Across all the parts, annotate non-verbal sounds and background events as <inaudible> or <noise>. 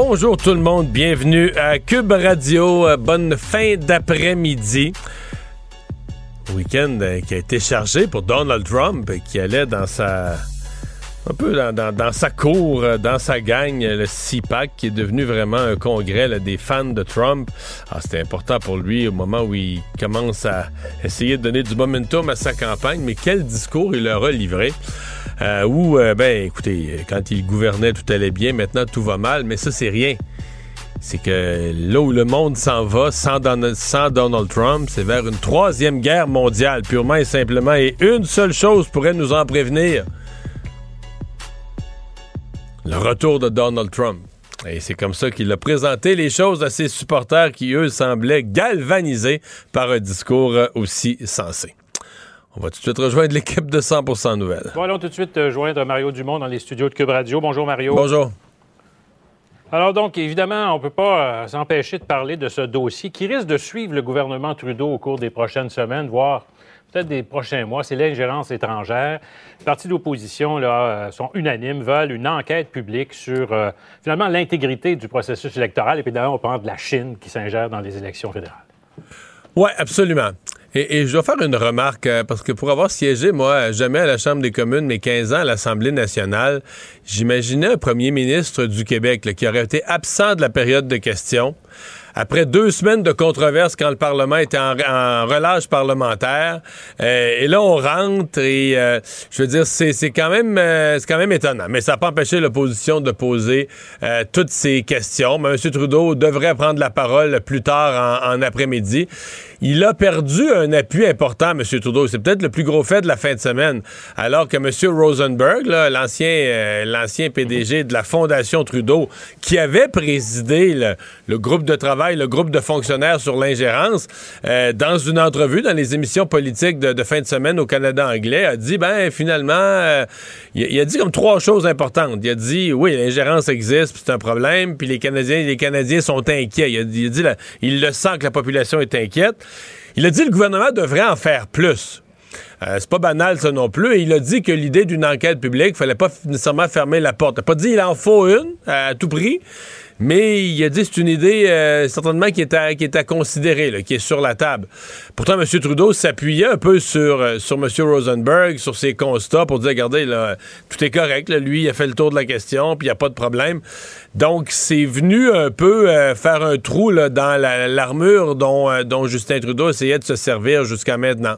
Bonjour tout le monde, bienvenue à Cube Radio. Euh, Bonne fin d'après-midi. Week-end euh, qui a été chargé pour Donald Trump, qui allait dans sa un peu dans, sa cour, euh, dans sa gang, le CPAC, qui est devenu vraiment un congrès des fans de Trump. Ah, C'était important pour lui au moment où il commence à essayer de donner du momentum à sa campagne, mais quel discours il leur a livré. Euh, où, euh, ben, écoutez, quand il gouvernait, tout allait bien, maintenant tout va mal, mais ça, c'est rien. C'est que là où le monde s'en va sans Donald, sans Donald Trump, c'est vers une troisième guerre mondiale, purement et simplement. Et une seule chose pourrait nous en prévenir le retour de Donald Trump. Et c'est comme ça qu'il a présenté les choses à ses supporters qui, eux, semblaient galvanisés par un discours euh, aussi sensé. On va tout de suite rejoindre l'équipe de 100% Nouvelles. Bon, allons tout de suite euh, joindre Mario Dumont dans les studios de Cube Radio. Bonjour Mario. Bonjour. Alors donc, évidemment, on ne peut pas euh, s'empêcher de parler de ce dossier qui risque de suivre le gouvernement Trudeau au cours des prochaines semaines, voire peut-être des prochains mois. C'est l'ingérence étrangère. Les partis d'opposition là, euh, sont unanimes, veulent une enquête publique sur euh, finalement l'intégrité du processus électoral. Et puis d'ailleurs, on parle de la Chine qui s'ingère dans les élections fédérales. Oui, absolument. Et, je dois faire une remarque, euh, parce que pour avoir siégé, moi, jamais à la Chambre des communes, mais 15 ans à l'Assemblée nationale, j'imaginais un premier ministre du Québec qui aurait été absent de la période de questions. Après deux semaines de controverse quand le Parlement était en, relâche parlementaire, euh, et là on rentre et euh, je veux dire c'est quand même c'est quand même étonnant, mais ça n'a pas empêché l'opposition de poser toutes ces questions. Mais M. Trudeau devrait prendre la parole plus tard en après-midi. Il a perdu un appui important, M. Trudeau. C'est peut-être le plus gros fait de la fin de semaine. Alors que M. Rosenberg, l'ancien, euh, PDG de la Fondation Trudeau, qui avait présidé le, groupe de travail, le groupe de fonctionnaires sur l'ingérence, euh, dans une entrevue dans les émissions politiques de, fin de semaine au Canada anglais, a dit, ben finalement, euh, il, a dit comme trois choses importantes. Il a dit, oui, l'ingérence existe, c'est un problème, puis les Canadiens, les Canadiens sont inquiets. Il a, dit- il le sent que la population est inquiète. Il a dit le gouvernement devrait en faire plus. Euh, c'est pas banal ça non plus. Et il a dit que l'idée d'une enquête publique, fallait pas nécessairement fermer la porte. Il a pas dit il en faut une à tout prix, mais il a dit c'est une idée euh, certainement qui est à, qui est à considérer, qui est sur la table. Pourtant, M. Trudeau s'appuyait un peu sur, euh, sur M. Rosenberg, sur ses constats pour dire regardez, là, tout est correct. lui, il a fait le tour de la question, puis il n'y a pas de problème. Donc, c'est venu un peu euh, faire un trou dans la- l'armure dont, Justin Trudeau essayait de se servir jusqu'à maintenant.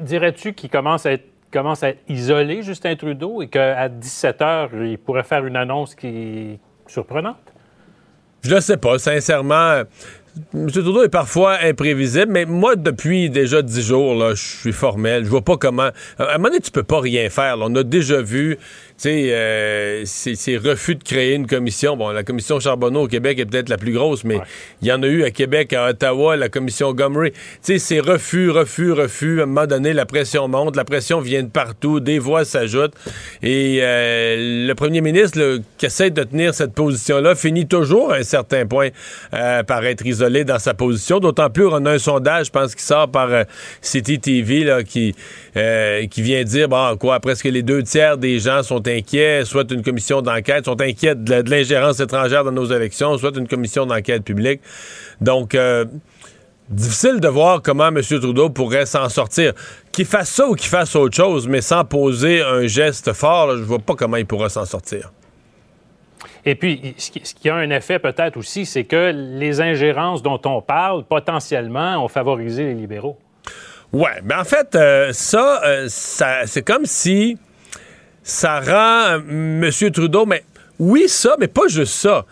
Dirais-tu qu'il commence à être commence à isolé, Justin Trudeau, et qu'à 17 heures, il pourrait faire une annonce qui est surprenante? Je le sais pas, sincèrement. M. Trudeau est parfois imprévisible, mais moi, depuis déjà dix jours, je suis formel. Je vois pas comment. À un moment donné, tu peux pas rien faire. On a déjà vu, sais, euh, ces, refus de créer une commission. Bon, la commission Charbonneau au Québec est peut-être la plus grosse, mais il y en a eu à Québec, à Ottawa, la commission Gomery. Tu sais, ces refus, refus, refus. À un moment donné, la pression monte, la pression vient de partout, des voix s'ajoutent. Et euh, le premier ministre là, qui essaie de tenir cette position-là finit toujours à un certain point euh, par être isolé dans sa position. D'autant plus, on a un sondage, je pense, qui sort par City TV, là, qui, qui vient dire, bon, quoi, presque les deux tiers des gens sont inquiets, soit une commission d'enquête, sont inquiets de, l'ingérence étrangère dans nos élections, soit une commission d'enquête publique. Donc, euh, difficile de voir comment M. Trudeau pourrait s'en sortir. Qu'il fasse ça ou qu'il fasse autre chose, mais sans poser un geste fort, là, je vois pas comment il pourra s'en sortir. Et puis, ce qui, ce qui a un effet peut-être aussi, c'est que les ingérences dont on parle, potentiellement, ont favorisé les libéraux. Ouais, mais en fait, euh, ça, euh, ça c'est comme si ça rend euh, M. Trudeau, mais oui, ça, mais pas juste ça.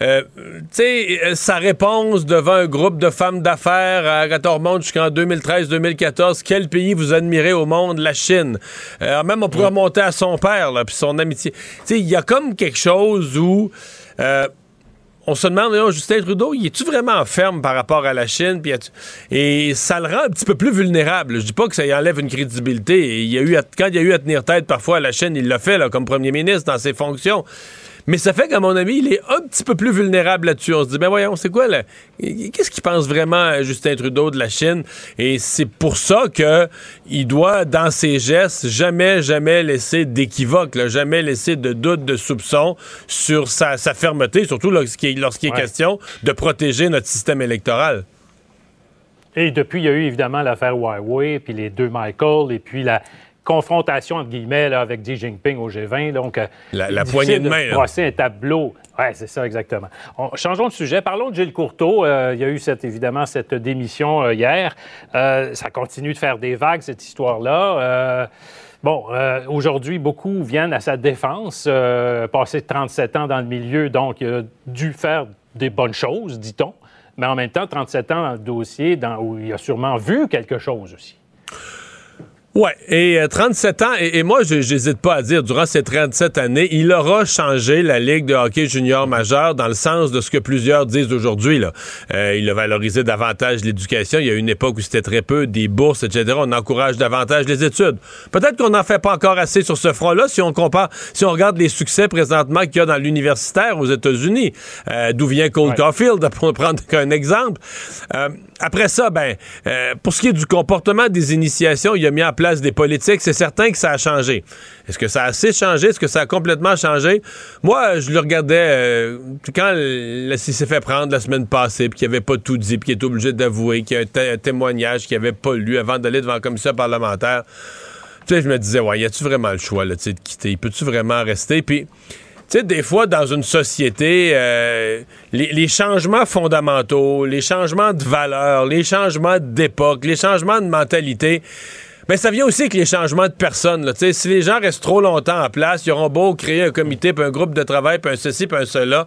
Euh, tu sais, euh, sa réponse devant un groupe de femmes d'affaires à quand on remonte jusqu'en 2013-2014, quel pays vous admirez au monde? La Chine. Euh, même on pourrait remonter à son père, là, puis son amitié. Tu sais, il y a comme quelque chose où... euh, on se demande, Justin Trudeau, il est-tu vraiment ferme par rapport à la Chine? et ça le rend un petit peu plus vulnérable. Je dis pas que ça y enlève une crédibilité. il y a eu quand il y a eu à tenir tête parfois à la Chine, il l'a fait là, comme premier ministre dans ses fonctions. Mais ça fait qu'à mon avis, il est un petit peu plus vulnérable là-dessus. On se dit, ben voyons, c'est quoi là? Qu'est-ce qu'il pense vraiment Justin Trudeau de la Chine? Et c'est pour ça que il doit, dans ses gestes, jamais, jamais laisser d'équivoque, jamais laisser de doute, de soupçon sur sa, fermeté, surtout lorsqu'il est question de protéger notre système électoral. Et depuis, il y a eu évidemment l'affaire Huawei, puis les deux Michael, et puis la, confrontation, entre guillemets, là, avec Xi Jinping au G20. Donc, euh, la, poignée de main. C'est un tableau. Oui, c'est ça, exactement. changeons de sujet. Parlons de Gilles Courteau. Euh, il y a eu cette, évidemment cette démission euh, hier. ça continue de faire des vagues, cette histoire-là. Bon, aujourd'hui, beaucoup viennent à sa défense. passé 37 ans dans le milieu, donc il a dû faire des bonnes choses, dit-on. Mais en même temps, 37 ans dans le dossier dans, où il a sûrement vu quelque chose aussi. Ouais, et 37 euh, ans, et, moi, je n'hésite pas à dire, durant ces 37 années, il aura changé la Ligue de hockey junior majeur dans le sens de ce que plusieurs disent aujourd'hui. Euh, il a valorisé davantage l'éducation. Il y a une époque où c'était très peu, des bourses, etc. On encourage davantage les études. Peut-être qu'on n'en fait pas encore assez sur ce front-là si on compare, si on regarde les succès présentement qu'il y a dans l'universitaire aux États-Unis, euh, d'où vient Cole Caulfield, <laughs> pour prendre qu'un exemple. Euh, après ça, ben, pour ce qui est du comportement des initiations, il a mis en place des politiques, c'est certain que ça a changé. Est-ce que ça a assez changé? Est-ce que ça a complètement changé? Moi, je le regardais euh, quand il s'est fait prendre la semaine passée, puis qu'il n'avait pas tout dit, puis qu'il est obligé d'avouer qu'il y a un, témoignage qu'il n'avait pas lu avant d'aller devant la commission parlementaire. Tu je me disais, ouais, y a-tu vraiment le choix de quitter? Peux-tu vraiment rester? Puis sais, des fois, dans une société, euh, les, les, changements fondamentaux, les changements de valeurs, les changements d'époque, les changements de mentalité, mais ça vient aussi avec les changements de personnes. Là. Si les gens restent trop longtemps en place, ils auront beau créer un comité, puis un groupe de travail, puis un ceci, puis un cela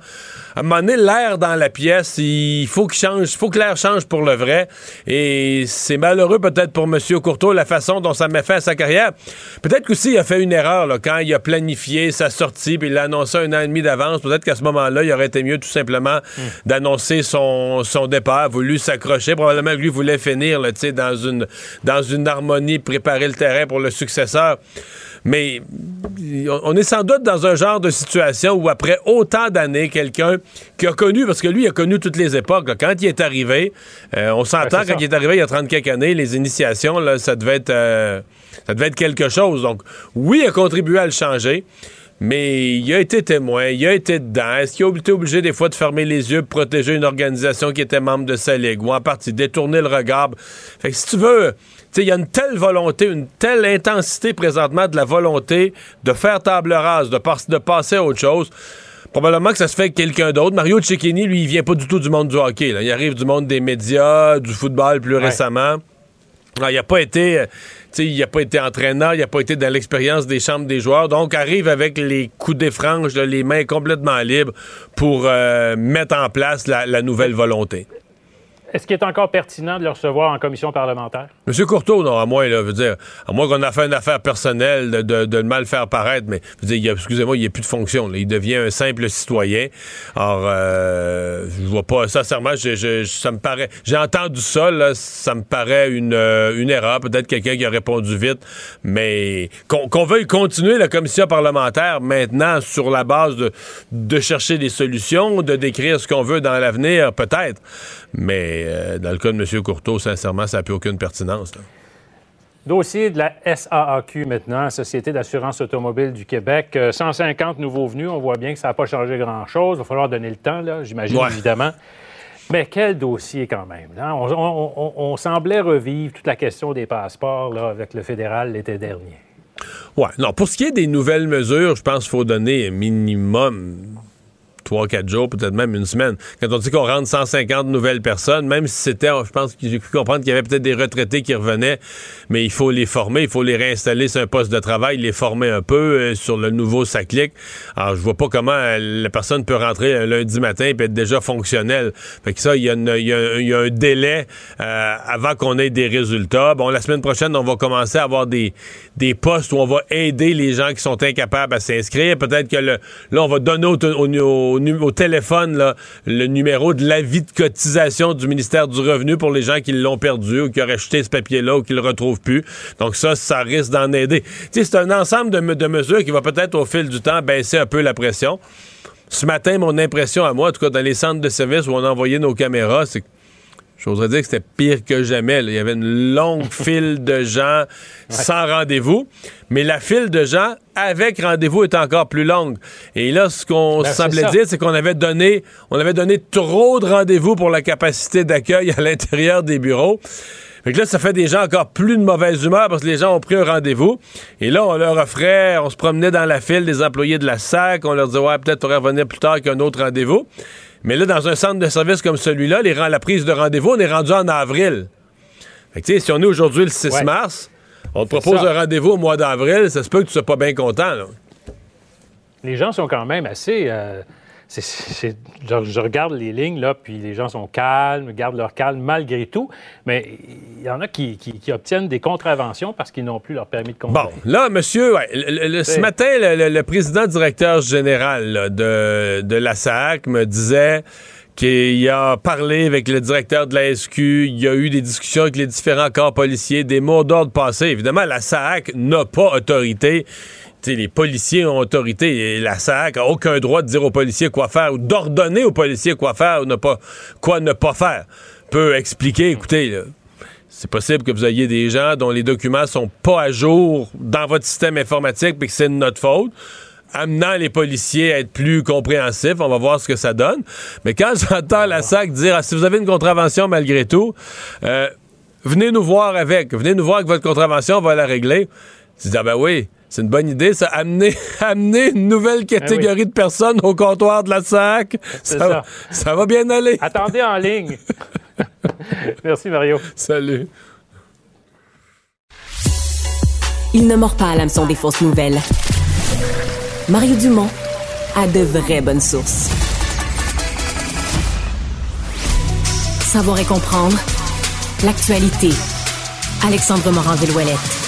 à un moment donné, l'air dans la pièce, il faut qu'il change, faut que l'air change pour le vrai. Et c'est malheureux peut-être pour M. Courteau la façon dont ça met fin à sa carrière. Peut-être qu'aussi il a fait une erreur là, quand il a planifié sa sortie puis il l'a annoncé un an et demi d'avance. Peut-être qu'à ce moment-là, il aurait été mieux tout simplement hmm. d'annoncer son, son départ, voulu s'accrocher. Probablement que lui voulait finir là, dans une dans une harmonie, préparer le terrain pour le successeur. Mais on est sans doute dans un genre de situation où après autant d'années, quelqu'un qui a connu, parce que lui, il a connu toutes les époques, quand il est arrivé, euh, on s'entend quand il est arrivé il y a 30 quelques années, les initiations, là, ça devait être euh, ça devait être quelque chose. Donc, oui, il a contribué à le changer. Mais il a été témoin, il a été dedans. Est-ce qu'il a été obligé des fois de fermer les yeux pour protéger une organisation qui était membre de sa ligue ou en partie détourner le regard? Fait que si tu veux, il y a une telle volonté, une telle intensité présentement de la volonté de faire table rase, de, de passer à autre chose. Probablement que ça se fait avec quelqu'un d'autre. Mario Cecchini, lui, il vient pas du tout du monde du hockey. Il arrive du monde des médias, du football plus récemment. Il n'a pas été, il n'a pas été entraîneur, il n'a pas été dans l'expérience des chambres des joueurs, donc arrive avec les coups des franges, les mains complètement libres pour euh, mettre en place la nouvelle volonté. Est-ce qu'il est encore pertinent de le recevoir en commission parlementaire? Monsieur Courteau, non, à moins, là, veut dire, à moins qu'on a fait une affaire personnelle de, de, mal faire paraître, mais excusez-moi, il n'y a plus de fonction. Il devient un simple citoyen. Alors, euh, je vois pas, sincèrement, je, ça me paraît. J'ai entendu ça, là, ça me paraît une, euh, une erreur. Peut-être quelqu'un qui a répondu vite, mais qu'on veuille continuer la commission parlementaire maintenant sur la base de, de chercher des solutions, de décrire ce qu'on veut dans l'avenir, peut-être. Mais euh, dans le cas de M. Courteau, sincèrement, ça n'a plus aucune pertinence. Dossier de la SAAQ maintenant, Société d'assurance automobile du Québec. 150 euh, nouveaux venus, on voit bien que ça n'a pas changé grand-chose. Il va falloir donner le temps, là, j'imagine, évidemment. Mais quel dossier quand même. Hein? On, semblait revivre toute la question des passeports là, avec le fédéral l'été dernier. Oui, non, pour ce qui est des nouvelles mesures, je pense qu'il faut donner un minimum trois, quatre jours, peut-être même une semaine. Quand on dit qu'on rentre 150 nouvelles personnes, même si c'était, je pense que j'ai pu comprendre qu'il y avait peut-être des retraités qui revenaient, mais il faut les former, il faut les réinstaller sur un poste de travail, les former un peu euh, sur le nouveau SACLIC. Alors, je vois pas comment euh, la personne peut rentrer un lundi matin et être déjà fonctionnelle. Fait que ça, il y, a un délai euh, avant qu'on ait des résultats. Bon, la semaine prochaine, on va commencer à avoir des, des postes où on va aider les gens qui sont incapables à s'inscrire. Peut-être que là, on va donner au, au au, téléphone le numéro de l'avis de cotisation du ministère du Revenu pour les gens qui l'ont perdu ou qui auraient jeté ce papier-là ou qui le retrouvent plus. Donc ça, ça risque d'en aider. C'est un ensemble de, de mesures qui va peut-être au fil du temps baisser un peu la pression. Ce matin, mon impression à moi, en tout cas dans les centres de service où on a envoyé nos caméras, c'est que J'oserais dire que c'était pire que jamais. Il y avait une longue <laughs> file de gens sans rendez-vous, mais la file de gens avec rendez-vous est encore plus longue. Et là, ce qu'on ben, semblait dire, c'est qu'on avait donné, on avait donné trop de rendez-vous pour la capacité d'accueil à l'intérieur des bureaux. Fait que là, ça fait des gens encore plus de mauvaise humeur parce que les gens ont pris un rendez-vous. Et là, on leur offrait, on se promenait dans la file des employés de la SAC, on leur disait, ouais, peut-être faudrait revenir plus tard qu'un autre rendez-vous. Mais là, dans un centre de service comme celui-là, la prise de rendez-vous, on est rendu en avril. Fait que, si on est aujourd'hui le 6 mars, on te propose un rendez-vous au mois d'avril, ça se peut que tu sois pas bien content. Les gens sont quand même assez... Euh, je, regarde les lignes, là, puis les gens sont calmes, gardent leur calme malgré tout, mais il y en a qui, obtiennent des contraventions parce qu'ils n'ont plus leur permis de conduire. Bon, là, monsieur, ce matin, le, président directeur général de, de la SAC me disait qu'il a parlé avec le directeur de la SQ, il y a eu des discussions avec les différents corps policiers, des mots d'ordre passés. Évidemment, la SAC n'a pas autorité les policiers ont autorité et la SAC n'a aucun droit de dire aux policiers quoi faire ou d'ordonner aux policiers quoi faire ou ne pas, quoi ne pas faire. Peut expliquer, écoutez, c'est possible que vous ayez des gens dont les documents sont pas à jour dans votre système informatique et que c'est de notre faute amenant les policiers à être plus compréhensifs. On va voir ce que ça donne. Mais quand j'entends la SAC dire ah, si vous avez une contravention malgré tout, euh, venez nous voir avec. Venez nous voir avec votre contravention, on va la régler. Tu dis ah ben oui. C'est une bonne idée, ça. Amener, <laughs> amener une nouvelle eh catégorie de personnes au comptoir de la SAC. Ça, ça. va bien aller. Attendez en ligne. <laughs> Merci, Mario. Salut. Il ne mord pas à l'hameçon des fausses nouvelles. Mario Dumont a de vraies bonnes sources. Savoir et comprendre l'actualité. Alexandre Morand-Villouellette.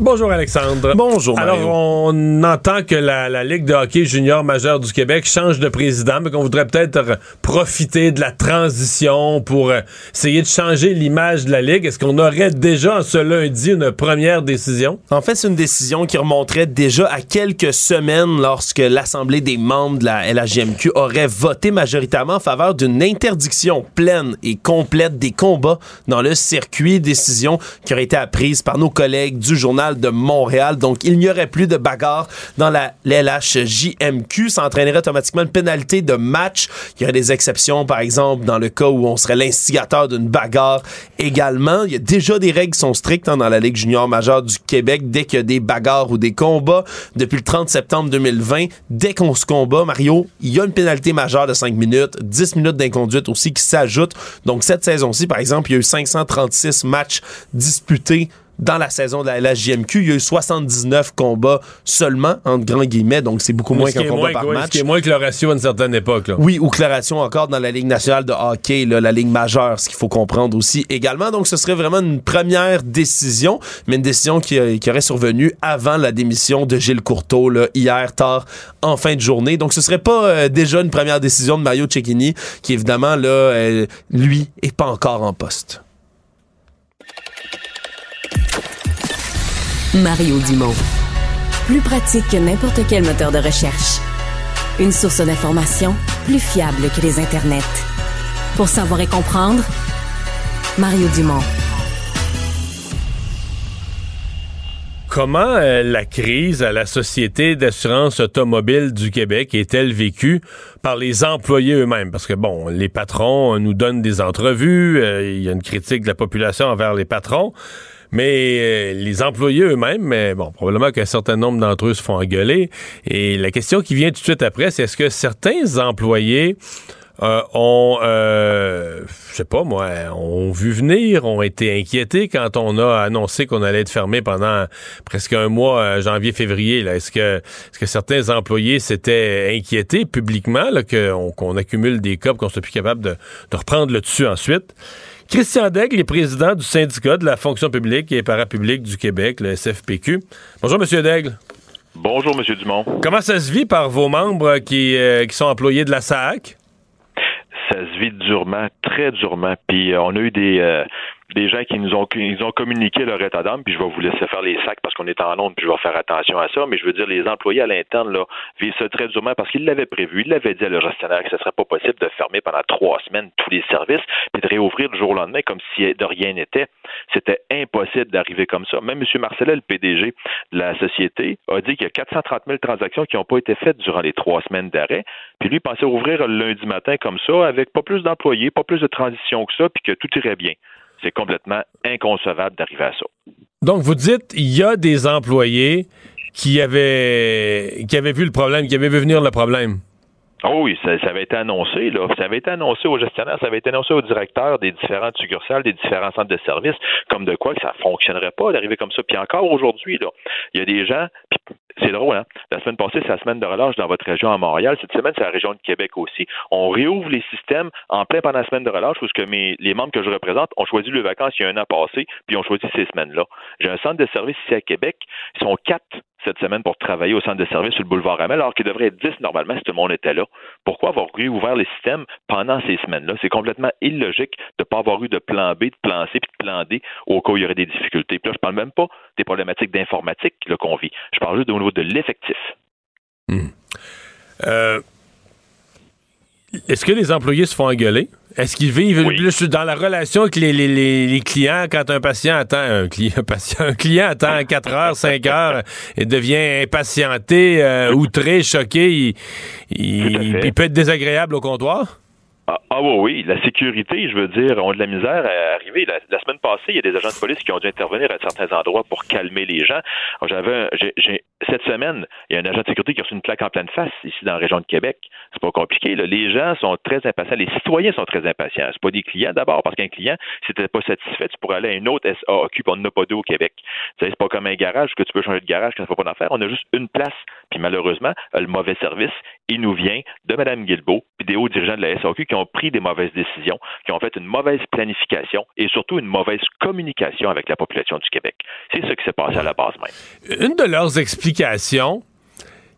Bonjour Alexandre. Bonjour Mario. Alors on entend que la, Ligue de hockey junior majeur du Québec change de président, mais qu'on voudrait peut-être profiter de la transition pour euh, essayer de changer l'image de la Ligue. Est-ce qu'on aurait déjà ce lundi une première décision? En fait, c'est une décision qui remonterait déjà à quelques semaines lorsque l'Assemblée des membres de la LHGMQ aurait voté majoritairement en faveur d'une interdiction pleine et complète des combats dans le circuit. Décision qui aurait été apprise par nos collègues du journal de Montréal. Donc, il n'y aurait plus de bagarre dans la LHJMQ. Ça entraînerait automatiquement une pénalité de match. Il y aurait des exceptions, par exemple, dans le cas où on serait l'instigateur d'une bagarre également. Il y a déjà des règles qui sont strictes hein, dans la Ligue junior majeure du Québec. Dès qu'il y a des bagarres ou des combats, depuis le 30 septembre 2020, dès qu'on se combat, Mario, il y a une pénalité majeure de 5 minutes, 10 minutes d'inconduite aussi qui s'ajoutent. Donc, cette saison-ci, par exemple, il y a eu 536 matchs disputés dans la saison de la JMQ, il y a eu 79 combats seulement, entre grands guillemets, donc c'est beaucoup moins qu'un combat par match. Ce qui est moins que le ratio à une certaine époque. Oui, ou que le ratio encore dans la Ligue nationale de hockey, la Ligue majeure, ce qu'il faut comprendre aussi également. Donc ce serait vraiment une première décision, mais une décision qui, euh, aurait survenu avant la démission de Gilles Courteau, hier tard en fin de journée. Donc ce serait pas euh, déjà une première décision de Mario Cecchini, qui évidemment, là, euh, lui, est pas encore en poste. Mario Dumont. Plus pratique que n'importe quel moteur de recherche. Une source d'information plus fiable que les internets. Pour savoir et comprendre, Mario Dumont. Comment euh, la crise à la Société d'assurance automobile du Québec est-elle vécue par les employés eux-mêmes? Parce que, bon, les patrons nous donnent des entrevues, euh, il y a une critique de la population envers les patrons. Mais euh, les employés eux-mêmes, mais bon, probablement qu'un certain nombre d'entre eux se font engueuler. Et la question qui vient tout de suite après, c'est est-ce que certains employés euh, ont, euh, je sais pas moi, ont vu venir, ont été inquiétés quand on a annoncé qu'on allait être fermé pendant presque un mois, euh, janvier-février. Est-ce que, est-ce que certains employés s'étaient inquiétés publiquement qu'on accumule des cas, qu'on soit plus capable de, de reprendre le dessus ensuite? Christian Daigle est président du syndicat de la fonction publique et parapublique du Québec, le SFPQ. Bonjour, Monsieur Daigle. Bonjour, M. Dumont. Comment ça se vit par vos membres qui, euh, qui sont employés de la SAC? Ça se vit durement, très durement. Puis euh, on a eu des, euh, des gens qui nous ont, ils ont communiqué leur état d'âme, puis je vais vous laisser faire les sacs parce qu'on est en onde, puis je vais faire attention à ça, mais je veux dire, les employés à l'interne, là, vivent ça très durement parce qu'ils l'avaient prévu, ils l'avaient dit à leur gestionnaire que ce serait pas possible de fermer pendant trois semaines tous les services, puis de réouvrir le jour au lendemain comme si de rien n'était. C'était impossible d'arriver comme ça. Même M. Marcellet, le PDG de la société, a dit qu'il y a 430 000 transactions qui n'ont pas été faites durant les trois semaines d'arrêt, puis lui pensait ouvrir le lundi matin comme ça, avec pas plus d'employés, pas plus de transition que ça, puis que tout irait bien c'est complètement inconcevable d'arriver à ça. Donc, vous dites, il y a des employés qui avaient, qui avaient vu le problème, qui avaient vu venir le problème. Oh oui, ça, avait été annoncé, là. Ça avait été annoncé aux gestionnaires, ça avait été annoncé aux directeurs des différentes succursales, des différents centres de services, comme de quoi que ça fonctionnerait pas d'arriver comme ça. Puis encore aujourd'hui, là, il y a des gens, c'est drôle, hein? La semaine passée, c'est la semaine de relâche dans votre région à Montréal. Cette semaine, c'est la région de Québec aussi. On réouvre les systèmes en plein pendant la semaine de relâche parce que mes, les membres que je représente ont choisi le vacances il y a un an passé, puis ont choisi ces semaines-là. J'ai un centre de service ici à Québec. Ils sont quatre cette semaine pour travailler au centre de service sur le boulevard Ramel, alors qu'il devrait être 10 normalement si tout le monde était là. Pourquoi avoir réouvert les systèmes pendant ces semaines-là? C'est complètement illogique de ne pas avoir eu de plan B, de plan C, puis de plan D au cas où il y aurait des difficultés. Puis là, je parle même pas des problématiques d'informatique qu'on vit. Je parle juste au niveau de l'effectif. Euh, est-ce que les employés se font engueuler? Est-ce qu'ils vivent dans la relation avec les, clients quand un patient attend un client, un patient, un client attend 4 heures, 5 heures et devient impatienté, euh, outré, choqué, il peut être désagréable au comptoir? Ah, ah, oui, la sécurité, je veux dire, ont de la misère à arriver. La, semaine passée, il y a des agents de police qui ont dû intervenir à certains endroits pour calmer les gens. J'avais, cette semaine, il y a un agent de sécurité qui a reçu une plaque en pleine face ici dans la région de Québec. C'est pas compliqué. Les gens sont très impatients. Les citoyens sont très impatients. C'est pas des clients d'abord, parce qu'un client, si pas satisfait, tu pourrais aller à une autre SAQ, on n'a pas d'eau au Québec. C'est pas comme un garage que tu peux changer de garage quand ça faut pas en faire. On a juste une place. Puis malheureusement, le mauvais service, il nous vient de Mme Guilbeault, puis des hauts dirigeants de la SAQ qui ont pris des mauvaises décisions, qui ont fait une mauvaise planification et surtout une mauvaise communication avec la population du Québec. C'est ce qui s'est passé à la base même. Une de leurs explications,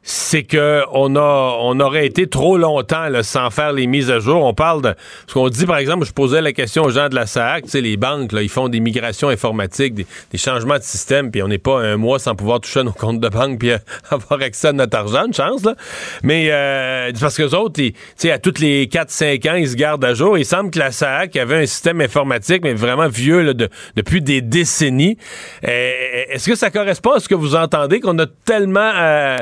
c'est que on a on aurait été trop longtemps sans faire les mises à jour. On parle de ce qu'on dit par exemple, je posais la question aux gens de la SAC, tu sais les banques là, ils font des migrations informatiques, des, changements de système, puis on n'est pas un mois sans pouvoir toucher nos comptes de banque puis <laughs> avoir accès à notre argent, une chance là. Mais euh, parce que les autres, tu sais à toutes les 4 5 ans, ils se gardent à jour. Il semble que la SAC avait un système informatique mais vraiment vieux là, depuis des décennies. Euh, est-ce que ça correspond à ce que vous entendez qu'on a tellement euh,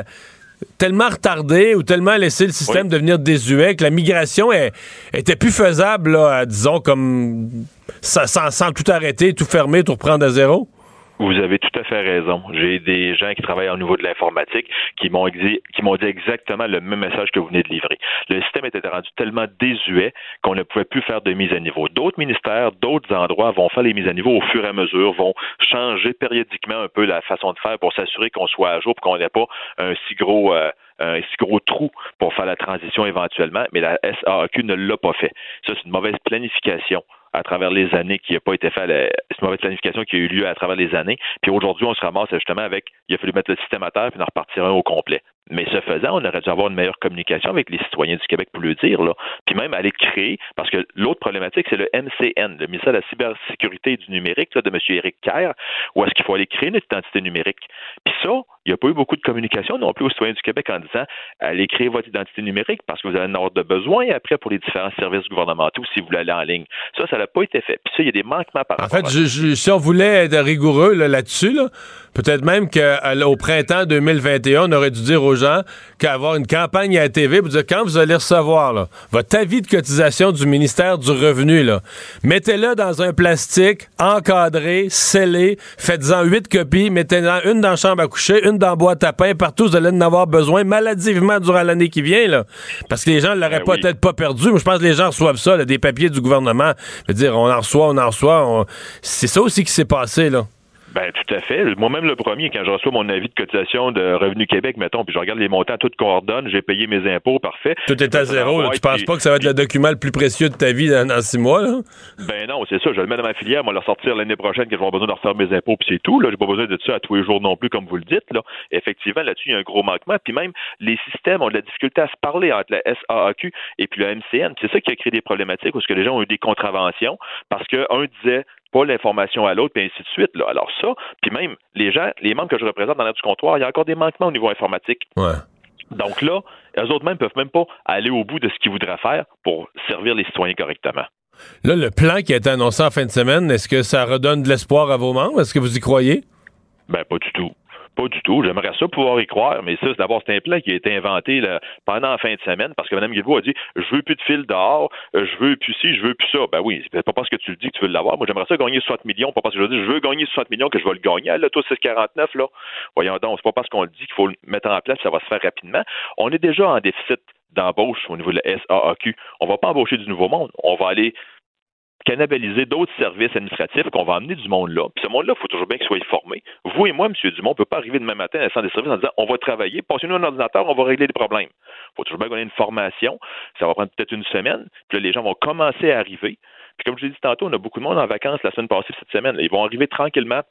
tellement retardé ou tellement laissé le système devenir désuet que la migration est, était plus faisable, disons, comme sans, sans, tout arrêter, tout fermer, tout reprendre à zéro? Vous avez tout à fait raison. J'ai des gens qui travaillent au niveau de l'informatique qui m'ont dit, exactement le même message que vous venez de livrer. Le système était rendu tellement désuet qu'on ne pouvait plus faire de mise à niveau. D'autres ministères, d'autres endroits vont faire les mises à niveau au fur et à mesure, vont changer périodiquement un peu la façon de faire pour s'assurer qu'on soit à jour, pour qu'on n'ait pas un si gros euh, un si gros trou pour faire la transition éventuellement, mais la SAQ ne l'a pas fait. Ça, c'est une mauvaise planification à travers les années qui n'a pas été fait, c'est une mauvaise planification qui a eu lieu à travers les années. Puis aujourd'hui, on se ramasse justement avec, il a fallu mettre le système à terre puis en repartir un au complet. Mais ce faisant, on aurait dû avoir une meilleure communication avec les citoyens du Québec pour le dire, là. Puis même aller créer, parce que l'autre problématique, c'est le MCN, le ministère de la cybersécurité et du numérique de M. Éric Kerr, où est-ce qu'il faut aller créer notre identité numérique. Puis ça, il n'y a pas eu beaucoup de communication non plus aux citoyens du Québec en disant allez créer votre identité numérique parce que vous avez un ordre de besoin après pour les différents services gouvernementaux si vous voulez aller en ligne. Ça, ça n'a pas été fait. Puis ça, il y a des manquements par En fait, si on voulait être rigoureux là-dessus, là, peut-être même qu'au printemps 2021, on aurait dû dire aux gens qu'avoir une campagne à la TV pour dire quand vous allez recevoir votre avis de cotisation du ministère du Revenu, mettez-le dans un plastique encadré, scellé, faites-en huit copies, mettez-en une dans la chambre à coucher, une dans la boîte à pain, partout vous allez en avoir besoin maladivement durant l'année qui vient, là. Parce que les gens ne l'auraient ben peut-être pas perdu. mais je pense que les gens reçoivent ça, des papiers du gouvernement. Je veux dire, on en reçoit, on en reçoit. C'est ça aussi qui s'est passé, là. Ben tout à fait. Moi-même le premier, quand je reçois mon avis de cotisation de Revenu Québec, mettons, puis je regarde les montants, tout coordonne, j'ai payé mes impôts, parfait. Tout est à zéro. tu penses pas que ça va être le document le plus précieux de ta vie dans, six mois, là? Ben non, c'est ça. Je le mets dans ma filière, moi le sortir l'année prochaine que je vais avoir besoin de refaire mes impôts, puis c'est tout. Là, j'ai pas besoin de ça à tous les jours non plus, comme vous le dites. Là. Effectivement, là-dessus, il y a un gros manquement. Puis même les systèmes ont de la difficulté à se parler entre la SAAQ et puis le MCN. C'est ça qui a créé des problématiques parce que les gens ont eu des contraventions parce qu'un disait pas l'information à l'autre, et ainsi de suite. Là. Alors ça, puis même les gens, les membres que je représente dans l'air du comptoir, il y a encore des manquements au niveau informatique. Ouais. Donc là, eux autres même peuvent même pas aller au bout de ce qu'ils voudraient faire pour servir les citoyens correctement. Là, le plan qui a été annoncé en fin de semaine, est-ce que ça redonne de l'espoir à vos membres? Est-ce que vous y croyez? Ben, pas du tout. Pas du tout. J'aimerais ça pouvoir y croire, mais ça, d'abord, c'est un plan qui a été inventé pendant la fin de semaine parce que Mme Guilbeault a dit Je veux plus de fil dehors, euh, je veux plus ci, je veux plus ça. Ben oui, c'est pas parce que tu le dis que tu veux l'avoir. Moi, j'aimerais ça gagner 60 millions, pas parce que je dis je veux gagner 60 millions que je vais le gagner. Là, toi, 649, là. Voyons donc, c'est pas parce qu'on le dit qu'il faut le mettre en place, ça va se faire rapidement. On est déjà en déficit d'embauche au niveau de la SAAQ. On va pas embaucher du nouveau monde. On va aller cannibaliser d'autres services administratifs qu'on va amener du monde là. Puis ce monde-là, il faut toujours bien qu'il soit formé. Vous et moi, M. Dumont, on ne peut pas arriver demain matin à la centre des services en disant on va travailler, passez-nous un ordinateur, on va régler les problèmes. Il faut toujours bien qu'on ait une formation. Ça va prendre peut-être une semaine. Puis là, les gens vont commencer à arriver. Puis comme je l'ai dit tantôt, on a beaucoup de monde en vacances la semaine passée, cette semaine. Ils vont arriver tranquillement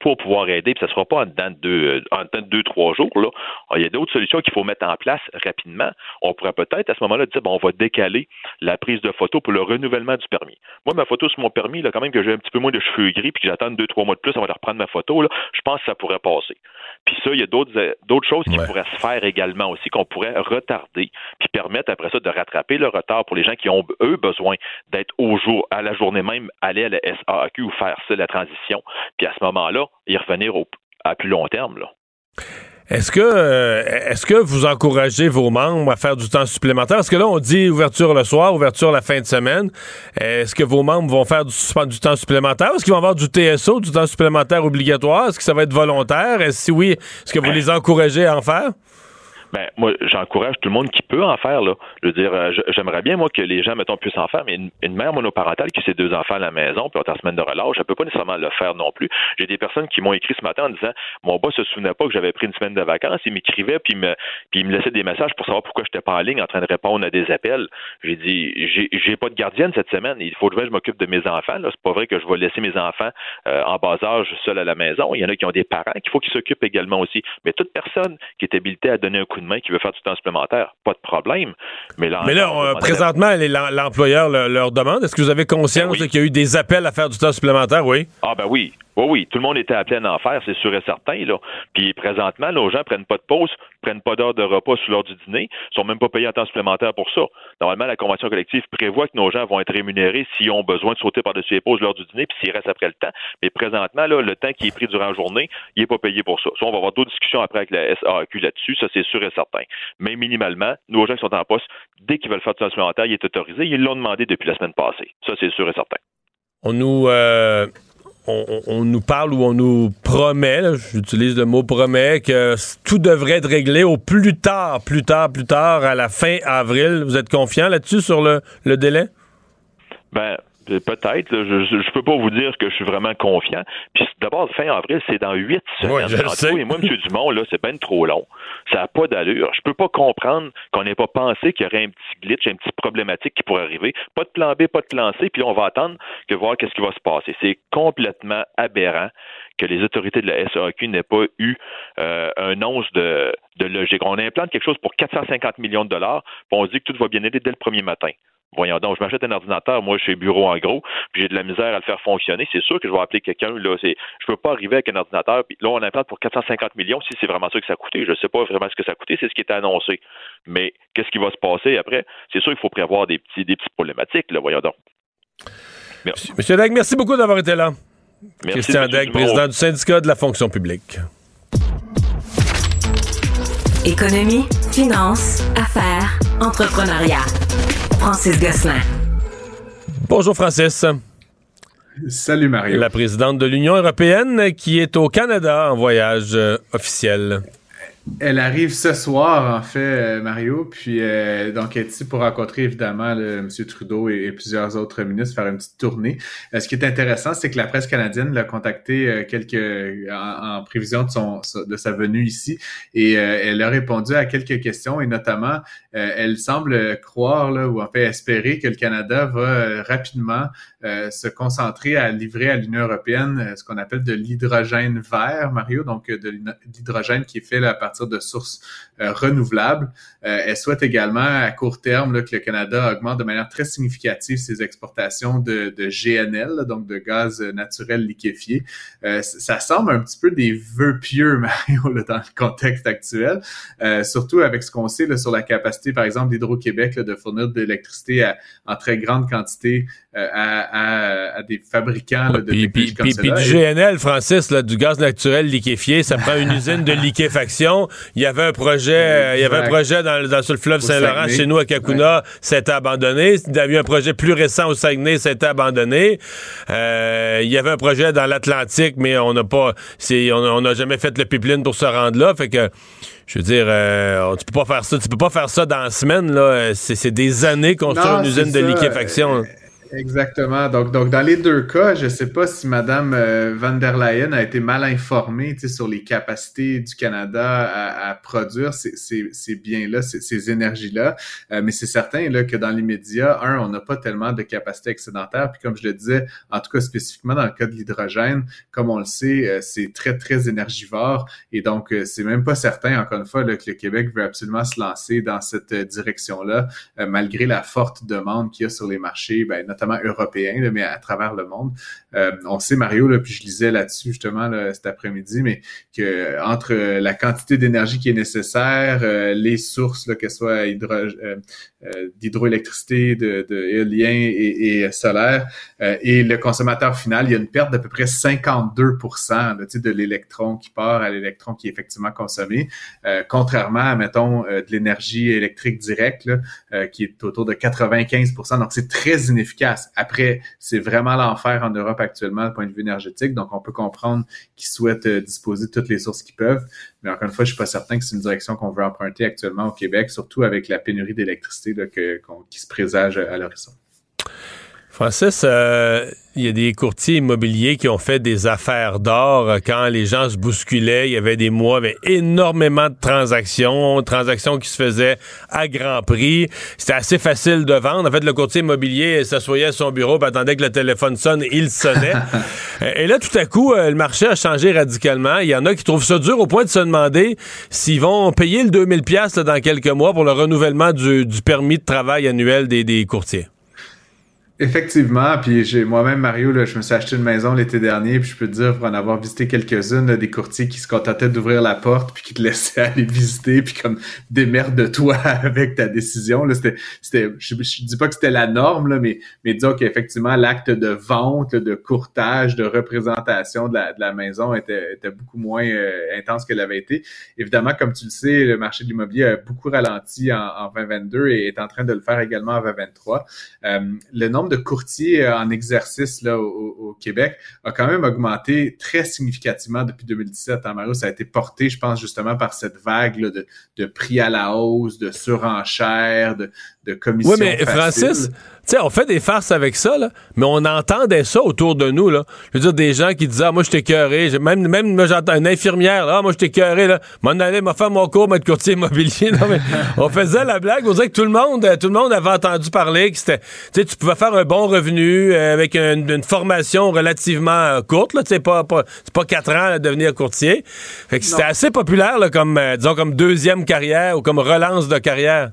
pour pouvoir aider, puis ça ne sera pas en dedans de deux, en dedans de deux trois jours. Là. Il y a d'autres solutions qu'il faut mettre en place rapidement. On pourrait peut-être à ce moment-là dire bon, on va décaler la prise de photo pour le renouvellement du permis. Moi, ma photo sur mon permis, là, quand même que j'ai un petit peu moins de cheveux gris, puis que j'attends deux, trois mois de plus avant de reprendre ma photo, là, je pense que ça pourrait passer. Puis ça, il y a d'autres, euh, d'autres choses qui pourraient se faire également aussi, qu'on pourrait retarder, puis permettre après ça de rattraper le retard pour les gens qui ont, eux, besoin d'être au jour, à la journée même, aller à la SAQ ou faire ça, la transition. Puis à ce moment-là, y revenir à plus long terme. Là. Est-ce que euh, est-ce que vous encouragez vos membres à faire du temps supplémentaire? Parce que là, on dit ouverture le soir, ouverture la fin de semaine. Est-ce que vos membres vont faire du, du temps supplémentaire? Est-ce qu'ils vont avoir du TSO, du temps supplémentaire obligatoire? Est-ce que ça va être volontaire? Et si oui, est-ce que vous les encouragez à en faire? Ben, moi, j'encourage tout le monde qui peut en faire, là. Je veux dire, euh, j'aimerais bien, moi, que les gens, mettons, puissent en faire, mais une, mère monoparentale qui a ses deux enfants à la maison, puis en semaine de relâche, elle peut pas nécessairement le faire non plus. J'ai des personnes qui m'ont écrit ce matin en disant, mon boss se souvenait pas que j'avais pris une semaine de vacances, il m'écrivait, puis me, puis il me laissait des messages pour savoir pourquoi j'étais pas en ligne en train de répondre à des appels. J'ai dit, j'ai pas de gardienne cette semaine, il faut que je m'occupe de mes enfants, là. C'est pas vrai que je vais laisser mes enfants euh, en bas âge seuls à la maison. Il y en a qui ont des parents qu'il faut qu'ils s'occupent également aussi. Mais toute personne qui est habilitée à donner un coup de main, qui veut faire du temps supplémentaire, pas de problème. Mais là, mais là présentement, l'employeur leur demande. Est-ce que vous avez conscience ben qu'il y a eu des appels à faire du temps supplémentaire? Oui. Ah ben oui. Oui, oui, tout le monde était à en faire, c'est sûr et certain. Là. Puis présentement, nos gens prennent pas de pause, prennent pas d'heure de repas sous l'heure du dîner, sont même pas payés en temps supplémentaire pour ça. Normalement, la convention collective prévoit que nos gens vont être rémunérés s'ils ont besoin de sauter par-dessus les pauses l'heure du dîner, puis s'ils restent après le temps. Mais présentement, là, le temps qui est pris durant la journée, il n'est pas payé pour ça. Ça, on va avoir d'autres discussions après avec la SAQ là-dessus, ça c'est sûr et certain. Mais minimalement, nos gens qui sont en poste, dès qu'ils veulent faire du temps supplémentaire, il est autorisé. Ils l'ont demandé depuis la semaine passée. Ça, c'est sûr et certain. On nous euh, on, nous parle ou on nous promet, j'utilise le mot promet, que tout devrait être réglé au plus tard, plus tard, plus tard, à la fin avril. Vous êtes confiant là-dessus sur le, délai? Ben, Peut-être. Je ne peux pas vous dire que je suis vraiment confiant. Puis d'abord, fin avril, c'est dans huit semaines. Oui, Et moi, M. Dumont, là, c'est bien trop long. Ça n'a pas d'allure. Je peux pas comprendre qu'on n'ait pas pensé qu'il y aurait un petit glitch, un petit problématique qui pourrait arriver. Pas de plan B, pas de plan C, puis on va attendre que voir qu'est-ce qui va se passer. C'est complètement aberrant que les autorités de la SAQ n'aient pas eu euh, un once de, de logique. On implante quelque chose pour 450 millions de dollars, puis on se dit que tout va bien aller dès le premier matin. Voyons donc, je m'achète un ordinateur, moi, chez Bureau en gros, puis j'ai de la misère à le faire fonctionner. C'est sûr que je vais appeler quelqu'un. Là, c'est, je peux pas arriver avec un ordinateur, puis là, on implante pour 450 millions si c'est vraiment ça que ça a coûté. Je sais pas vraiment ce que ça a coûté, c'est ce qui était annoncé. Mais qu'est-ce qui va se passer après? C'est sûr qu'il faut prévoir des petits, des petites problématiques, là, voyons donc. Merci. Monsieur Dag, merci beaucoup d'avoir été là. Merci, Christian Dag, président du syndicat de la fonction publique. Économie, finance, affaires, entrepreneuriat. Francis Gosselin. Bonjour Francis. Salut Mario. La présidente de l'Union européenne qui est au Canada en voyage euh, officiel. Elle arrive ce soir, en fait, euh, Mario. Puis, euh, donc, elle est ici pour rencontrer, évidemment, le, M. Trudeau et, plusieurs autres ministres, faire une petite tournée. Euh, ce qui est intéressant, c'est que la presse canadienne l'a contacté quelques, en, prévision de, son, de sa venue ici. Et elle a répondu à quelques questions. Et notamment, elle semble croire, là, ou en fait espérer que le Canada va rapidement se concentrer à livrer à l'Union européenne ce qu'on appelle de l'hydrogène vert, Mario. Donc, de l'hydrogène qui est fait là, à partir de sources euh, renouvelables. Euh, elle souhaite également à court terme que le Canada augmente de manière très significative ses exportations de, GNL, donc de gaz naturel liquéfié. Euh, ça semble un petit peu des vœux pieux, <laughs> Mario, dans le contexte actuel, surtout avec ce qu'on sait sur la capacité, par exemple, d'Hydro-Québec de fournir de l'électricité en très grande quantité à, des fabricants de puis, comme puis, du GNL, Francis, du gaz naturel liquéfié, ça prend une usine de liquéfaction. Il y avait un projet, il y avait un projet dans, sur le fleuve Saint-Laurent, chez nous à Kakuna, c'était abandonné. Il y a eu un projet plus récent au Saguenay, c'était abandonné. Euh, il y avait un projet dans l'Atlantique, mais on n'a pas, on n'a jamais fait le pipeline pour se rendre là. Fait que je veux dire, euh, tu peux pas faire ça, tu peux pas faire ça dans la semaine là. C'est des années construire une usine de liquéfaction. Exactement. Donc, donc, dans les deux cas, je ne sais pas si Mme euh, van der Leyen a été mal informée sur les capacités du Canada à, produire ces, ces, biens-là, ces, énergies-là. Euh, mais c'est certain là, que dans les médias, un, on n'a pas tellement de capacité excédentaire. Puis comme je le disais, en tout cas spécifiquement dans le cas de l'hydrogène, comme on le sait, euh, c'est très, très énergivore. Et donc, c'est même pas certain, encore une fois, là, que le Québec veut absolument se lancer dans cette direction-là, malgré la forte demande qu'il y a sur les marchés, ben, notamment européen, mais à travers le monde. Euh, on sait, Mario, là, puis je lisais là-dessus justement cet après-midi, mais que entre la quantité d'énergie qui est nécessaire, euh, les sources, là, que ce soit hydro, euh, d'hydroélectricité, de, de et, et solaire, et le consommateur final, il y a une perte d'à peu près 52% de l'électron qui part à l'électron qui est effectivement consommé, contrairement à, mettons, de l'énergie électrique directe, là, qui est autour de 95% Donc, c'est très inefficace. Après, c'est vraiment l'enfer en Europe actuellement du point de vue énergétique, donc on peut comprendre qu'ils souhaitent euh, disposer de toutes les sources qu'ils peuvent. Mais encore une fois, je suis pas certain que c'est une direction qu'on veut emprunter actuellement au Québec, surtout avec la pénurie d'électricité qui se présage à l'horizon. Francis, euh, il y a des courtiers immobiliers qui ont fait des affaires d'or euh, quand les gens se bousculaient. Il y avait des mois avec énormément de transactions, transactions qui se faisaient à grand prix. C'était assez facile de vendre. En fait, le courtier immobilier s'assoyait à son bureau, attendait que le téléphone sonne, il sonnait. <laughs> et là, tout à coup, euh, le marché a changé radicalement. Il y en a qui trouvent ça dur au point de se demander s'ils vont payer le 2000 pièces dans quelques mois pour le renouvellement du, permis de travail annuel des courtiers. Effectivement, puis j'ai moi-même Mario, là, je me suis acheté une maison l'été dernier, puis je peux te dire pour en avoir visité quelques-unes, des courtiers qui se contentaient d'ouvrir la porte puis qui te laissaient <laughs> aller visiter, puis comme de toi <laughs> avec ta décision. Là, c'était, c'était, je, dis pas que c'était la norme là, mais mais disons qu'effectivement l'acte de vente, de courtage, de représentation de la, de la maison était, était beaucoup moins euh, intense qu'elle avait été. Évidemment, comme tu le sais, le marché de l'immobilier a beaucoup ralenti en, en 2022 et est en train de le faire également en 2023. Euh, le nombre de courtiers euh, en exercice au, Québec a quand même augmenté très significativement depuis 2017. En hein, Mario, ça a été porté, je pense, justement par cette vague de, de prix à la hausse, de surenchère, de, de. Oui, mais Francis, sais, on fait des farces avec ça, là, mais on entendait ça autour de nous. Là. Je veux dire, des gens qui disaient Ah, moi, je t'ai Même, même j'entends une infirmière, là, ah, moi, je t'ai cœuré. Là. M'en allait, m'a fait mon cours, de courtier immobilier. Non, mais <laughs> on faisait la blague. On disait que tout le monde, euh, tout le monde avait entendu parler que c'était. Tu sais, tu pouvais faire un bon revenu euh, avec une, formation relativement euh, courte. Là, pas, pas, c'est pas quatre ans à devenir courtier. Fait que c'était assez populaire là, comme, disons, comme deuxième carrière ou comme relance de carrière.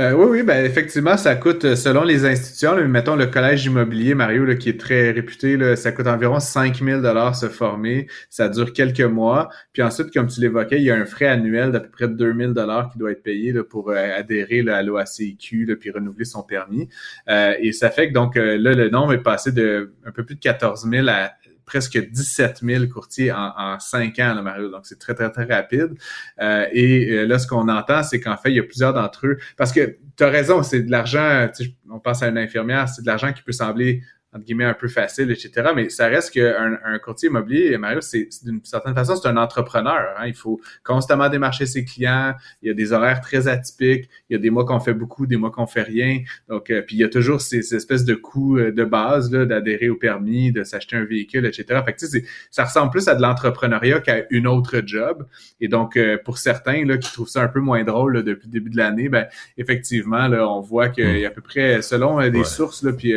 Euh, oui, oui, ben effectivement, ça coûte, euh, selon les institutions, mettons le collège immobilier, Mario, là, qui est très réputé, là, ça coûte environ 5000 dollars se former. Ça dure quelques mois. Puis ensuite, comme tu l'évoquais, il y a un frais annuel d'à peu près 2000 dollars qui doit être payé là, pour euh, adhérer là, à l'OACIQ, puis renouveler son permis. et ça fait que donc là, le nombre est passé de un peu plus de 14 000 à presque 17 000 courtiers en, en 5 ans, là, Mario. Donc, c'est très, très, très rapide. Euh, et euh, là, ce qu'on entend, c'est qu'en fait, il y a plusieurs d'entre eux. Parce que tu raison, c'est de l'argent, on pense à une infirmière, c'est de l'argent qui peut sembler entre guillemets, un peu facile, etc. Mais ça reste qu'un un courtier immobilier, Mario, c'est d'une certaine façon, c'est un entrepreneur. Hein. Il faut constamment démarcher ses clients. Il y a des horaires très atypiques. Il y a des mois qu'on fait beaucoup, des mois qu'on fait rien. Donc, euh, puis il y a toujours ces, espèces de coûts euh, de base d'adhérer au permis, de s'acheter un véhicule, etc. Fait que, tu sais, ça ressemble plus à de l'entrepreneuriat qu'à une autre job. Et donc, euh, pour certains là, qui trouvent ça un peu moins drôle depuis le début de l'année, ben effectivement, là, on voit qu'il y a à peu près, selon des sources, là, puis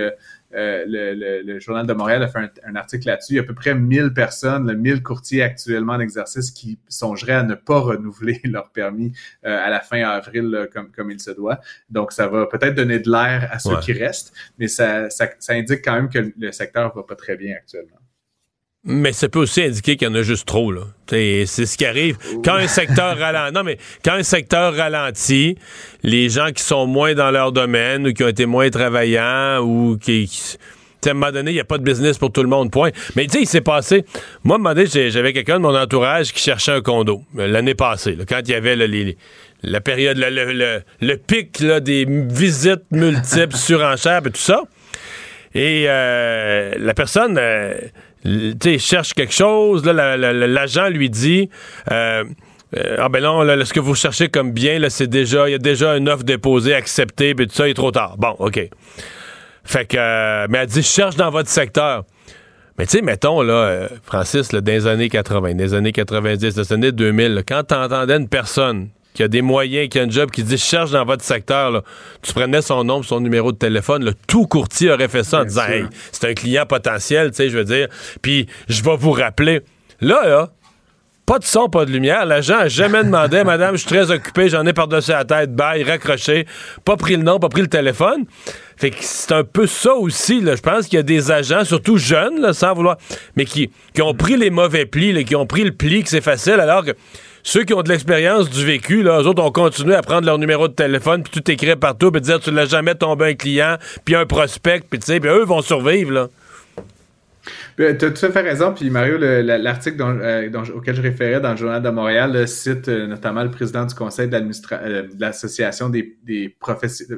euh, le, Journal de Montréal a fait un, article là-dessus. Il y a à peu près 1000 personnes, 1000 courtiers actuellement en exercice qui songeraient à ne pas renouveler <laughs> leur permis euh, à la fin avril comme, comme il se doit. Donc, ça va peut-être donner de l'air à ceux qui restent, mais ça, ça, ça indique quand même que le secteur va pas très bien actuellement. Mais ça peut aussi indiquer qu'il y en a juste trop, là. C'est ce qui arrive. Quand un secteur <laughs> ralentit. Non, mais quand un secteur ralentit, les gens qui sont moins dans leur domaine ou qui ont été moins travaillants ou qui. à un moment donné, il n'y a pas de business pour tout le monde, point. Mais tu sais, il s'est passé. Moi, à un moment donné, j'avais quelqu'un de mon entourage qui cherchait un condo euh, l'année passée, quand il y avait la période, le, pic des visites multiples, <laughs> surenchères et tout ça. Et euh, la personne. Euh, tu cherche quelque chose, l'agent lui dit euh, euh, Ah ben non, ce que vous cherchez comme bien, là, c'est déjà, il y a déjà une offre déposée, acceptée, puis tout ça, il est trop tard. Bon, OK. Fait que, euh, mais elle dit, cherche dans votre secteur. Mais tu sais, mettons, là, Francis, là, dans les années 80, dans les années 90, dans les années 2000, quand t'entendais une personne qui a des moyens, qui a un job, qui dit cherche dans votre secteur, tu prenais son nom, son numéro de téléphone, tout courtier aurait fait ça en disant Hey, c'est un client potentiel, tu sais, je veux dire. Puis je vais vous rappeler. Là, là, pas de son, pas de lumière. L'agent a jamais demandé, Madame, je suis très occupé, j'en ai par-dessus la tête, bye, raccroché, pas pris le nom, pas pris le téléphone. Fait que c'est un peu ça aussi, là. Je pense qu'il y a des agents, surtout jeunes, là, sans vouloir, mais qui, qui ont pris les mauvais plis, là, qui ont pris le pli, que c'est facile, alors que ceux qui ont de l'expérience du vécu, là, eux autres ont continué à prendre leur numéro de téléphone, puis tout écrire partout, puis dire tu l'as jamais tombé un client, puis un prospect, puis tu sais, puis eux vont survivre, là. Euh, tu as tout à fait raison. Puis Mario, l'article euh, auquel je référais dans le Journal de Montréal cite euh, notamment le président du conseil d'administration de l'association des, des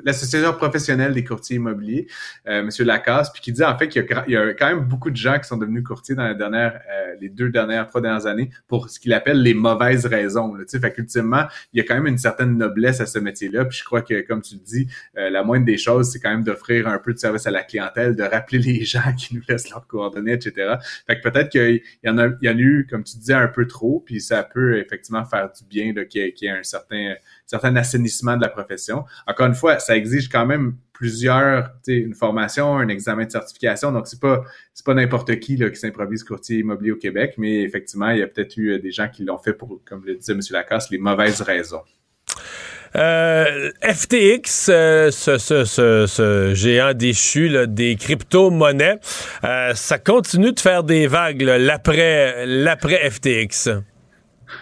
l'association professionnelle des courtiers immobiliers, M. Lacasse, puis qui dit en fait qu'il y, a quand même beaucoup de gens qui sont devenus courtiers dans les dernières, les deux dernières, trois dernières années pour ce qu'il appelle les mauvaises raisons. Là, fait qu'ultimement, il y a quand même une certaine noblesse à ce métier-là. Puis je crois que, comme tu le dis, la moindre des choses, c'est quand même d'offrir un peu de service à la clientèle, de rappeler les <laughs> gens qui nous laissent leurs coordonnées, fait que peut-être qu'il y en a, il y en a eu, comme tu disais, un peu trop, puis ça peut effectivement faire du bien qu'il y, ait un certain, certain assainissement de la profession. Encore une fois, ça exige quand même plusieurs, une formation, un examen de certification. Donc, c'est pas, pas n'importe qui qui s'improvise courtier immobilier au Québec, mais effectivement, il y a peut-être eu euh, des gens qui l'ont fait pour, comme le disait M. Lacasse, les mauvaises raisons. Euh, FTX, euh, ce, ce, ce, géant déchu des crypto-monnaies, euh, ça continue de faire des vagues l'après FTX.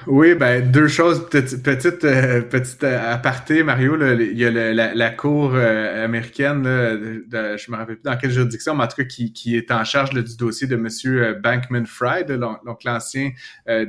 Oui, ben deux choses. Petite, petite, euh, petite euh, aparté, Mario. Là, il y a la, la, cour euh, américaine, là, de, je me rappelle plus dans quelle juridiction, mais en tout cas qui, qui est en charge du dossier de Monsieur Bankman Fried, donc l'ancien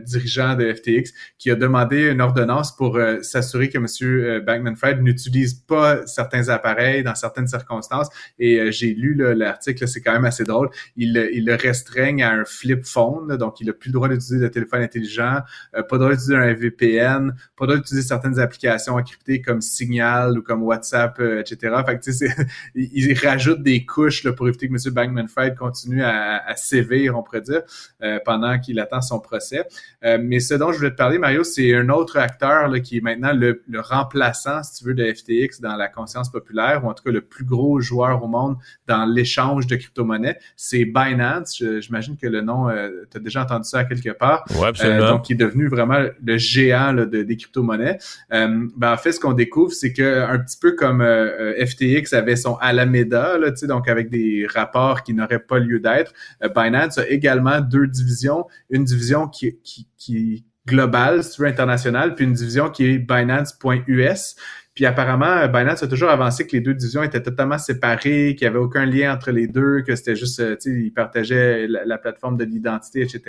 dirigeant de FTX, qui a demandé une ordonnance pour s'assurer que Monsieur Bankman Fried n'utilise pas certains appareils dans certaines circonstances. Et j'ai lu l'article, c'est quand même assez drôle. Il, il le restreigne à un flip phone, donc il n'a plus le droit d'utiliser le téléphone intelligent pas le droit d'utiliser un VPN, pas le droit d'utiliser certaines applications encryptées comme Signal ou comme WhatsApp, euh, etc. Fait que, tu sais, <laughs> ils rajoutent des couches là, pour éviter que M. Bankman-Fried continue à, à, sévir, on pourrait dire, euh, pendant qu'il attend son procès. Euh, mais ce dont je voulais te parler, Mario, c'est un autre acteur là, qui est maintenant le, le, remplaçant, si tu veux, de FTX dans la conscience populaire, ou en tout cas le plus gros joueur au monde dans l'échange de crypto-monnaies. C'est Binance. J'imagine que le nom, tu as déjà entendu ça quelque part. Ouais, absolument. donc, il est devenu vraiment le géant de, des crypto-monnaies. Euh, ben, en fait, ce qu'on découvre, c'est que un petit peu comme euh, euh, FTX avait son Alameda, là, donc avec des rapports qui n'auraient pas lieu d'être, Binance a également deux divisions. Une division qui, qui, qui globale, si tu internationale, puis une division qui est Binance.us. Puis apparemment, Binance a toujours avancé que les deux divisions étaient totalement séparées, qu'il n'y avait aucun lien entre les deux, que c'était juste, tu sais, ils partageaient la, plateforme de l'identité, etc.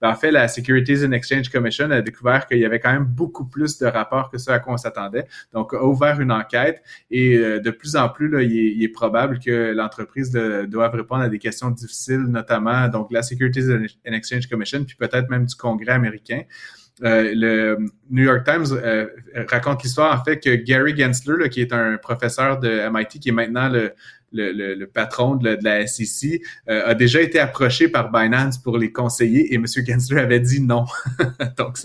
Ben, en fait, la Securities and Exchange Commission a découvert qu'il y avait quand même beaucoup plus de rapports que ce à quoi on s'attendait. Donc, a ouvert une enquête et de plus en plus, là, il, est, probable que l'entreprise doive répondre à des questions difficiles, notamment donc la Securities and Exchange Commission, puis peut-être même du Congrès américain. Euh, le New York Times euh, raconte l'histoire. En fait que Gary Gensler, qui est un professeur de MIT, qui est maintenant le, le, le, patron de la, de la SEC, euh, a déjà été approché par Binance pour les conseiller et M. Gensler avait dit non. <laughs> Donc,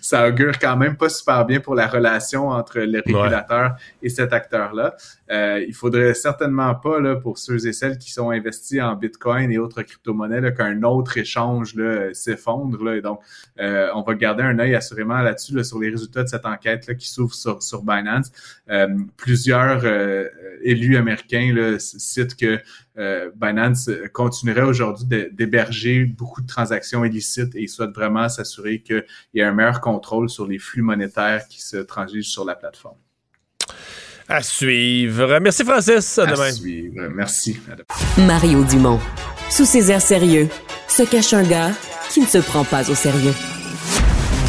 ça augure quand même pas super bien pour la relation entre le régulateur et cet acteur-là. Euh, il faudrait certainement pas, là, pour ceux et celles qui sont investis en Bitcoin et autres crypto-monnaies, qu'un autre échange s'effondre. Là, donc, euh, on va garder un œil assurément là-dessus, sur les résultats de cette enquête là, qui s'ouvre sur, sur Binance. Euh, plusieurs élus américains là, cite que euh, Binance continuerait aujourd'hui d'héberger beaucoup de transactions illicites et il souhaite vraiment s'assurer qu'il y ait un meilleur contrôle sur les flux monétaires qui se transigent sur la plateforme. À suivre. Merci Francis. À, à suivre. Merci. Mario Dumont. Sous ses airs sérieux, se cache un gars qui ne se prend pas au sérieux.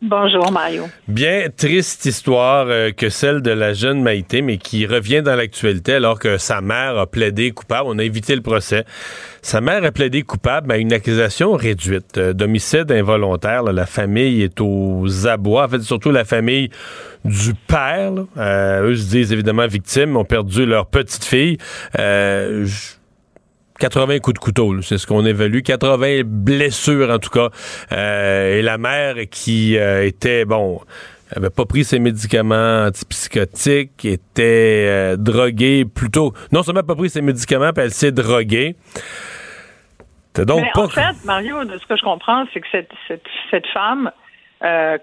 Bonjour Mario. Bien triste histoire euh, que celle de la jeune Maïté, mais qui revient dans l'actualité alors que sa mère a plaidé coupable. On a évité le procès. Sa mère a plaidé coupable à une accusation réduite euh, d'homicide involontaire. la famille est aux abois. En fait, surtout la famille du père. Euh, eux se disent évidemment victimes, ont perdu leur petite fille. 80 coups de couteau, c'est ce qu'on évalue. 80 blessures, en tout cas. Euh, et la mère qui euh, était, bon, avait pas pris ses médicaments antipsychotiques, était euh, droguée plutôt. Non seulement pas pris ses médicaments, puis elle s'est droguée. Donc Mais En fait, Mario, de ce que je comprends, c'est que cette, cette, cette femme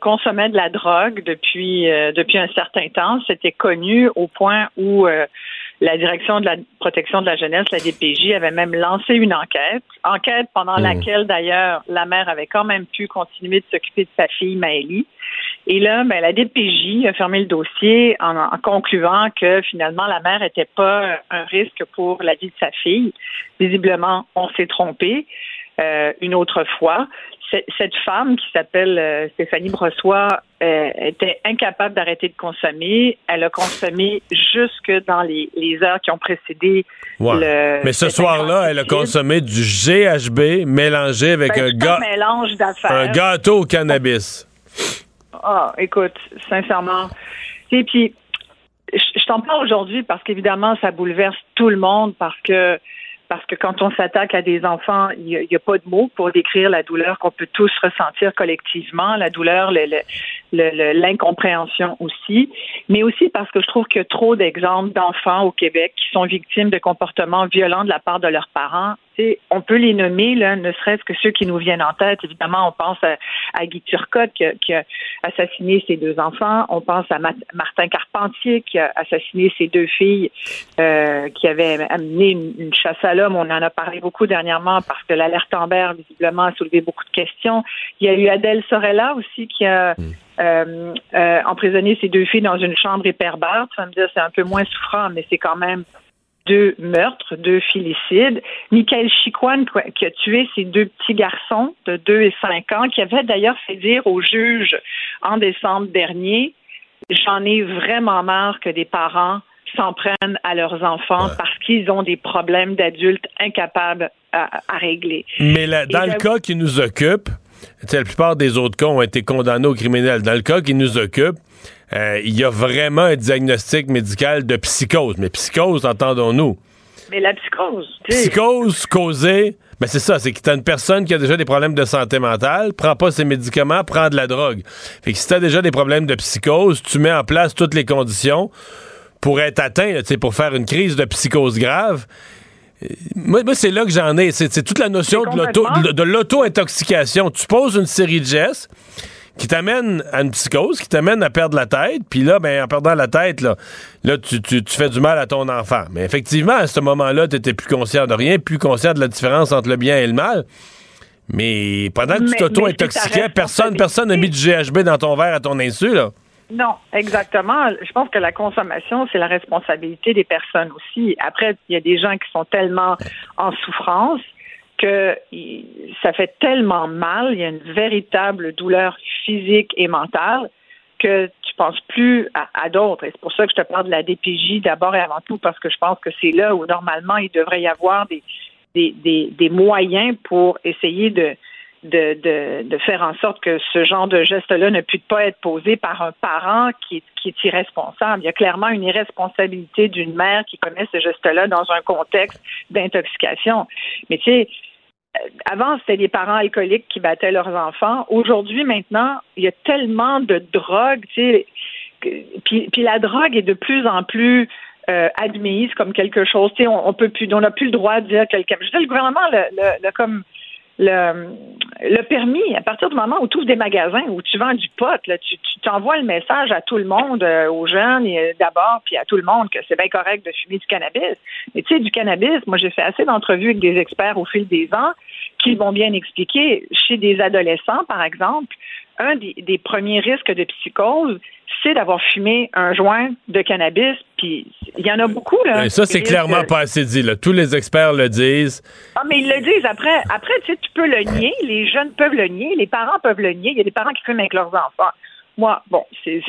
consommait de la drogue depuis, depuis un certain temps. C'était connu au point où la direction de la protection de la jeunesse, la DPJ, avait même lancé une enquête, enquête pendant hmm. laquelle d'ailleurs la mère avait quand même pu continuer de s'occuper de sa fille Maëlie. Et là, ben, la DPJ a fermé le dossier en, concluant que finalement la mère n'était pas un risque pour la vie de sa fille. Visiblement, on s'est trompé. Euh, une autre fois cette femme qui s'appelle euh, Stéphanie Brossois euh, était incapable d'arrêter de consommer. Elle a consommé jusque dans les, heures qui ont précédé le. Mais ce soir-là, elle a consommé du GHB mélangé avec ben, un, mélange un gâteau au cannabis. Ah, écoute, sincèrement. Et puis, je t'en parle aujourd'hui parce qu'évidemment, ça bouleverse tout le monde parce que parce que quand on s'attaque à des enfants, il n'y a, pas de mots pour décrire la douleur qu'on peut tous ressentir collectivement, la douleur, l'incompréhension aussi, mais aussi parce que je trouve qu'il y a trop d'exemples d'enfants au Québec qui sont victimes de comportements violents de la part de leurs parents on peut les nommer, ne serait-ce que ceux qui nous viennent en tête. Évidemment, on pense à, Guy Turcotte qui a, assassiné ses deux enfants. On pense à Martin Carpentier qui a assassiné ses deux filles, euh, qui avait amené une, chasse à l'homme. On en a parlé beaucoup dernièrement parce que l'alerte Amber, visiblement, a soulevé beaucoup de questions. Il y a eu Adèle Sorella aussi qui a mm. Euh, euh, emprisonné ses deux filles dans une chambre hyperbare. Tu vas me dire, c'est un peu moins souffrant, mais c'est quand même deux meurtres, deux filicides. Michael Chicoine, qui a tué ses deux petits garçons de 2 et 5 ans, qui avait d'ailleurs fait dire au juge en décembre dernier, j'en ai vraiment marre que des parents s'en prennent à leurs enfants parce qu'ils ont des problèmes d'adultes incapables à, régler. Mais dans le cas qui nous occupe, la plupart des autres cas ont été condamnés au criminel. Dans le cas qui nous occupe, euh, il y a vraiment un diagnostic médical de psychose. Mais psychose, entendons-nous. Mais la psychose. Psychose causée. Ben c'est ça, c'est que t'as une personne qui a déjà des problèmes de santé mentale, prend pas ses médicaments, prend de la drogue. Fait que si t'as déjà des problèmes de psychose, tu mets en place toutes les conditions pour être atteint, pour faire une crise de psychose grave. Moi, c'est là que j'en ai. C'est toute la notion de l'auto-intoxication. Tu poses une série de gestes qui t'amène à une psychose, qui t'amène à perdre la tête. Puis là, ben, en perdant la tête, là, là tu, tu, tu, fais du mal à ton enfant. Mais effectivement, à ce moment-là, tu étais plus conscient de rien, plus conscient de la différence entre le bien et le mal. Mais pendant que tu t'auto-intoxiquais, personne personne n'a mis du GHB dans ton verre à ton insu, là. Non, exactement. Je pense que la consommation, c'est la responsabilité des personnes aussi. Après, il y a des gens qui sont tellement en souffrance que ça fait tellement mal, il y a une véritable douleur physique et mentale que tu penses plus à, d'autres. Et c'est pour ça que je te parle de la DPJ d'abord et avant tout, parce que je pense que c'est là où normalement il devrait y avoir des, des, des moyens pour essayer de, de, de, faire en sorte que ce genre de geste-là ne puisse pas être posé par un parent qui, est irresponsable. Il y a clairement une irresponsabilité d'une mère qui commet ce geste-là dans un contexte d'intoxication. Mais tu sais, euh, avant, c'était les parents alcooliques qui battaient leurs enfants. Aujourd'hui, maintenant, il y a tellement de drogue, tu sais, puis, puis la drogue est de plus en plus euh, admise comme quelque chose. Tu sais, on, peut plus, on n'a plus le droit de dire quelqu'un. Je le gouvernement, le, le comme le, permis, à partir du moment où tu ouvres des magasins, où tu vends du pot, tu, t'envoies le message à tout le monde, euh, aux jeunes euh, d'abord, puis à tout le monde que c'est bien correct de fumer du cannabis. Mais tu sais, du cannabis, moi j'ai fait assez d'entrevues avec des experts au fil des ans qui vont bien expliquer. Chez des adolescents, par exemple, un des, des premiers risques de psychose, c'est d'avoir fumé un joint de cannabis, puis il y en a beaucoup. Là, Et ça, c'est clairement pas assez dit. Là. Tous les experts le disent. Ah, mais ils le disent après. Après, tu sais, tu peux le nier, les jeunes peuvent le nier, les parents peuvent le nier. Il y a des parents qui fument avec leurs enfants. Moi, bon, c'est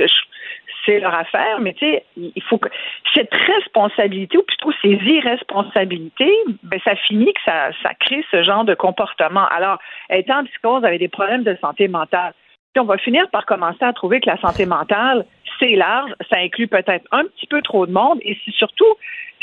c'est leur affaire, mais tu sais, il faut que cette responsabilité, ou plutôt ces irresponsabilités, ben ça finit que ça, ça crée ce genre de comportement. Alors, étant en psychose avec des problèmes de santé mentale, on va finir par commencer à trouver que la santé mentale, c'est large, ça inclut peut-être un petit peu trop de monde, et c'est surtout,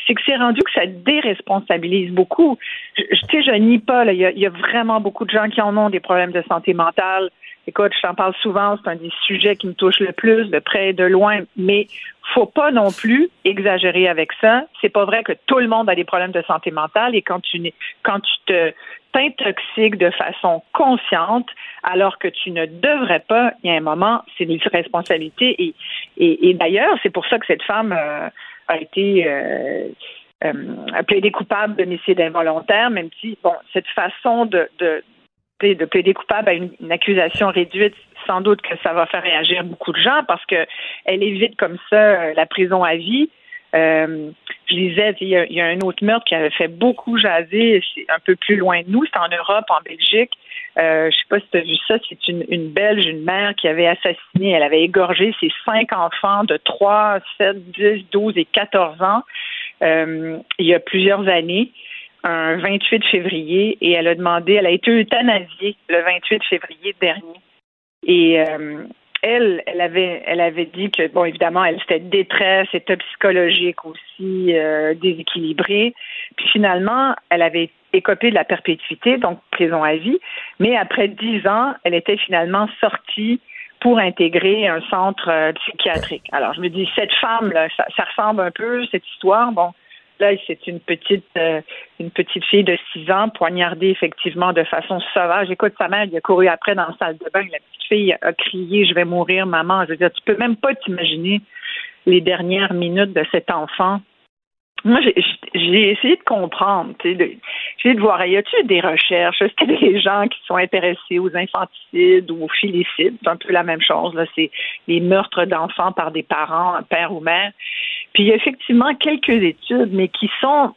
c'est que c'est rendu que ça déresponsabilise beaucoup. Je, sais, je nie pas, il y, a vraiment beaucoup de gens qui en ont des problèmes de santé mentale. Écoute, je t'en parle souvent, c'est un des sujets qui me touche le plus, de près et de loin, mais faut pas non plus exagérer avec ça. C'est pas vrai que tout le monde a des problèmes de santé mentale et quand tu quand tu te t'intoxiques de façon consciente alors que tu ne devrais pas, il y a un moment, c'est une responsabilité et, d'ailleurs, c'est pour ça que cette femme euh, a été euh, euh, coupable d'homicide involontaire, même si, bon, cette façon de, de, de plaider coupable à une, accusation réduite, sans doute que ça va faire réagir beaucoup de gens parce que elle évite comme ça euh, la prison à vie. Euh, je disais, il y, a, un autre meurtre qui avait fait beaucoup jaser, c'est un peu plus loin de nous, c'est en Europe, en Belgique. Euh, je sais pas si tu as vu ça, c'est une, une Belge, une mère qui avait assassiné, elle avait égorgé ses cinq enfants de 3, 7, 10, 12 et 14 ans euh, il y a plusieurs années un 28 février et elle a demandé, elle a été euthanasiée le 28 février dernier. Et euh, elle, elle avait, elle avait dit que bon, évidemment, elle c'était détresse, état psychologique aussi euh, déséquilibré. Puis finalement, elle avait écopé de la perpétuité, donc prison à vie. Mais après dix ans, elle était finalement sortie pour intégrer un centre euh, psychiatrique. Alors, je me dis, cette femme, là, ça, ça ressemble un peu, cette histoire. Bon, Là, c'est une petite euh, une petite fille de 6 ans poignardée effectivement de façon sauvage. Écoute, sa mère, il a couru après dans la salle de bain. La petite fille a crié Je vais mourir, maman. Je veux dire, tu peux même pas t'imaginer les dernières minutes de cet enfant. Moi, j'ai essayé de comprendre, j'ai essayé de voir, y a-t-il des recherches? Est-ce qu'il y a des gens qui sont intéressés aux infanticides ou aux filicides? C'est un peu la même chose, là. C'est les meurtres d'enfants par des parents, père ou mère. Puis il y a effectivement quelques études, mais qui sont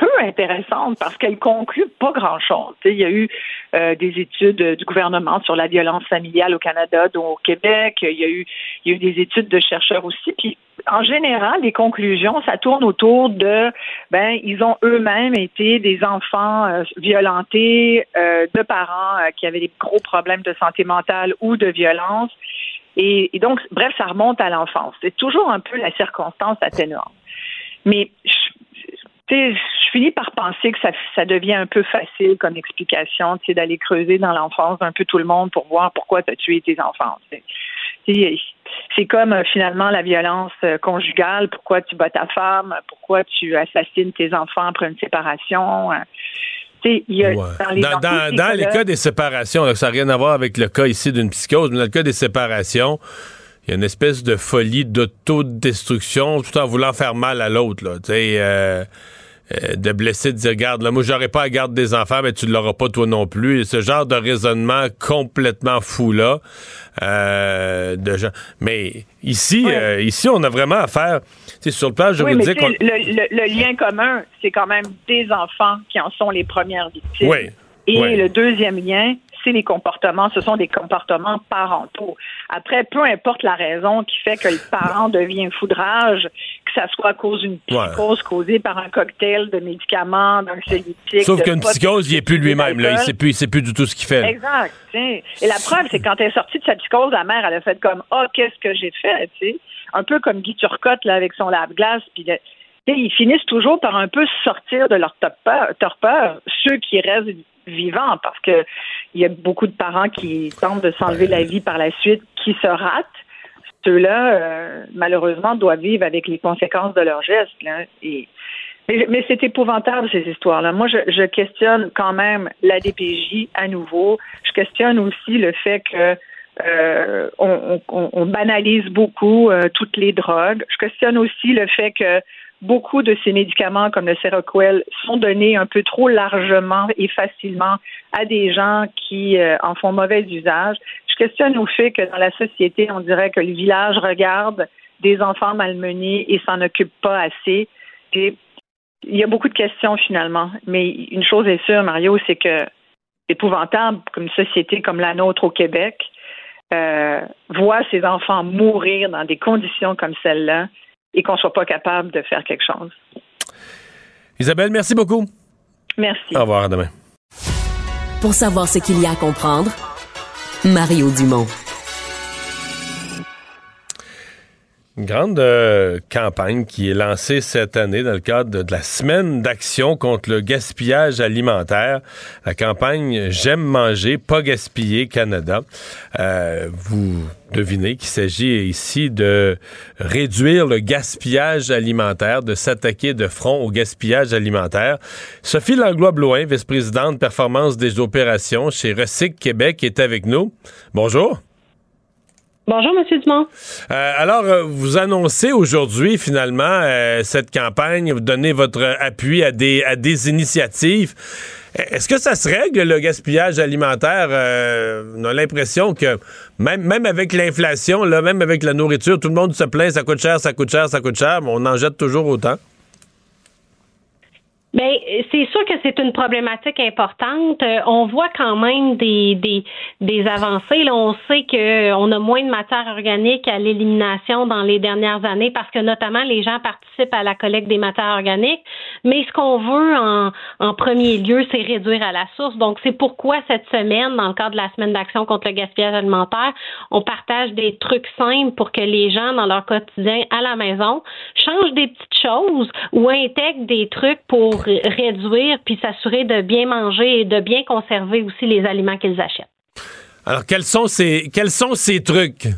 peu intéressantes parce qu'elles concluent pas grand-chose. Il y a eu euh, des études du gouvernement sur la violence familiale au Canada, dont au Québec. Il y a eu, y a eu des études de chercheurs aussi. Puis en général, les conclusions, ça tourne autour de, ben, ils ont eux-mêmes été des enfants euh, violentés euh, de parents qui avaient des gros problèmes de santé mentale ou de violence. Et, donc, bref, ça remonte à l'enfance. C'est toujours un peu la circonstance atténuante. Mais je, finis par penser que ça, devient un peu facile comme explication, d'aller creuser dans l'enfance d'un peu tout le monde pour voir pourquoi tu as tué tes enfants. C'est comme euh, finalement la violence euh, conjugale, pourquoi tu bats ta femme, pourquoi tu assassines tes enfants après une séparation? Il y a, Ouais. dans les, Dans, dans dans- cas des séparations, là, ça n'a rien à voir avec le cas ici d'une psychose, mais dans le cas des séparations, il y a une espèce de folie d'autodestruction tout en voulant faire mal à l'autre. là. Tu sais, euh, euh, de blesser, de dire, regarde, là, moi, j'aurais pas à garder des enfants, mais tu ne l'auras pas toi non plus. Et ce genre de raisonnement complètement fou-là. euh, de gens. Mais ici, euh, ici, on a vraiment affaire. Sais, sur le plan Oui, mais juridique, sais, on- le, le- le lien commun, c'est quand même des enfants qui en sont les premières victimes. Oui. Et Oui. le deuxième lien, c'est les comportements. Ce sont des comportements parentaux. Après, peu importe la raison qui fait que le parent devient foudrage, que ça soit à cause d'une psychose causée par un cocktail de médicaments, d'anxiolytiques. Sauf qu'une psychose, il n'est plus lui-même. là. Il d'alcool. sait plus, il sait plus du tout ce qu'il fait. Exact. Et la preuve, c'est quand elle est sortie de sa psychose, la mère, elle a fait comme Ah, qu'est-ce que j'ai fait? tu sais. Un peu comme Guy Turcotte là, avec son lave-glace. Puis ils finissent toujours par un peu sortir de leur torpeur, torpeur ceux qui restent vivants, parce que il y a beaucoup de parents qui tentent de s'enlever la vie par la suite, qui se ratent. Ceux-là, euh, malheureusement, doivent vivre avec les conséquences de leurs gestes. là. Et mais, mais c'est épouvantable, ces histoires-là. Moi, je, je questionne quand même la DPJ à nouveau. Je questionne aussi le fait que euh, on, on- on banalise beaucoup euh, toutes les drogues. Je questionne aussi le fait que beaucoup de ces médicaments, comme le Seroquel, sont donnés un peu trop largement et facilement à des gens qui euh, en font mauvais usage. Je questionne au fait que dans la société, on dirait que le village regarde des enfants malmenés et s'en occupe pas assez. Et il y a beaucoup de questions finalement, mais une chose est sûre, Mario, c'est que c'est épouvantable qu'une société comme la nôtre au Québec euh, voit ses enfants mourir dans des conditions comme celle-là et qu'on soit pas capable de faire quelque chose. Isabelle, merci beaucoup. Merci. Au revoir, à demain. Pour savoir ce qu'il y a à comprendre, Mario Dumont. Une grande euh, campagne qui est lancée cette année dans le cadre de, la semaine d'action contre le gaspillage alimentaire. La campagne J'aime manger, pas gaspiller Canada. Euh, vous devinez qu'il s'agit ici de réduire le gaspillage alimentaire, de s'attaquer de front au gaspillage alimentaire. Sophie Langlois-Bloin, vice-présidente performance des opérations chez Recyc Québec, est avec nous. Bonjour. Bonjour, Monsieur Dumont. Euh, alors, euh, vous annoncez aujourd'hui finalement euh, cette campagne, vous donnez votre appui à des, initiatives. Est-ce que ça se règle le gaspillage alimentaire? On a l'impression que même, avec l'inflation, même avec la nourriture, tout le monde se plaint, ça coûte cher, ça coûte cher, ça coûte cher, mais on en jette toujours autant. Bien, c'est sûr que c'est une problématique importante. Euh, on voit quand même des, des, des avancées. Là, on sait qu'on a moins de matière organique à l'élimination dans les dernières années parce que notamment les gens participent à la collecte des matières organiques. Mais ce qu'on veut en, en premier lieu, c'est réduire à la source. Donc, c'est pourquoi cette semaine, dans le cadre de la semaine d'action contre le gaspillage alimentaire, on partage des trucs simples pour que les gens, dans leur quotidien à la maison, changent des petites choses ou intègrent des trucs pour réduire puis s'assurer de bien manger et de bien conserver aussi les aliments qu'ils achètent. Alors, quels sont ces, quels sont ces trucs?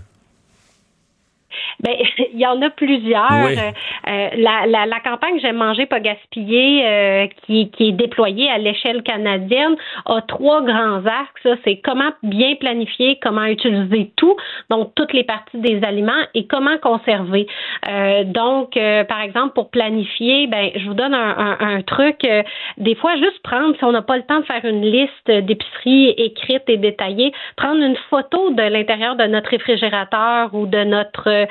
Ben, il y en a plusieurs. Oui. Euh, la, la, la campagne J'aime manger, pas gaspiller, euh, qui, qui est déployée à l'échelle canadienne, a trois grands axes. Ça, C'est comment bien planifier, comment utiliser tout, donc toutes les parties des aliments, et comment conserver. Euh, donc, euh, par exemple, pour planifier, ben, je vous donne un, un, un truc. euh, des fois, juste prendre, si on n'a pas le temps de faire une liste d'épicerie écrite et détaillée, prendre une photo de l'intérieur de notre réfrigérateur ou de notre euh,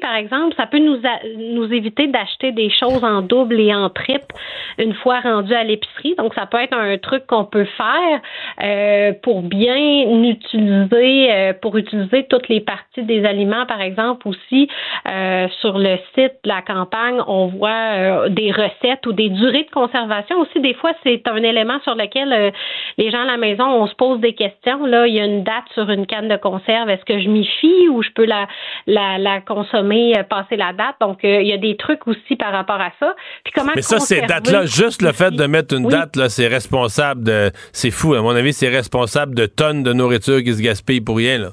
par exemple, ça peut nous, nous éviter d'acheter des choses en double et en triple une fois rendu à l'épicerie. Donc, ça peut être un truc qu'on peut faire euh, pour bien utiliser, euh, pour utiliser toutes les parties des aliments, par exemple, aussi euh, sur le site de la campagne, on voit des recettes ou des durées de conservation. Aussi, des fois, c'est un élément sur lequel les gens à la maison, on se pose des questions. Là, il y a une date sur une canne de conserve. Est-ce que je m'y fie ou je peux la, la consommer, euh, passer la date? Donc, euh, il y a des trucs aussi par rapport à ça. Puis comment Mais ça, ces dates-là, juste le fait de mettre une Oui. date, là, c'est responsable de. C'est fou, à mon avis, c'est responsable de tonnes de nourriture qui se gaspillent pour rien, là.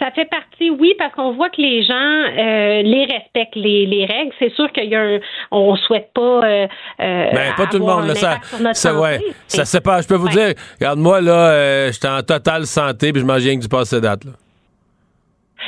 Ça fait partie partie, oui, parce qu'on voit que les gens euh, les respectent les, les règles. C'est sûr qu'il y a un, on souhaite pas. Euh, ben, pas tout le monde. Là, ça, ça, ouais, ça sépare. Je peux vous dire, regarde moi là, j'étais en totale santé puis je mangeais rien que du passé date là.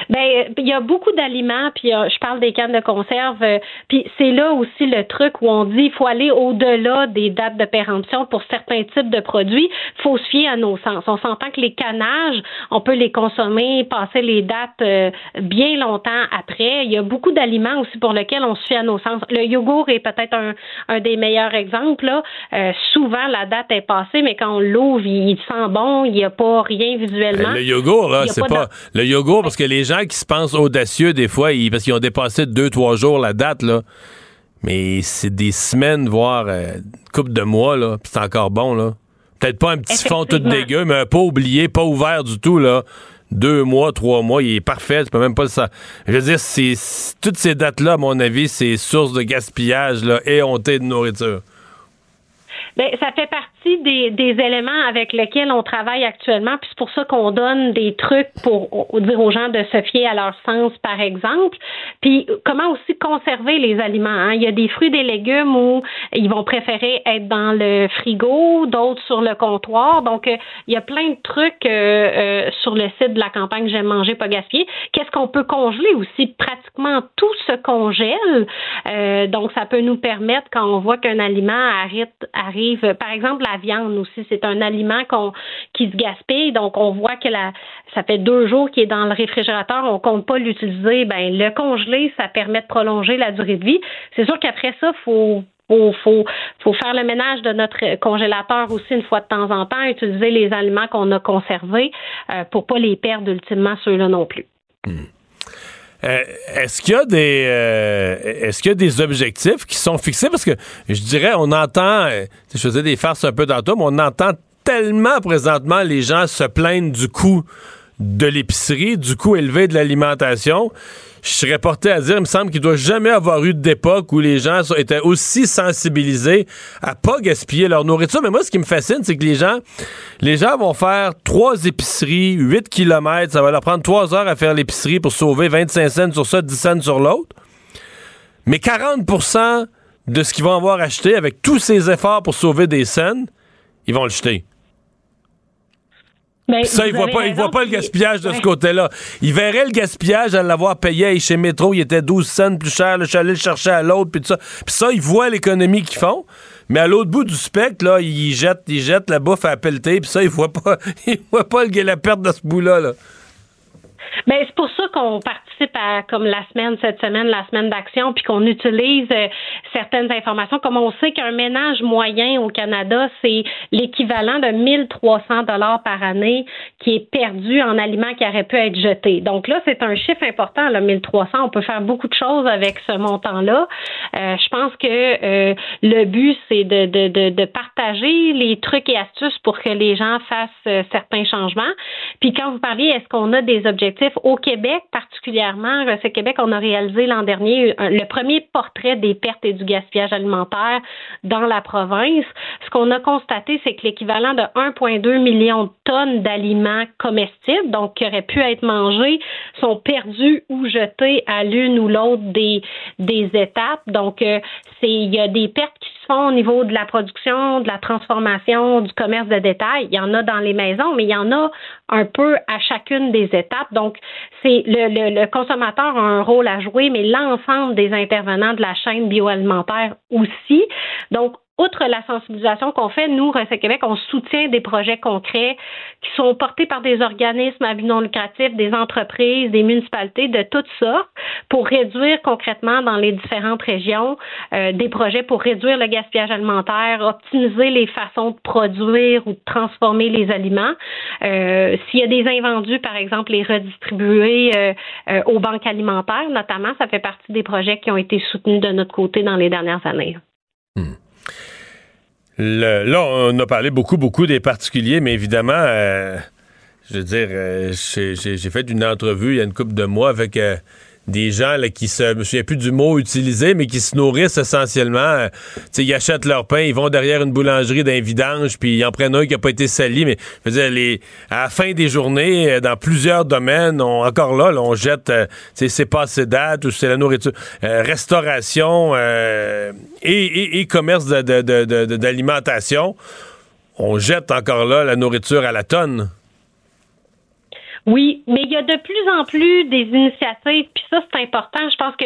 Ben, il y a beaucoup d'aliments, puis je parle des cannes de conserve, euh, puis c'est là aussi le truc où on dit il faut aller au-delà des dates de péremption pour certains types de produits. Il faut se fier à nos sens. On s'entend que les cannages, on peut les consommer, passer les dates euh, bien longtemps après. Il y a beaucoup d'aliments aussi pour lesquels on se fie à nos sens. Le yogourt est peut-être un, un, des meilleurs exemples. Là. Euh, souvent, la date est passée, mais quand on l'ouvre, il, sent bon, il n'y a pas rien visuellement. Le yogourt, là, c'est pas, le yogourt parce que les gens qui se pensent audacieux des fois, parce qu'ils ont dépassé deux, trois jours la date, là. Mais c'est des semaines, voire euh, une couple de mois, là. Puis c'est encore bon, là. Peut-être pas un petit fond tout dégueu, mais un pas oublié, pas ouvert du tout, là. Deux mois, trois mois, il est parfait. Tu peux même pas ça. Je veux dire, c'est, toutes ces dates-là, à mon avis, c'est source de gaspillage, là, éhonté de nourriture. Bien, ça fait partie des, éléments avec lesquels on travaille actuellement, puis c'est pour ça qu'on donne des trucs pour dire aux gens de se fier à leur sens, par exemple. Puis comment aussi conserver les aliments. Hein? Il y a des fruits, des légumes où ils vont préférer être dans le frigo, d'autres sur le comptoir. Donc euh, il y a plein de trucs euh, euh, sur le site de la campagne J'aime manger, pas gaspiller. Qu'est-ce qu'on peut congeler aussi? Pratiquement tout se congèle. donc ça peut nous permettre quand on voit qu'un aliment arrive, arrive, par exemple la viande aussi. C'est un aliment qu'on qui se gaspille. Donc, on voit que ça fait deux jours qu'il est dans le réfrigérateur. On compte pas l'utiliser. Ben, le congeler, ça permet de prolonger la durée de vie. C'est sûr qu'après ça, faut, faut, faire le ménage de notre congélateur aussi une fois de temps en temps, utiliser les aliments qu'on a conservés euh, pour pas les perdre ultimement ceux-là non plus. Hmm. Euh, est-ce qu'il y a des euh, est-ce qu'il y a des objectifs qui sont fixés? Parce que je dirais on entend euh, je faisais des farces un peu tantôt mais on entend tellement présentement les gens se plaindre du coût de l'épicerie, du coût élevé de l'alimentation je serais porté à dire, il me semble qu'il doit jamais avoir eu d'époque où les gens étaient aussi sensibilisés à pas gaspiller leur nourriture. Mais moi, ce qui me fascine, c'est que les gens, les gens vont faire trois épiceries, 8 kilomètres. Ça va leur prendre trois heures à faire l'épicerie pour sauver 25 cents sur ça, 10 cents sur l'autre. Mais 40% de ce qu'ils vont avoir acheté avec tous ces efforts pour sauver des cents, ils vont le jeter. Ben, ça, il voit pas, il voit pas le gaspillage de ce côté-là. Il verrait le gaspillage à l'avoir payé chez Métro, il était 12 cents plus cher, je suis allé le chercher à l'autre, puis ça. Puis ça, il voit l'économie qu'ils font. Mais à l'autre bout du spectre, là, il jette, il jette la bouffe à pelleter, puis ça, il voit pas, <laughs> il voit pas la perte de ce bout-là. Là. Ben, c'est pour ça qu'on participe à comme la semaine cette semaine, la semaine d'action, puis qu'on utilise euh, certaines informations. Comme on sait qu'un ménage moyen au Canada, c'est l'équivalent de 1300 dollars par année qui est perdu en aliments qui auraient pu être jetés. Donc là, c'est un chiffre important, là, 1300. On peut faire beaucoup de choses avec ce montant-là. Euh, je pense que euh, le but, c'est de, de, de, de, partager les trucs et astuces pour que les gens fassent certains changements. Puis quand vous parliez, est-ce qu'on a des objectifs au Québec, particulièrement, ce Québec, on a réalisé l'an dernier le premier portrait des pertes et du gaspillage alimentaire dans la province. Ce qu'on a constaté, c'est que l'équivalent de 1,2 million de tonnes d'aliments comestibles, donc qui auraient pu être mangés, sont perdus ou jetés à l'une ou l'autre des, des étapes. Donc, euh, c'est il y a des pertes qui au niveau de la production, de la transformation, du commerce de détail. Il y en a dans les maisons, mais il y en a un peu à chacune des étapes. Donc, c'est le, le, consommateur a un rôle à jouer, mais l'ensemble des intervenants de la chaîne bioalimentaire aussi. Donc, outre la sensibilisation qu'on fait, nous, Recette Québec, on soutient des projets concrets qui sont portés par des organismes à but non lucratif, des entreprises, des municipalités de toutes sortes pour réduire concrètement dans les différentes régions euh, des projets pour réduire le gaspillage alimentaire, optimiser les façons de produire ou de transformer les aliments. Euh, S'il y a des invendus, par exemple, les redistribuer euh, aux banques alimentaires, notamment, ça fait partie des projets qui ont été soutenus de notre côté dans les dernières années. Hmm là, on a parlé beaucoup, beaucoup des particuliers, mais évidemment, euh, je veux dire, euh, j'ai fait une entrevue il y a une couple de mois avec euh, des gens qui se, je plus du mot utilisé, mais qui se nourrissent essentiellement. Euh, ils achètent leur pain, ils vont derrière une boulangerie d'un vidange, puis ils en prennent un qui a pas été sali. Mais à la fin des journées, euh, dans plusieurs domaines, on, encore là, on jette, euh, c'est passé date ou c'est la nourriture, restauration et, commerce d'alimentation. on jette encore là la nourriture à la tonne. Oui, mais il y a de plus en plus des initiatives, puis ça c'est important. Je pense que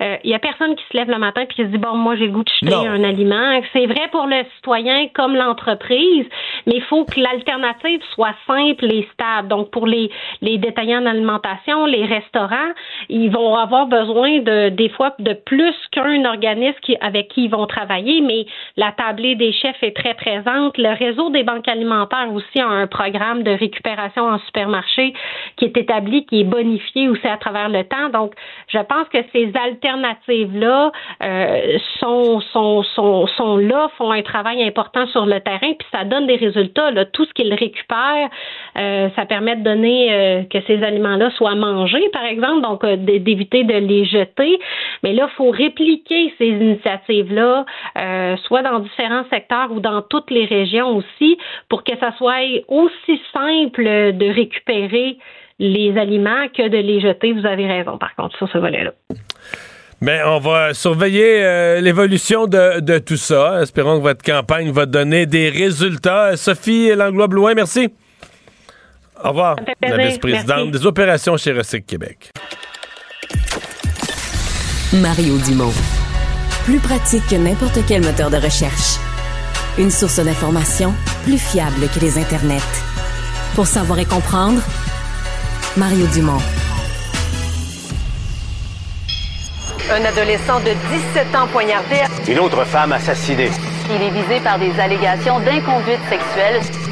euh, il y a personne qui se lève le matin puis qui se dit bon moi j'ai le goût de jeter un aliment. C'est vrai pour le citoyen comme l'entreprise, mais il faut que l'alternative soit simple et stable. Donc pour les les détaillants d'alimentation, les restaurants, ils vont avoir besoin de des fois de plus qu'un organisme qui, avec qui ils vont travailler, mais la tablée des chefs est très présente. Le réseau des banques alimentaires aussi a un programme de récupération en supermarché qui est établi, qui est bonifié aussi à travers le temps. Donc, je pense que ces alternatives-là euh, sont, là, font un travail important sur le terrain, puis ça donne des résultats. Tout ce qu'ils récupèrent, euh, ça permet de donner euh, que ces aliments-là soient mangés, par exemple, donc d'éviter de les jeter. Mais là, il faut répliquer ces initiatives-là, soit dans différents secteurs ou dans toutes les régions aussi, pour que ça soit aussi simple de récupérer les aliments que de les jeter. Vous avez raison, par contre, sur ce volet-là. Mais on va surveiller euh, l'évolution de, tout ça. Espérons que votre campagne va donner des résultats. Sophie Langlois-Blouin, merci. Au revoir. La vice-présidente des opérations chez Recyc Québec. Mario Dumont. Plus pratique que n'importe quel moteur de recherche. Une source d'information plus fiable que les internets. Pour savoir et comprendre, Mario Dumont. Un adolescent de 17 ans poignardé. Une autre femme assassinée. Il est visé par des allégations d'inconduite sexuelle.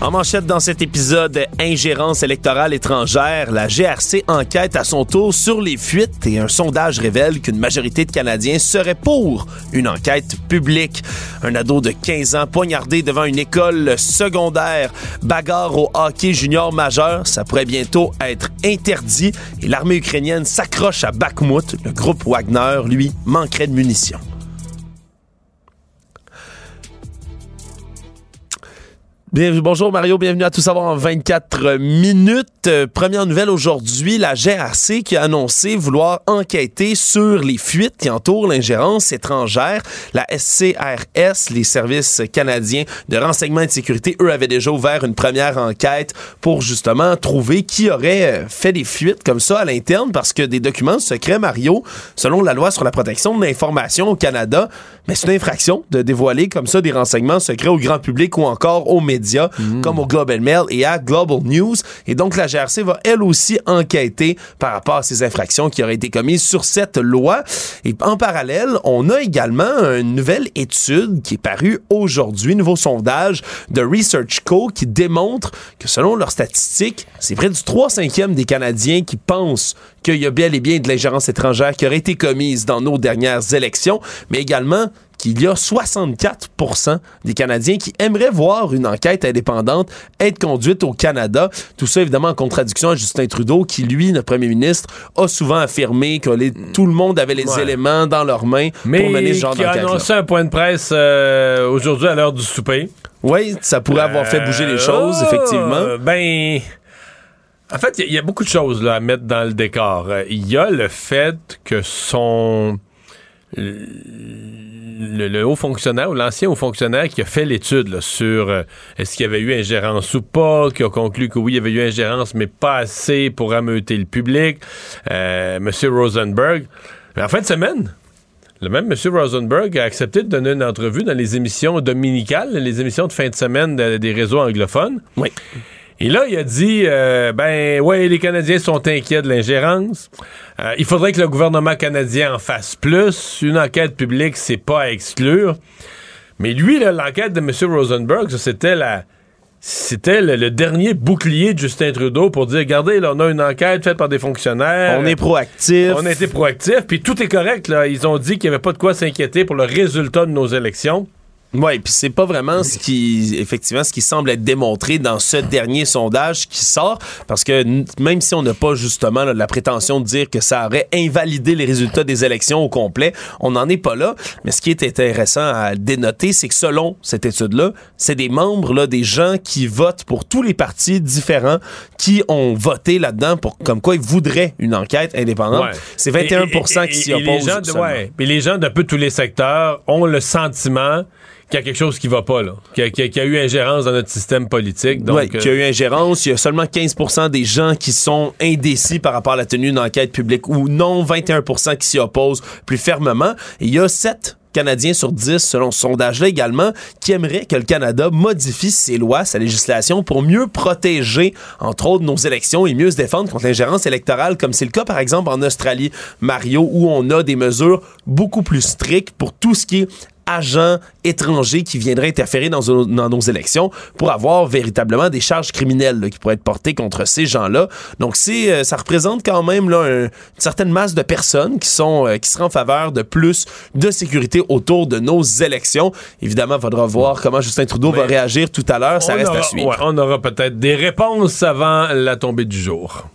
En manchette dans cet épisode, ingérence électorale étrangère, la GRC enquête à son tour sur les fuites et un sondage révèle qu'une majorité de Canadiens seraient pour une enquête publique. Un ado de 15 ans poignardé devant une école secondaire, bagarre au hockey junior majeur, ça pourrait bientôt être interdit et l'armée ukrainienne s'accroche à Bakhmut. Le groupe Wagner, lui, manquerait de munitions. Bonjour Mario, bienvenue à Tout savoir en 24 minutes. Euh, première nouvelle aujourd'hui, la GRC qui a annoncé vouloir enquêter sur les fuites qui entourent l'ingérence étrangère. La SCRS, les services canadiens de renseignement et de sécurité, eux avaient déjà ouvert une première enquête pour justement trouver qui aurait euh, fait des fuites comme ça à l'interne parce que des documents secrets, Mario, selon la loi sur la protection de l'information au Canada, mais c'est une infraction de dévoiler comme ça des renseignements secrets au grand public ou encore aux médias, mm. comme au Global Mail et à Global News. Et donc, la GRC va elle aussi enquêter par rapport à ces infractions qui auraient été commises sur cette loi. Et en parallèle, on a également une nouvelle étude qui est parue aujourd'hui, nouveau sondage de Research Co qui démontre que selon leurs statistiques, c'est près du 3 5 des Canadiens qui pensent qu'il y a bel et bien de l'ingérence étrangère qui aurait été commise dans nos dernières élections, mais également qu'il y a 64% des Canadiens qui aimeraient voir une enquête indépendante être conduite au Canada. Tout ça, évidemment, en contradiction à Justin Trudeau, qui, lui, notre premier ministre, a souvent affirmé que tout le monde avait les éléments dans leurs mains pour mener ce genre d'enquête. qui a annoncé un point de presse euh, aujourd'hui à l'heure du souper. Oui, ça pourrait avoir fait bouger les choses, euh, effectivement. Ben... En fait, il y, a beaucoup de choses là, à mettre dans le décor. Il y a le fait que son le, haut fonctionnaire ou l'ancien haut fonctionnaire qui a fait l'étude sur euh, est-ce qu'il y avait eu ingérence ou pas, qui a conclu que oui, il y avait eu ingérence, mais pas assez pour ameuter le public, euh, M. Rosenberg. Mais en fin de semaine, le même M. Rosenberg a accepté de donner une entrevue dans les émissions dominicales, les émissions de fin de semaine des réseaux anglophones. Oui. Et là, il a dit, euh, ben ouais, les Canadiens sont inquiets de l'ingérence. Euh, il faudrait que le gouvernement canadien en fasse plus. Une enquête publique, c'est pas à exclure. Mais lui, l'enquête de M. Rosenberg, c'était la, c'était le, le dernier bouclier de Justin Trudeau pour dire regardez, là, on a une enquête faite par des fonctionnaires. On est proactif. On a été proactif, puis tout est correct. Là. Ils ont dit qu'il n'y avait pas de quoi s'inquiéter pour le résultat de nos élections. Oui, puis c'est pas vraiment ce qui, effectivement, ce qui semble être démontré dans ce dernier sondage qui sort, parce que même si on n'a pas justement là, la prétention de dire que ça aurait invalidé les résultats des élections au complet, on n'en est pas là. Mais ce qui est intéressant à dénoter, c'est que selon cette étude-là, c'est des membres, là, des gens qui votent pour tous les partis différents, qui ont voté là-dedans pour comme quoi ils voudraient une enquête indépendante. Ouais. C'est 21 Et- et- qui et- s'y et les opposent. gens de- ouais. Puis les gens d'un peu tous les secteurs ont le sentiment qu'il y a quelque chose qui va pas, là. Qu'il y a, y eu ingérence dans notre système politique. Donc, Oui, qu'il y a eu ingérence. Il y a seulement 15% des gens qui sont indécis par rapport à la tenue d'une enquête publique ou non 21% qui s'y opposent plus fermement. Et il y a 7 Canadiens sur 10, selon ce sondage-là également, qui aimeraient que le Canada modifie ses lois, sa législation pour mieux protéger, entre autres, nos élections et mieux se défendre contre l'ingérence électorale, comme c'est le cas, par exemple, en Australie, Mario, où on a des mesures beaucoup plus strictes pour tout ce qui est agents étrangers qui viendraient interférer dans, nos- dans nos élections pour avoir véritablement des charges criminelles là, qui pourraient être portées contre ces gens-là. Donc c'est euh, ça représente quand même là, un- une certaine masse de personnes qui sont euh, qui seraient en faveur de plus de sécurité autour de nos élections. Évidemment, il faudra voir comment Justin Trudeau va réagir tout à l'heure. Ça reste aura, à suivre. ouais, on aura peut-être des réponses avant la tombée du jour.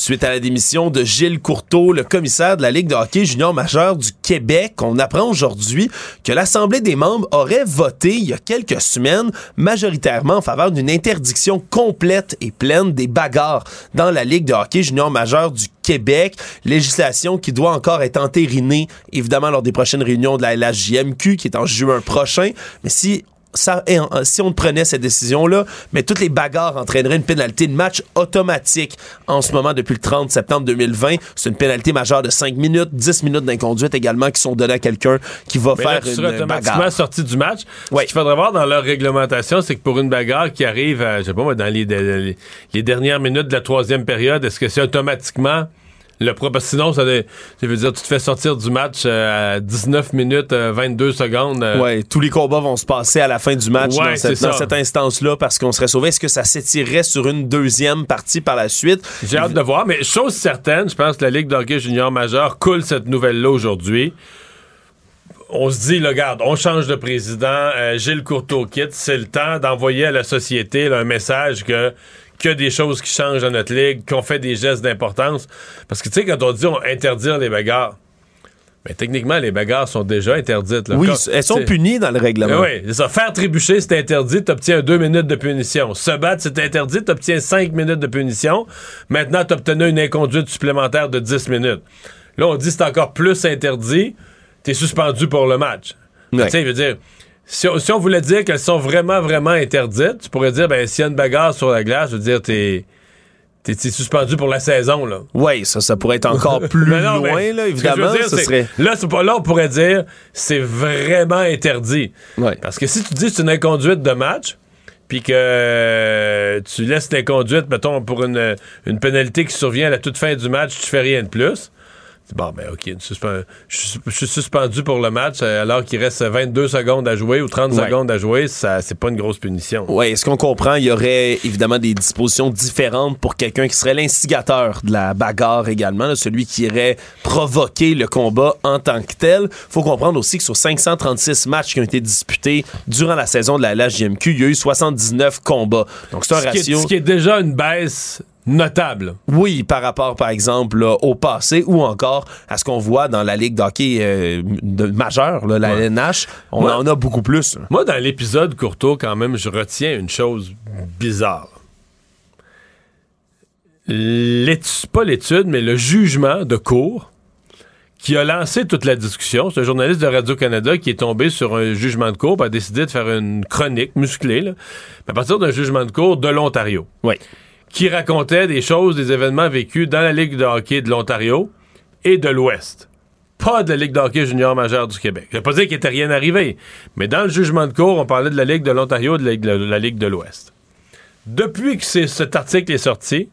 Suite à la démission de Gilles Courteau, le commissaire de la Ligue de hockey junior majeur du Québec, on apprend aujourd'hui que l'Assemblée des membres aurait voté il y a quelques semaines majoritairement en faveur d'une interdiction complète et pleine des bagarres dans la Ligue de hockey junior majeur du Québec, législation qui doit encore être entérinée évidemment lors des prochaines réunions de la LHJMQ qui est en juin prochain, mais si ça, et en- si on prenait cette décision-là, mais toutes les bagarres entraîneraient une pénalité de match automatique en ce moment depuis le 30 septembre 2020. C'est une pénalité majeure de 5 minutes, 10 minutes d'inconduite également qui sont données à quelqu'un qui va Mais là, faire tu une automatiquement bagarre. sorti du match. Ouais. Ce qu'il faudra voir dans leur réglementation, c'est que pour une bagarre qui arrive, à, je sais pas moi, dans les, les- les dernières minutes de la troisième période, est-ce que c'est automatiquement le pro? Parce que sinon, ça, veut- ça veut dire tu te fais sortir du match euh, à 19 minutes, euh, 22 secondes. euh, Ouais, tous les combats vont se passer à la fin du match Ouais, dans, cette, dans instance-là parce qu'on serait sauvé. Est-ce que ça s'étirerait sur une deuxième partie par la suite? J'ai hâte de voir, mais chose certaine, je pense que la Ligue de hockey junior majeur coule cette nouvelle-là aujourd'hui. On se dit, là, regarde, on change de président, euh, Gilles Courteau quitte, c'est le temps d'envoyer à la société là, un message que a des choses qui changent dans notre ligue, qu'on fait des gestes d'importance. Parce que, tu sais, quand on dit on interdire les bagarres, mais techniquement, les bagarres sont déjà interdites. là. Oui, Quand- elles sont punies dans le règlement. oui, c'est ça. Faire trébucher, c'est interdit. T'obtiens deux minutes de punition. Se battre, c'est interdit. T'obtiens cinq minutes de punition. Maintenant, t'obtenais une inconduite supplémentaire de 10 minutes. Là, on dit c'est encore plus interdit. T'es suspendu pour le match. Ouais. Tu sais, je veux dire, si on, si on voulait dire qu'elles sont vraiment, vraiment interdites, tu pourrais dire, ben, s'il y a une bagarre sur la glace, je veux dire, t'es. T'es suspendu pour la saison, là. Oui, ça, ça pourrait être encore <laughs> plus non, loin, mais là, évidemment. dire, ça c'est- serait... Là, pas là, on pourrait dire c'est vraiment interdit. Ouais. Parce que si tu dis que c'est une inconduite de match, puis que euh, tu laisses l'inconduite, mettons, pour une, une pénalité qui survient à la toute fin du match, tu fais rien de plus. Bon, ben, OK, je suis- suspendu pour le match euh, alors qu'il reste 22 secondes à jouer ou 30 Ouais. secondes à jouer, ça, c'est pas une grosse punition. Oui, est-ce qu'on comprend? Il y aurait évidemment des dispositions différentes pour quelqu'un qui serait l'instigateur de la bagarre également, là, celui qui irait provoquer le combat en tant que tel. faut comprendre aussi que sur 536 matchs qui ont été disputés durant la saison de la LHJMQ, il y a eu 79 combats. Donc c'est un Ce qui, est, ratio. ce qui est déjà une baisse notable. Oui, par rapport, par exemple, là, au passé ou encore à ce qu'on voit dans la Ligue d'hockey euh, de- majeure, là, la Ouais. LNH, on en a beaucoup plus. Moi, dans l'épisode Courtois, quand même, je retiens une chose bizarre. Pas l'étude, mais le jugement de cour qui a lancé toute la discussion. C'est un journaliste de Radio-Canada qui est tombé sur un jugement de cour et a décidé de faire une chronique musclée, là, à partir d'un jugement de cour de l'Ontario, Oui. Qui racontait des choses, des événements vécus dans la Ligue de hockey de l'Ontario et de l'Ouest. Pas de la Ligue de hockey junior majeure du Québec. Je veux pas dire qu'il n'était rien arrivé, mais dans le jugement de cour, on parlait de la Ligue de l'Ontario et de la, de la Ligue de l'Ouest. Depuis que cet article est sorti,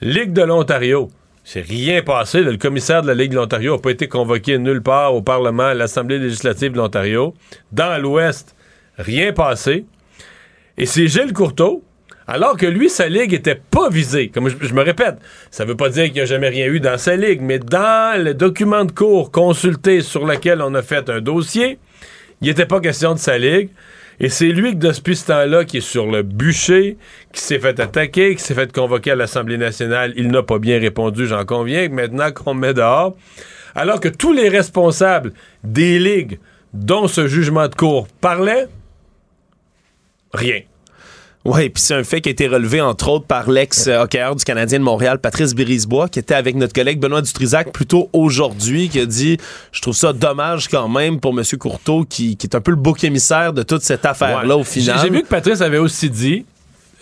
Ligue de l'Ontario, c'est rien passé. Le commissaire de la Ligue de l'Ontario n'a pas été convoqué nulle part au Parlement, à l'Assemblée législative de l'Ontario. Dans l'Ouest, Rien passé. Et c'est Gilles Courteau, alors que lui, sa ligue était pas visée. Comme je, me répète, ça veut pas dire qu'il n'y a jamais rien eu dans sa ligue, mais dans le document de cours consulté sur lequel on a fait un dossier, il n'était pas question de sa ligue. Et c'est lui que depuis ce temps-là qui est sur le bûcher, qui s'est fait attaquer, qui s'est fait convoquer à l'Assemblée nationale. Il n'a pas bien répondu, j'en conviens. Maintenant qu'on me met dehors, alors que tous les responsables des ligues dont ce jugement de cour parlait, rien. Oui, puis c'est un fait qui a été relevé, entre autres, par l'ex-hockeyeur du Canadien de Montréal, Patrice Birisbois, qui était avec notre collègue Benoît Dutrisac plus tôt aujourd'hui, qui a dit Je trouve ça dommage quand même pour M. Courteau, qui, qui est un peu le bouc émissaire de toute cette affaire-là Ouais. au final. J'ai vu que Patrice avait aussi dit,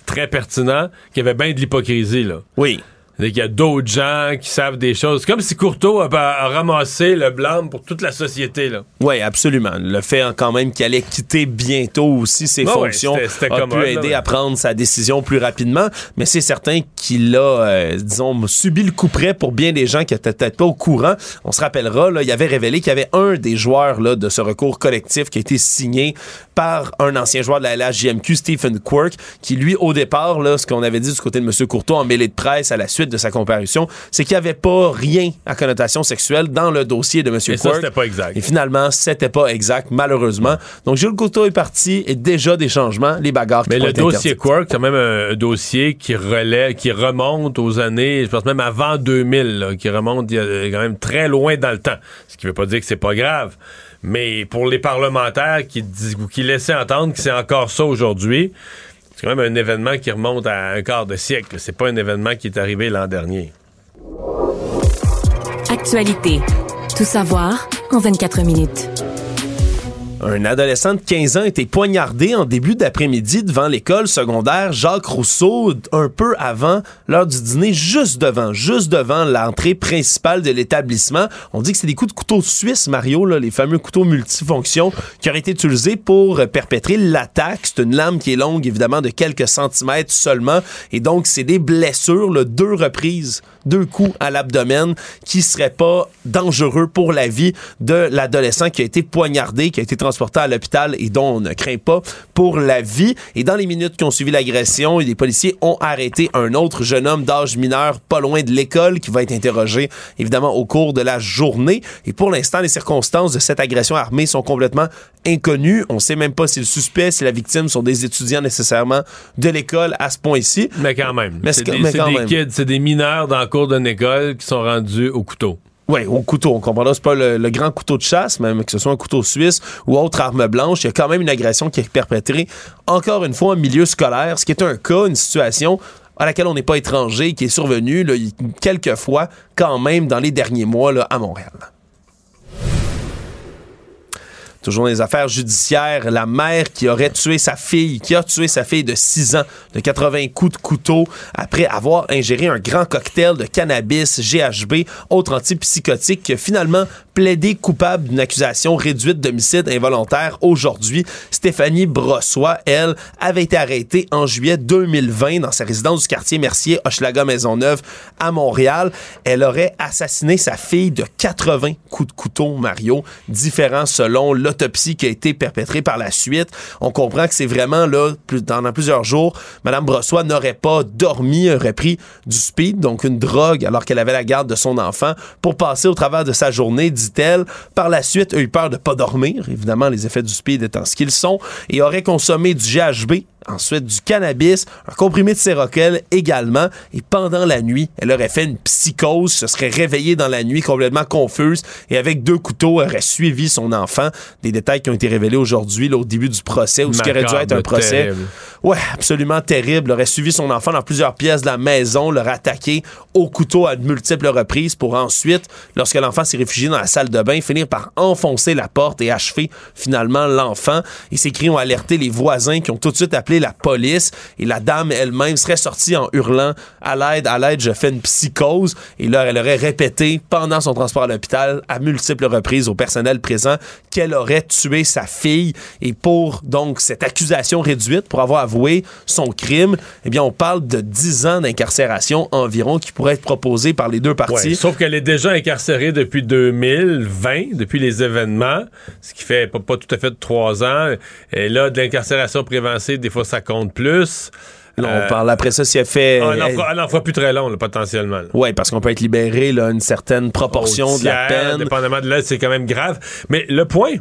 très pertinent, qu'il y avait bien de l'hypocrisie, là. Oui. Il y a d'autres gens qui savent des choses. Comme si Courteau a, a ramassé le blâme pour toute la société, là. Oui, absolument. Le fait quand même qu'il allait quitter bientôt aussi ses fonctions ouais, c'était- c'était a commode, pu là, aider ouais. à prendre sa décision plus rapidement. Mais c'est certain qu'il a, euh, disons, subi le coup près pour bien des gens qui étaient peut-être pas au courant. On se rappellera, là, il avait révélé qu'il y avait un des joueurs là, de ce recours collectif qui a été signé par un ancien joueur de la LHJMQ, Stephen Quirk, qui lui, au départ, là, ce qu'on avait dit du côté de M. Courteau en mêlée de presse à la suite de sa comparution, c'est qu'il n'y avait pas rien à connotation sexuelle dans le dossier de M. Et Quirk. ça, pas exact. Et finalement, c'était pas exact, malheureusement. Donc, Gilles Couteau est parti et déjà des changements, les bagarres qui Mais le dossier. Quark, c'est quand même un, dossier qui relaie, qui remonte aux années, je pense même avant 2000, là, qui remonte a quand même très loin dans le temps. Ce qui veut pas dire que c'est pas grave. Mais pour les parlementaires qui, dis- ou qui laissaient entendre que c'est encore ça aujourd'hui, c'est quand même un événement qui remonte à un quart de siècle. C'est pas un événement qui est arrivé l'an dernier. Actualité. Tout savoir en 24 minutes. Un adolescent de 15 ans a été poignardé en début d'après-midi devant l'école secondaire Jacques Rousseau, un peu avant l'heure du dîner, juste devant, juste devant l'entrée principale de l'établissement. On dit que c'est des coups de couteau suisse, Mario, les fameux couteaux multifonctions qui auraient été utilisés pour perpétrer l'attaque. C'est une lame qui est longue, évidemment, de quelques centimètres seulement. Et donc, c'est des blessures, là, deux reprises, deux coups à l'abdomen qui seraient pas dangereux pour la vie de l'adolescent qui a été poignardé, qui a été transporté à l'hôpital et dont on ne craint pas pour la vie. Et dans les minutes qui ont suivi l'agression, les policiers ont arrêté un autre jeune homme d'âge mineur pas loin de l'école qui va être interrogé évidemment au cours de la journée. Et pour l'instant, les circonstances de cette agression armée sont complètement inconnues. On sait même pas si le suspect, si la victime sont des étudiants nécessairement de l'école à ce point-ci. Mais quand même. Mais c'est des, mais c'est quand des même. kids, c'est des mineurs dans le cours d'une école qui sont rendus au couteau. Oui, au couteau. On comprendra, c'est pas le, le grand couteau de chasse, même que ce soit un couteau suisse ou autre arme blanche. Il y a quand même une agression qui est perpétrée, encore une fois, en milieu scolaire, ce qui est un cas, une situation à laquelle on n'est pas étranger, qui est survenue quelques fois, quand même, dans les derniers mois là, à Montréal. Toujours dans les affaires judiciaires, la mère qui aurait tué sa fille, qui a tué sa fille de 6 ans de 80 coups de couteau après avoir ingéré un grand cocktail de cannabis, GHB, autre antipsychotique, qui a finalement plaidé coupable d'une accusation réduite d'homicide involontaire aujourd'hui. Stéphanie Brossois, elle, avait été arrêtée en juillet 2020 dans sa résidence du quartier Mercier, Hochelaga Maisonneuve, à Montréal. Elle aurait assassiné sa fille de 80 coups de couteau, Mario, différents selon l'autopsie qui a été perpétrée par la suite. On comprend que c'est vraiment là, plus, pendant plusieurs jours, Madame Brossois n'aurait pas dormi, aurait pris du speed, donc une drogue, alors qu'elle avait la garde de son enfant, pour passer au travers de sa journée, dit-elle. Par la suite, a eu peur de pas dormir, évidemment, les effets du speed étant ce qu'ils sont, et aurait consommé du GHB, ensuite du cannabis, un comprimé de séroquel également, et pendant la nuit, elle aurait fait une psychose, se serait réveillée dans la nuit complètement confuse, et avec deux couteaux, aurait suivi son enfant. Des détails qui ont été révélés aujourd'hui, au début du procès, ou ce qui aurait dû être un procès. terrible. Ouais, absolument terrible. Aurait suivi son enfant dans plusieurs pièces de la maison, l'aurait attaqué au couteau à de multiples reprises pour ensuite, lorsque l'enfant s'est réfugié dans la salle de bain, finir par enfoncer la porte et achever finalement l'enfant. Et ces cris ont alerté les voisins qui ont tout de suite appelé la police et la dame elle-même serait sortie en hurlant à l'aide, à l'aide, je fais une psychose. Et là, elle aurait répété pendant son transport à l'hôpital à multiples reprises au personnel présent qu'elle aurait tué sa fille. Et pour donc cette accusation réduite, pour avoir avoué son crime, eh bien, on parle de 10 ans d'incarcération environ qui pourrait être proposé par les deux parties. Ouais, sauf qu'elle est déjà incarcérée depuis 2020, depuis les événements, ce qui fait pas, pas tout à fait trois ans. Et là, de l'incarcération préventive, des fois, ça compte plus. Là, on Euh, parle après ça si elle fait. Ah, elle en fera plus très long, là, potentiellement. Ouais, parce qu'on peut être libéré là, une certaine proportion de la peine. Dépendamment de l'aide, c'est quand même grave. Mais le point,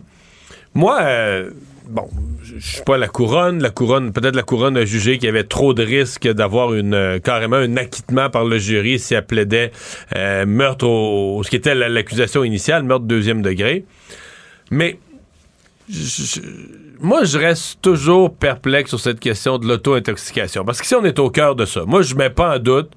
moi, euh, bon, je suis pas la couronne. La couronne, peut-être la couronne a jugé qu'il y avait trop de risques d'avoir une euh, carrément un acquittement par le jury si elle plaidait euh, meurtre au, ce qui était la- l'accusation initiale, meurtre deuxième degré. Mais je- je- moi, je reste toujours perplexe sur cette question de l'auto-intoxication. Parce que si on est au cœur de ça, moi, je mets pas en doute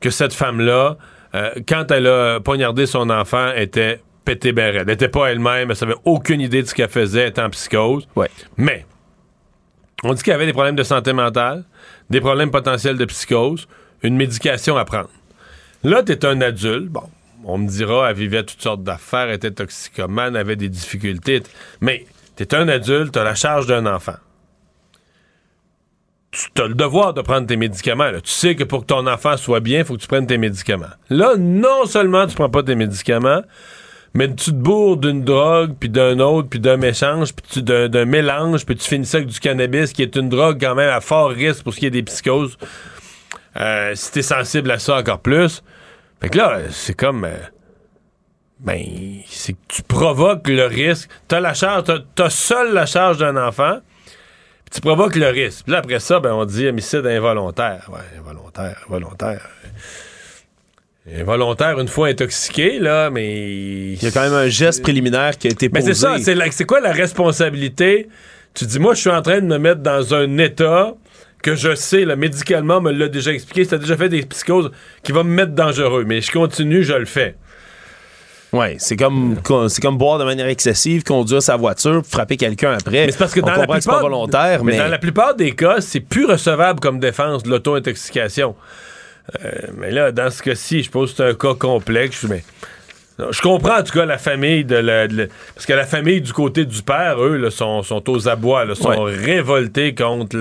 que cette femme-là, euh, quand elle a poignardé son enfant, était pété raide. Elle n'était pas elle-même, elle savait aucune idée de ce qu'elle faisait, elle était en psychose. Ouais. Mais, on dit qu'elle avait des problèmes de santé mentale, des problèmes potentiels de psychose, une médication à prendre. Là, tu es un adulte, bon, on me dira, elle vivait toutes sortes d'affaires, était toxicomane, avait des difficultés, mais tu es un adulte, tu as la charge d'un enfant. Tu as le devoir de prendre tes médicaments. Tu sais que pour que ton enfant soit bien, il faut que tu prennes tes médicaments. Là, non seulement tu prends pas tes médicaments, mais tu te bourres d'une drogue, puis d'un autre, puis d'un échange, puis d'un mélange, puis tu finis avec du cannabis, qui est une drogue quand même à fort risque pour ce qui est des psychoses. Euh, si t'es sensible à ça encore plus. Fait que là, c'est comme... euh, ben, c'est que tu provoques le risque. T'as la charge, t'as, seul la charge d'un enfant, puis tu provoques le risque. Puis là, après ça, ben, on dit homicide involontaire. Ouais, involontaire, involontaire. Involontaire une fois intoxiqué, là, mais... Il y a quand même un geste préliminaire qui a été Mais posé. c'est ça, c'est, la- c'est quoi la responsabilité? Tu dis, moi, je suis en train de me mettre dans un état que je sais, le médicalement me l'a déjà expliqué, ça a déjà fait des psychoses qui va me mettre dangereux, mais je continue, je le fais. Ouais, c'est comme c'est comme boire de manière excessive, conduire sa voiture, frapper quelqu'un après. Mais c'est parce que dans la comprend que pas plupart- volontaire, mais mais, dans la plupart des cas, c'est plus recevable comme défense de l'auto-intoxication. Euh, mais là, dans ce cas-ci, je pense que c'est un cas complexe, mais je comprends en tout cas la famille de la, de la- parce que la famille du côté du père, eux, là, sont, sont aux abois, là, sont Ouais. révoltés contre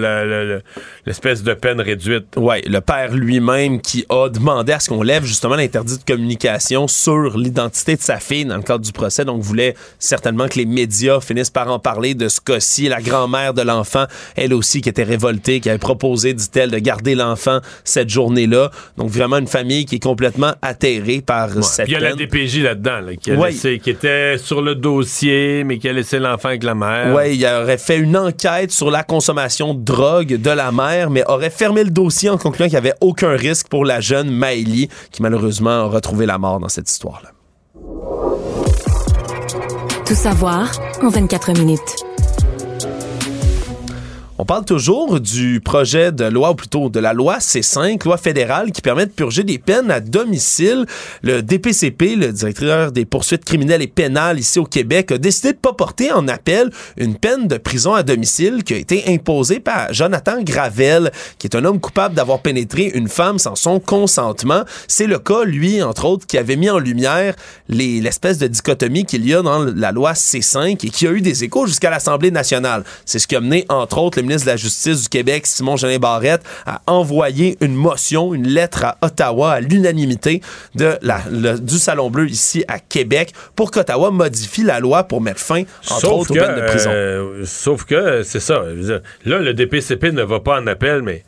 l'espèce de peine réduite. Ouais, le père lui-même qui a demandé à ce qu'on lève justement l'interdit de communication sur l'identité de sa fille dans le cadre du procès, donc voulait certainement que les médias finissent par en parler de ce cas-ci. La grand-mère de l'enfant, elle aussi, qui était révoltée, qui avait proposé, dit-elle, de garder l'enfant cette journée-là. Donc vraiment une famille qui est complètement atterrée par cette il y a la peine. DPJ là-dedans, là, qui, a Ouais. laissé- qui était sur le dossier, mais qui a laissé l'enfant avec la mère. Ouais, il aurait fait une enquête sur la consommation de drogue de la mère, mais aurait fermé le dossier en concluant qu'il n'y avait aucun risque pour la jeune Maëlie, qui malheureusement a retrouvé la mort dans cette histoire-là. Tout savoir en 24 minutes. On parle toujours du projet de loi, ou plutôt de la loi C5, loi fédérale qui permet de purger des peines à domicile. Le DPCP, le directeur des poursuites criminelles et pénales ici au Québec, a décidé de pas porter en appel une peine de prison à domicile qui a été imposée par Jonathan Gravel, qui est un homme coupable d'avoir pénétré une femme sans son consentement. C'est le cas, lui, entre autres, qui avait mis en lumière les- l'espèce de dichotomie qu'il y a dans la loi C5 et qui a eu des échos jusqu'à l'Assemblée nationale. C'est ce qui a mené, entre autres, ministre de la Justice du Québec, Simon Jeanin Barrette, à envoyer une motion, une lettre à Ottawa à l'unanimité de la, le- du Salon Bleu ici à Québec pour qu'Ottawa modifie la loi pour mettre fin, entre Sauf autres, que, aux peines de prison. euh, sauf que, c'est ça. Là, le DPCP ne va pas en appel, mais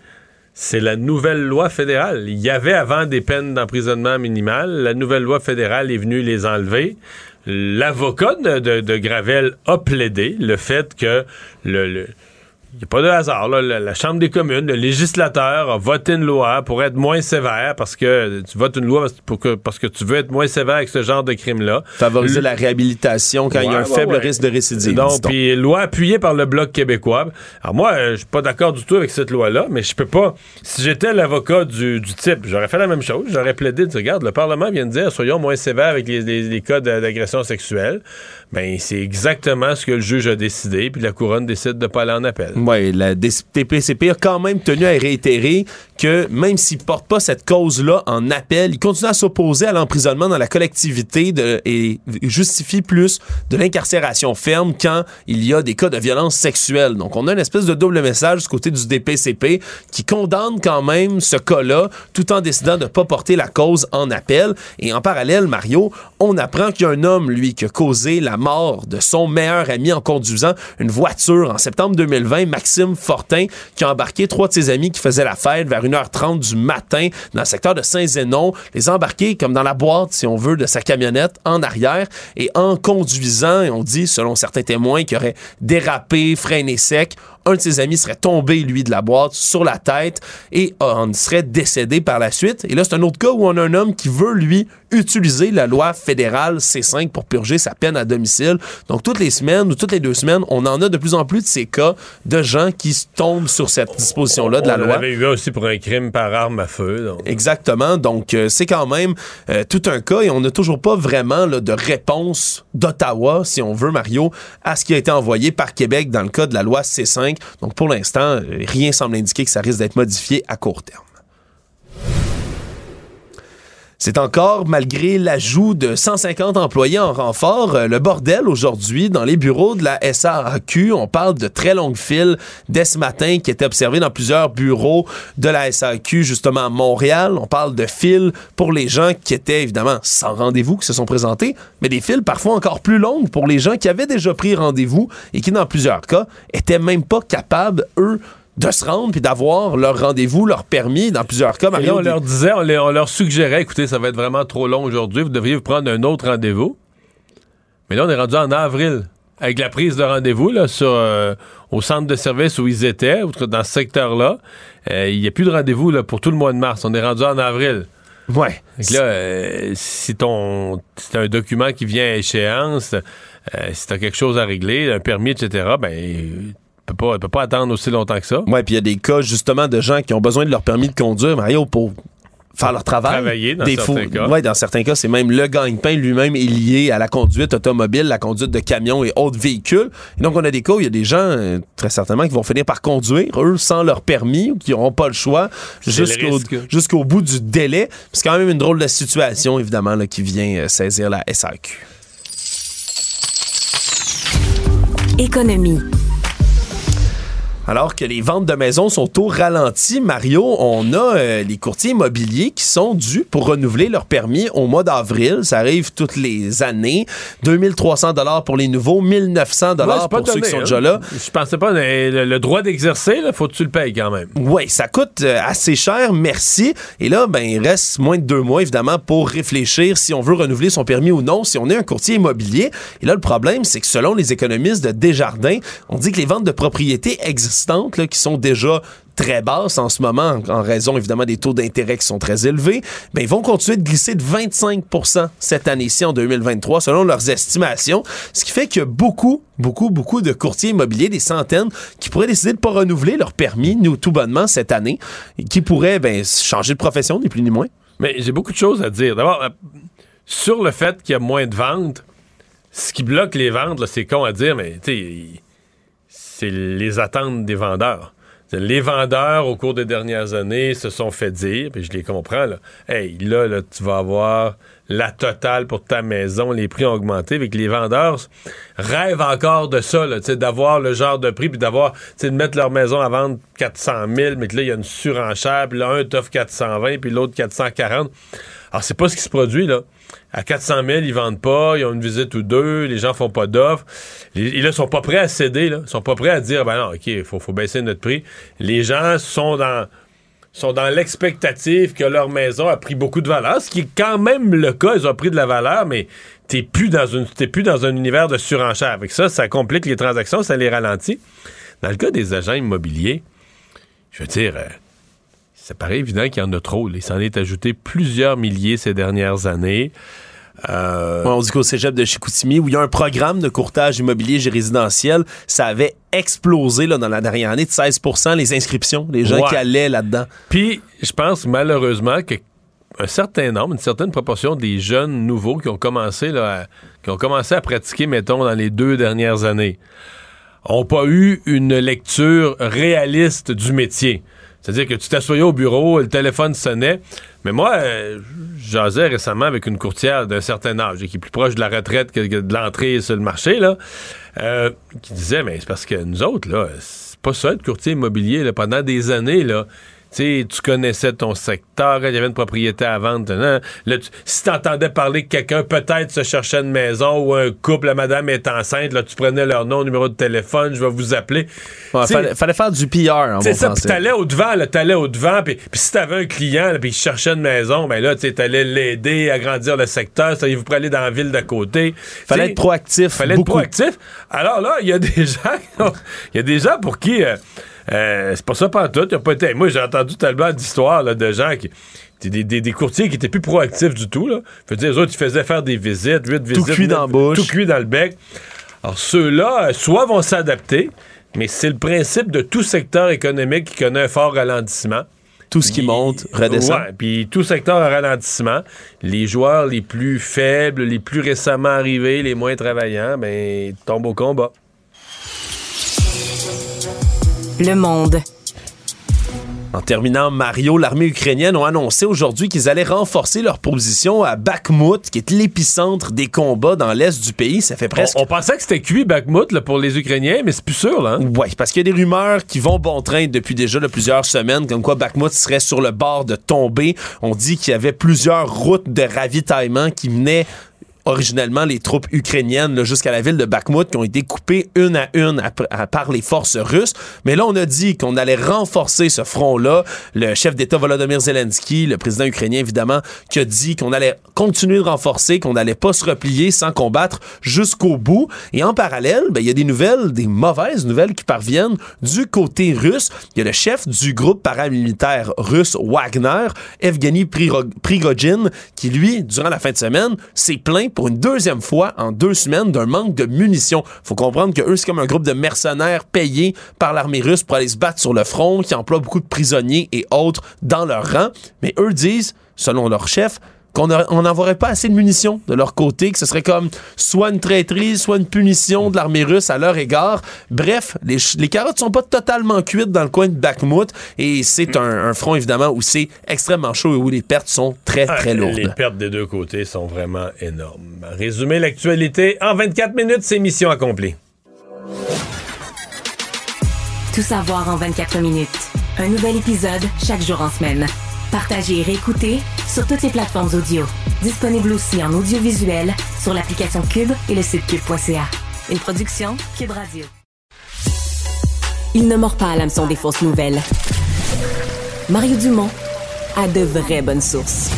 c'est la nouvelle loi fédérale. Il y avait avant des peines d'emprisonnement minimales. La nouvelle loi fédérale est venue les enlever. L'avocat de, de- de Gravel a plaidé le fait que le. le- n'y a pas de hasard. là. La, la Chambre des communes, le législateur a voté une loi pour être moins sévère parce que tu votes une loi parce, pour que, parce que tu veux être moins sévère avec ce genre de crime-là. Favoriser Le- la réhabilitation quand il y a un Ouais, faible ouais. risque de récidive. Donc, puis loi appuyée par le Bloc québécois. Alors moi, euh, je suis pas d'accord du tout avec cette loi-là, mais je peux pas... Si j'étais l'avocat du, du type, j'aurais fait la même chose. J'aurais plaidé, de regarde, le Parlement vient de dire, soyons moins sévères avec les, les- les cas d'agression sexuelle. Ben, c'est exactement ce que le juge a décidé, puis la couronne décide de pas aller en appel. Oui, la DPCP a quand même tenu à réitérer que même s'il porte pas cette cause-là en appel, il continue à s'opposer à l'emprisonnement dans la collectivité et justifie plus de l'incarcération ferme quand il y a des cas de violence sexuelle. Donc, on a une espèce de double message du côté du DPCP qui condamne quand même ce cas-là tout en décidant de ne pas porter la cause en appel. Et en parallèle, Mario, on apprend qu'il y a un homme, lui, qui a causé la mort de son meilleur ami en conduisant une voiture en septembre 2020, Maxime Fortin, qui a embarqué trois de ses amis qui faisaient la fête vers 1h30 du matin dans le secteur de Saint-Zénon, les embarquer comme dans la boîte, si on veut, de sa camionnette en arrière et en conduisant, on dit, selon certains témoins, qu'il aurait dérapé, freiné sec, un de ses amis serait tombé, lui, de la boîte sur la tête et en serait décédé par la suite. Et là, c'est un autre cas où on a un homme qui veut, lui, utiliser la loi fédérale C5 pour purger sa peine à domicile. Donc, toutes les semaines ou toutes les deux semaines, on en a de plus en plus de ces cas de gens qui tombent sur cette disposition-là de la on loi. On avait eu aussi pour un crime par arme à feu. Donc. Exactement. Donc, euh, c'est quand même euh, tout un cas et on n'a toujours pas vraiment là, de réponse d'Ottawa, si on veut, Mario, à ce qui a été envoyé par Québec dans le cas de la loi C5. Donc, pour l'instant, rien semble indiquer que ça risque d'être modifié à court terme. C'est encore, malgré l'ajout de 150 employés en renfort, euh, le bordel aujourd'hui dans les bureaux de la SAQ. On parle de très longues files dès ce matin qui étaient observées dans plusieurs bureaux de la SAQ, justement à Montréal. On parle de files pour les gens qui étaient évidemment sans rendez-vous, qui se sont présentés, mais des files parfois encore plus longues pour les gens qui avaient déjà pris rendez-vous et qui, dans plusieurs cas, étaient même pas capables, eux, de se rendre puis d'avoir leur rendez-vous, leur permis dans plusieurs cas. On leur disait, on, les- on leur suggérait, écoutez, ça va être vraiment trop long aujourd'hui, vous devriez vous prendre un autre rendez-vous. Mais là, on est rendu en avril avec la prise de rendez-vous là, sur, euh, au centre de service où ils étaient, ou dans ce secteur-là. Euh, Il n'y a plus de rendez-vous là, pour tout le mois de mars. On est rendu en avril. Ouais. Que là, euh, si ton si t'as un document qui vient à échéance, euh, si t'as quelque chose à régler, un permis, etc., ben tu peux pas, tu peux pas attendre aussi longtemps que ça. Ouais, puis il y a des cas justement de gens qui ont besoin de leur permis de conduire, Mario, pour faire leur travail. Travailler, dans Des certains faux- cas. Ouais, dans certains cas, c'est même le gagne-pain lui-même est lié à la conduite automobile, la conduite de camions et autres véhicules. Et donc, on a des cas où il y a des gens, euh, très certainement, qui vont finir par conduire, eux, sans leur permis, ou qui n'auront pas le choix, jusqu'au bout du délai. C'est quand même une drôle de situation, évidemment, là, qui vient euh, saisir la SAQ. Économie. Alors que les ventes de maisons sont au ralenti, Mario, on a euh, les courtiers immobiliers qui sont dus pour renouveler leur permis au mois d'avril. Ça arrive toutes les années. 2300 dollars pour les nouveaux, 1900 Ouais, dollars pour ceux qui sont hein. déjà là. Je pensais pas, le, le droit d'exercer, là, faut que tu le payes quand même. Oui, ça coûte euh, assez cher, merci. Et là, ben, il reste moins de deux mois, évidemment, pour réfléchir si on veut renouveler son permis ou non, si on est un courtier immobilier. Et là, le problème, c'est que selon les économistes de Desjardins, on dit que les ventes de propriétés qui sont déjà très basses en ce moment, en raison évidemment des taux d'intérêt qui sont très élevés, ben, ils vont continuer de glisser de 25% cette année-ci en 2023, selon leurs estimations. Ce qui fait qu'il y a beaucoup, beaucoup, beaucoup de courtiers immobiliers, des centaines, qui pourraient décider de ne pas renouveler leur permis, nous, tout bonnement, cette année, et qui pourraient ben, changer de profession, ni plus ni moins. Mais j'ai beaucoup de choses à dire. D'abord, euh, sur le fait qu'il y a moins de ventes, ce qui bloque les ventes, c'est con à dire, mais tu sais, c'est les attentes des vendeurs. Les vendeurs, au cours des dernières années, se sont fait dire, puis je les comprends, là, hey, là, là, tu vas avoir la totale pour ta maison, les prix ont augmenté, avec les vendeurs rêvent encore de ça, d'avoir le genre de prix, puis d'avoir, de mettre leur maison à vendre 400 000, mais que là, il y a une surenchère, puis là, un t'offre 420, puis l'autre 440. Alors, c'est pas ce qui se produit, là. À 400 000, ils vendent pas, ils ont une visite ou deux, les gens font pas d'offres. Ils là, sont pas prêts à céder, là. Ils sont pas prêts à dire, ben non, OK, il faut, faut baisser notre prix. Les gens sont dans sont dans l'expectative que leur maison a pris beaucoup de valeur, ce qui est quand même le cas, ils ont pris de la valeur, mais t'es plus dans plus dans un univers de surenchère. Avec ça, ça complique les transactions, ça les ralentit. Dans le cas des agents immobiliers, je veux dire, euh, ça paraît évident qu'il y en a trop. Il s'en est ajouté plusieurs milliers ces dernières années. Euh, on dit qu'au cégep de Chicoutimi, où il y a un programme de courtage immobilier et résidentiel, ça avait explosé là, dans la dernière année de 16% les inscriptions, les gens Ouais. qui allaient là-dedans. Puis, je pense malheureusement que un certain nombre, une certaine proportion des jeunes nouveaux qui ont commencé là, à, qui ont commencé à pratiquer, mettons, dans les deux dernières années, ont pas eu une lecture réaliste du métier. C'est-à-dire que tu t'assoyais au bureau, le téléphone sonnait. Mais moi, euh, j'asais récemment avec une courtière d'un certain âge, qui est plus proche de la retraite que, de l'entrée sur le marché, là, euh, qui disait, mais c'est parce que nous autres, là, c'est pas ça être courtier immobilier, là, pendant des années, là tu connaissais ton secteur, il y avait une propriété à vendre. Là, si tu entendais parler que quelqu'un peut-être se cherchait une maison ou un couple, la madame est enceinte, là, tu prenais leur nom, numéro de téléphone, je vais vous appeler. fallait, fallait, faire du PR. C'est ça, puis t'allais au-devant, t'allais au-devant, puis si t'avais un client, puis il cherchait une maison, ben là, tu allais l'aider à grandir le secteur, ça, vous pourrait aller dans la ville d'à côté. Fallait être proactif. Fallait être proactif. Alors là, il y a des <laughs> gens, il y a des gens pour qui... Euh, euh, c'est pas ça pas tout. pas été... Moi, j'ai entendu tellement d'histoires de gens qui. Des, des, courtiers qui étaient plus proactifs du tout. Là. Fait dire, les autres, ils faisaient faire des visites, huit visites. Tout cuit dans la bouche. Tout cuit dans le bec. Alors, ceux-là, euh, soit vont s'adapter, mais c'est le principe de tout secteur économique qui connaît un fort ralentissement. Tout ce qui monte redescend. Ouais, puis tout secteur en ralentissement. Les joueurs les plus faibles, les plus récemment arrivés, les moins travaillants, ben, tombent au combat. Le Monde. En terminant, Mario, l'armée ukrainienne ont annoncé aujourd'hui qu'ils allaient renforcer leur position à Bakhmut, qui est l'épicentre des combats dans l'est du pays. Ça fait presque. On, pensait que c'était cuit Bakhmut pour les Ukrainiens, mais c'est plus sûr, là. Hein? Oui, parce qu'il y a des rumeurs qui vont bon train depuis déjà plusieurs semaines, comme quoi Bakhmut serait sur le bord de tomber. On dit qu'il y avait plusieurs routes de ravitaillement qui menaient originellement les troupes ukrainiennes jusqu'à la ville de Bakhmut qui ont été coupées une à une par les forces russes. Mais là, on a dit qu'on allait renforcer ce front-là. Le chef d'État Volodymyr Zelensky, le président ukrainien évidemment, qui a dit qu'on allait continuer de renforcer, qu'on n'allait pas se replier sans combattre jusqu'au bout. Et en parallèle, ben, il y a des nouvelles, des mauvaises nouvelles qui parviennent du côté russe. Il y a le chef du groupe paramilitaire russe Wagner, Evgeny Prigogine, qui lui, durant la fin de semaine, s'est plaint pour une deuxième fois en deux semaines d'un manque de munitions. Faut comprendre que eux, c'est comme un groupe de mercenaires payés par l'armée russe pour aller se battre sur le front, qui emploie beaucoup de prisonniers et autres dans leur rang. Mais eux disent, selon leur chef, qu'on n'envoierait pas assez de munitions de leur côté, que ce serait comme soit une traîtrise, soit une punition de l'armée russe à leur égard. Bref, les, les, carottes sont pas totalement cuites dans le coin de Bakhmut et c'est un, front évidemment où c'est extrêmement chaud et où les pertes sont très très lourdes. Les pertes des deux côtés sont vraiment énormes. Résumer l'actualité en 24 minutes, c'est mission accomplie. Tout savoir en 24 minutes. Un nouvel épisode chaque jour en semaine. Partagez et réécoutez sur toutes les plateformes audio. Disponible aussi en audiovisuel sur l'application Cube et le site cube.ca. Une production Cube Radio. Il ne mord pas à l'hameçon des fausses nouvelles. Mario Dumont a de vraies bonnes sources.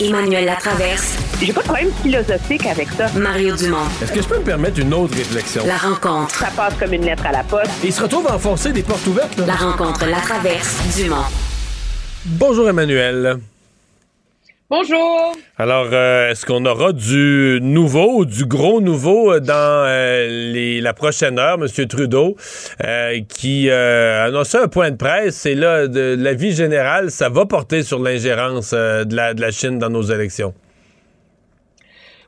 Emmanuel Latraverse j'ai pas de problème philosophique avec ça. Mario Dumont. Est-ce que je peux me permettre une autre réflexion? La rencontre. Ça passe comme une lettre à la poste. il se retrouve à enfoncer des portes ouvertes, là. La rencontre, la traverse, Dumont. Bonjour, Emmanuel. Bonjour. Alors, euh, est-ce qu'on aura du nouveau, du gros nouveau euh, dans euh, les, la prochaine heure, M. Trudeau, qui a annoncé un point de presse, et là, de, la vie générale, ça va porter sur l'ingérence de, la, de la Chine dans nos élections?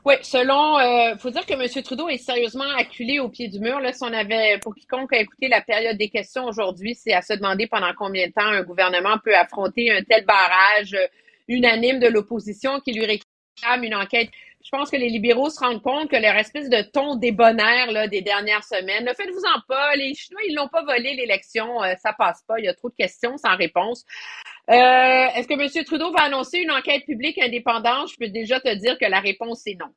Oui, selon, euh, faut dire que M. Trudeau est sérieusement acculé au pied du mur. Là, si on avait, pour quiconque a écouté la période des questions aujourd'hui, c'est à se demander pendant combien de temps un gouvernement peut affronter un tel barrage euh, unanime de l'opposition qui lui réclame une enquête. Je pense que les libéraux se rendent compte que leur espèce de ton débonnaire là, des dernières semaines, ne faites-vous-en pas, les Chinois, ils n'ont pas volé l'élection, euh, ça passe pas, il y a trop de questions sans réponse. Euh, est-ce que M. Trudeau va annoncer une enquête publique indépendante? Je peux déjà te dire que la réponse est non.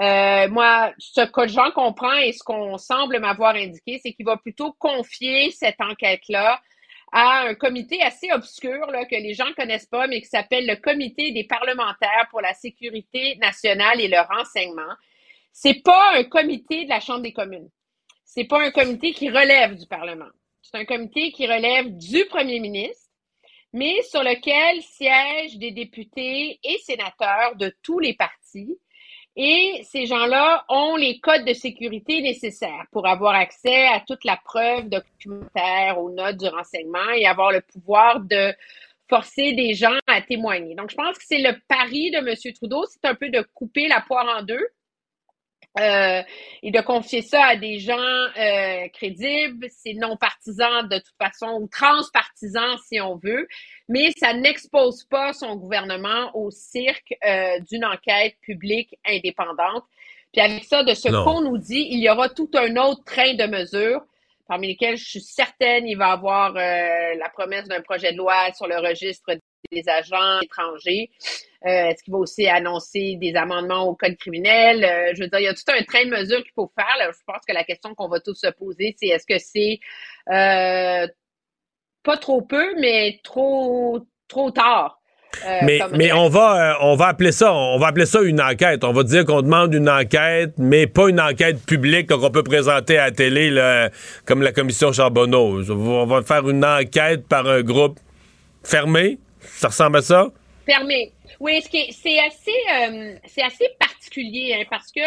Euh, moi, ce que j'en comprends et ce qu'on semble m'avoir indiqué, c'est qu'il va plutôt confier cette enquête-là à un comité assez obscur que les gens ne connaissent pas, mais qui s'appelle le Comité des parlementaires pour la sécurité nationale et le renseignement. C'est pas un comité de la Chambre des communes. C'est pas un comité qui relève du Parlement. C'est un comité qui relève du premier ministre mais sur lequel siègent des députés et sénateurs de tous les partis. Et ces gens-là ont les codes de sécurité nécessaires pour avoir accès à toute la preuve documentaire, aux notes du renseignement et avoir le pouvoir de forcer des gens à témoigner. Donc, je pense que c'est le pari de M. Trudeau, c'est un peu de couper la poire en deux. Euh, et de confier ça à des gens euh, crédibles, c'est non partisans de toute façon, ou transpartisans si on veut, mais ça n'expose pas son gouvernement au cirque euh, d'une enquête publique indépendante. Puis avec ça, de ce qu'on nous dit, il y aura tout un autre train de mesures parmi lesquelles je suis certaine il va y avoir la promesse d'un projet de loi sur le registre des agents étrangers. Euh, est-ce qu'il va aussi annoncer des amendements au code criminel? Euh, je veux dire, il y a tout un train de mesures qu'il faut faire. Je pense que la question qu'on va tous se poser, c'est est-ce que c'est euh, pas trop peu, mais trop trop tard? mais, mais on va on va appeler ça on va appeler ça une enquête. On va dire qu'on demande une enquête, mais pas une enquête publique qu'on peut présenter à la télé comme la commission Charbonneau. On va faire une enquête par un groupe fermé. Ça ressemble à ça? Fermé. Oui, c'est assez, euh, c'est assez particulier hein, parce que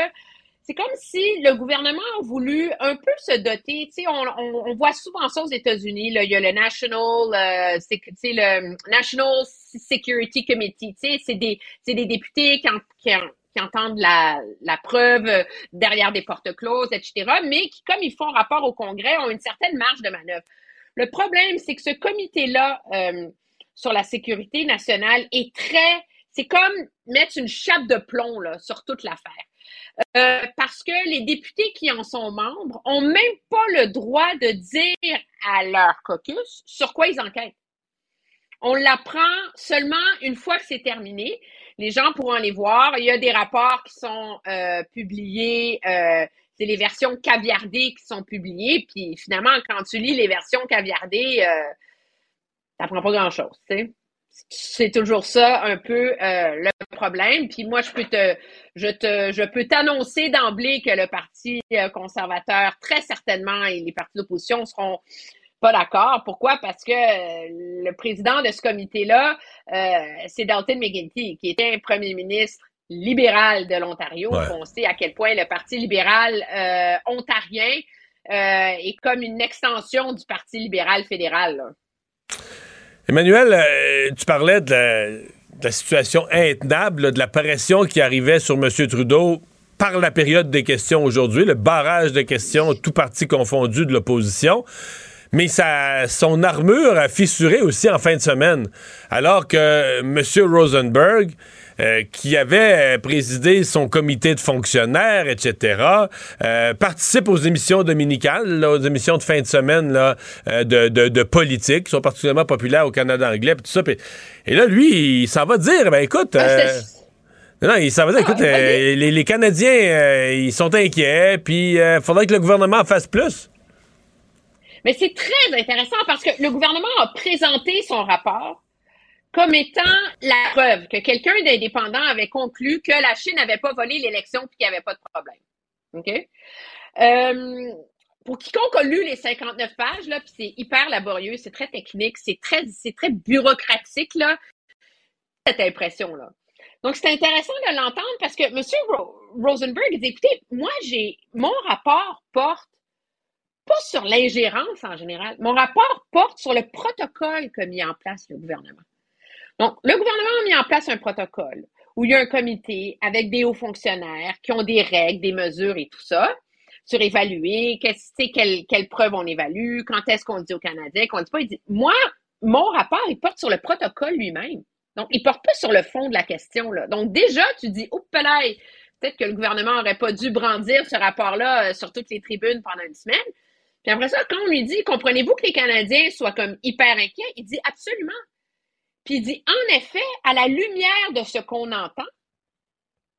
c'est comme si le gouvernement a voulu un peu se doter. Tu sais, on, on, voit souvent ça aux États-Unis. Il y a le National, euh, le National Security Committee. Tu sais, c'est des, des députés qui, qui, qui entendent la, la, preuve derrière des portes closes, etc. Mais qui, comme ils font rapport au Congrès, ont une certaine marge de manœuvre. Le problème, c'est que ce comité-là euh, sur la sécurité nationale est très c'est comme mettre une chape de plomb là, sur toute l'affaire. Euh, parce que les députés qui en sont membres ont même pas le droit de dire à leur caucus sur quoi ils enquêtent. On l'apprend seulement une fois que c'est terminé. Les gens pourront les voir. Il y a des rapports qui sont euh, publiés. Euh, c'est les versions caviardées qui sont publiées. Puis finalement, quand tu lis les versions caviardées, ça prend pas grand-chose. Tu sais c'est toujours ça un peu euh, le problème. Puis moi, je peux te, je te, je peux t'annoncer d'emblée que le Parti euh, conservateur, très certainement, et les partis d'opposition seront pas d'accord. Pourquoi? Parce que euh, le président de ce comité-là, c'est Dalton McGuinty, qui était un premier ministre libéral de l'Ontario. On sait à quel point le Parti libéral ontarien est comme une extension du Parti libéral fédéral. Emmanuel, euh, tu parlais de la, situation intenable, de la pression qui arrivait sur M. Trudeau par la période des questions aujourd'hui, le barrage de questions, tout parti confondu de l'opposition. Mais son armure a fissuré aussi en fin de semaine, alors que M. Rosenberg, euh, qui avait présidé son comité de fonctionnaires, etc., euh, participe aux émissions dominicales, aux émissions de fin de semaine là, euh, de, de, politique, qui sont particulièrement populaires au Canada anglais, tout ça. et là, lui, il s'en va dire, ben écoute... Ah, non, il s'en va dire, écoute, ah, les, les, Canadiens, ils sont inquiets, puis il faudrait que le gouvernement fasse plus. Mais c'est très intéressant parce que le gouvernement a présenté son rapport comme étant la preuve que quelqu'un d'indépendant avait conclu que la Chine n'avait pas volé l'élection et qu'il n'y avait pas de problème. OK? Euh, pour quiconque a lu les 59 pages, là, puis c'est hyper laborieux, c'est très technique, c'est très, c'est très bureaucratique, là, cette impression-là. Donc, c'est intéressant de l'entendre parce que M. Rosenberg dit, écoutez, moi, j'ai, mon rapport porte pas sur l'ingérence en général, mon rapport porte sur le protocole qu'a mis en place le gouvernement. Donc, le gouvernement a mis en place un protocole où il y a un comité avec des hauts fonctionnaires qui ont des règles, des mesures et tout ça sur évaluer, quelles, quelles preuves on évalue, quand est-ce qu'on dit aux Canadiens, qu'on dit pas. Il dit, moi, mon rapport, il porte sur le protocole lui-même. Donc, il porte pas sur le fond de la question. Là. Donc, déjà, tu dis, oups, peut-être que le gouvernement aurait pas dû brandir ce rapport-là euh, sur toutes les tribunes pendant une semaine. Puis après ça, quand on lui dit, comprenez-vous que les Canadiens soient comme hyper inquiets, il dit absolument. Puis il dit, en effet, à la lumière de ce qu'on entend,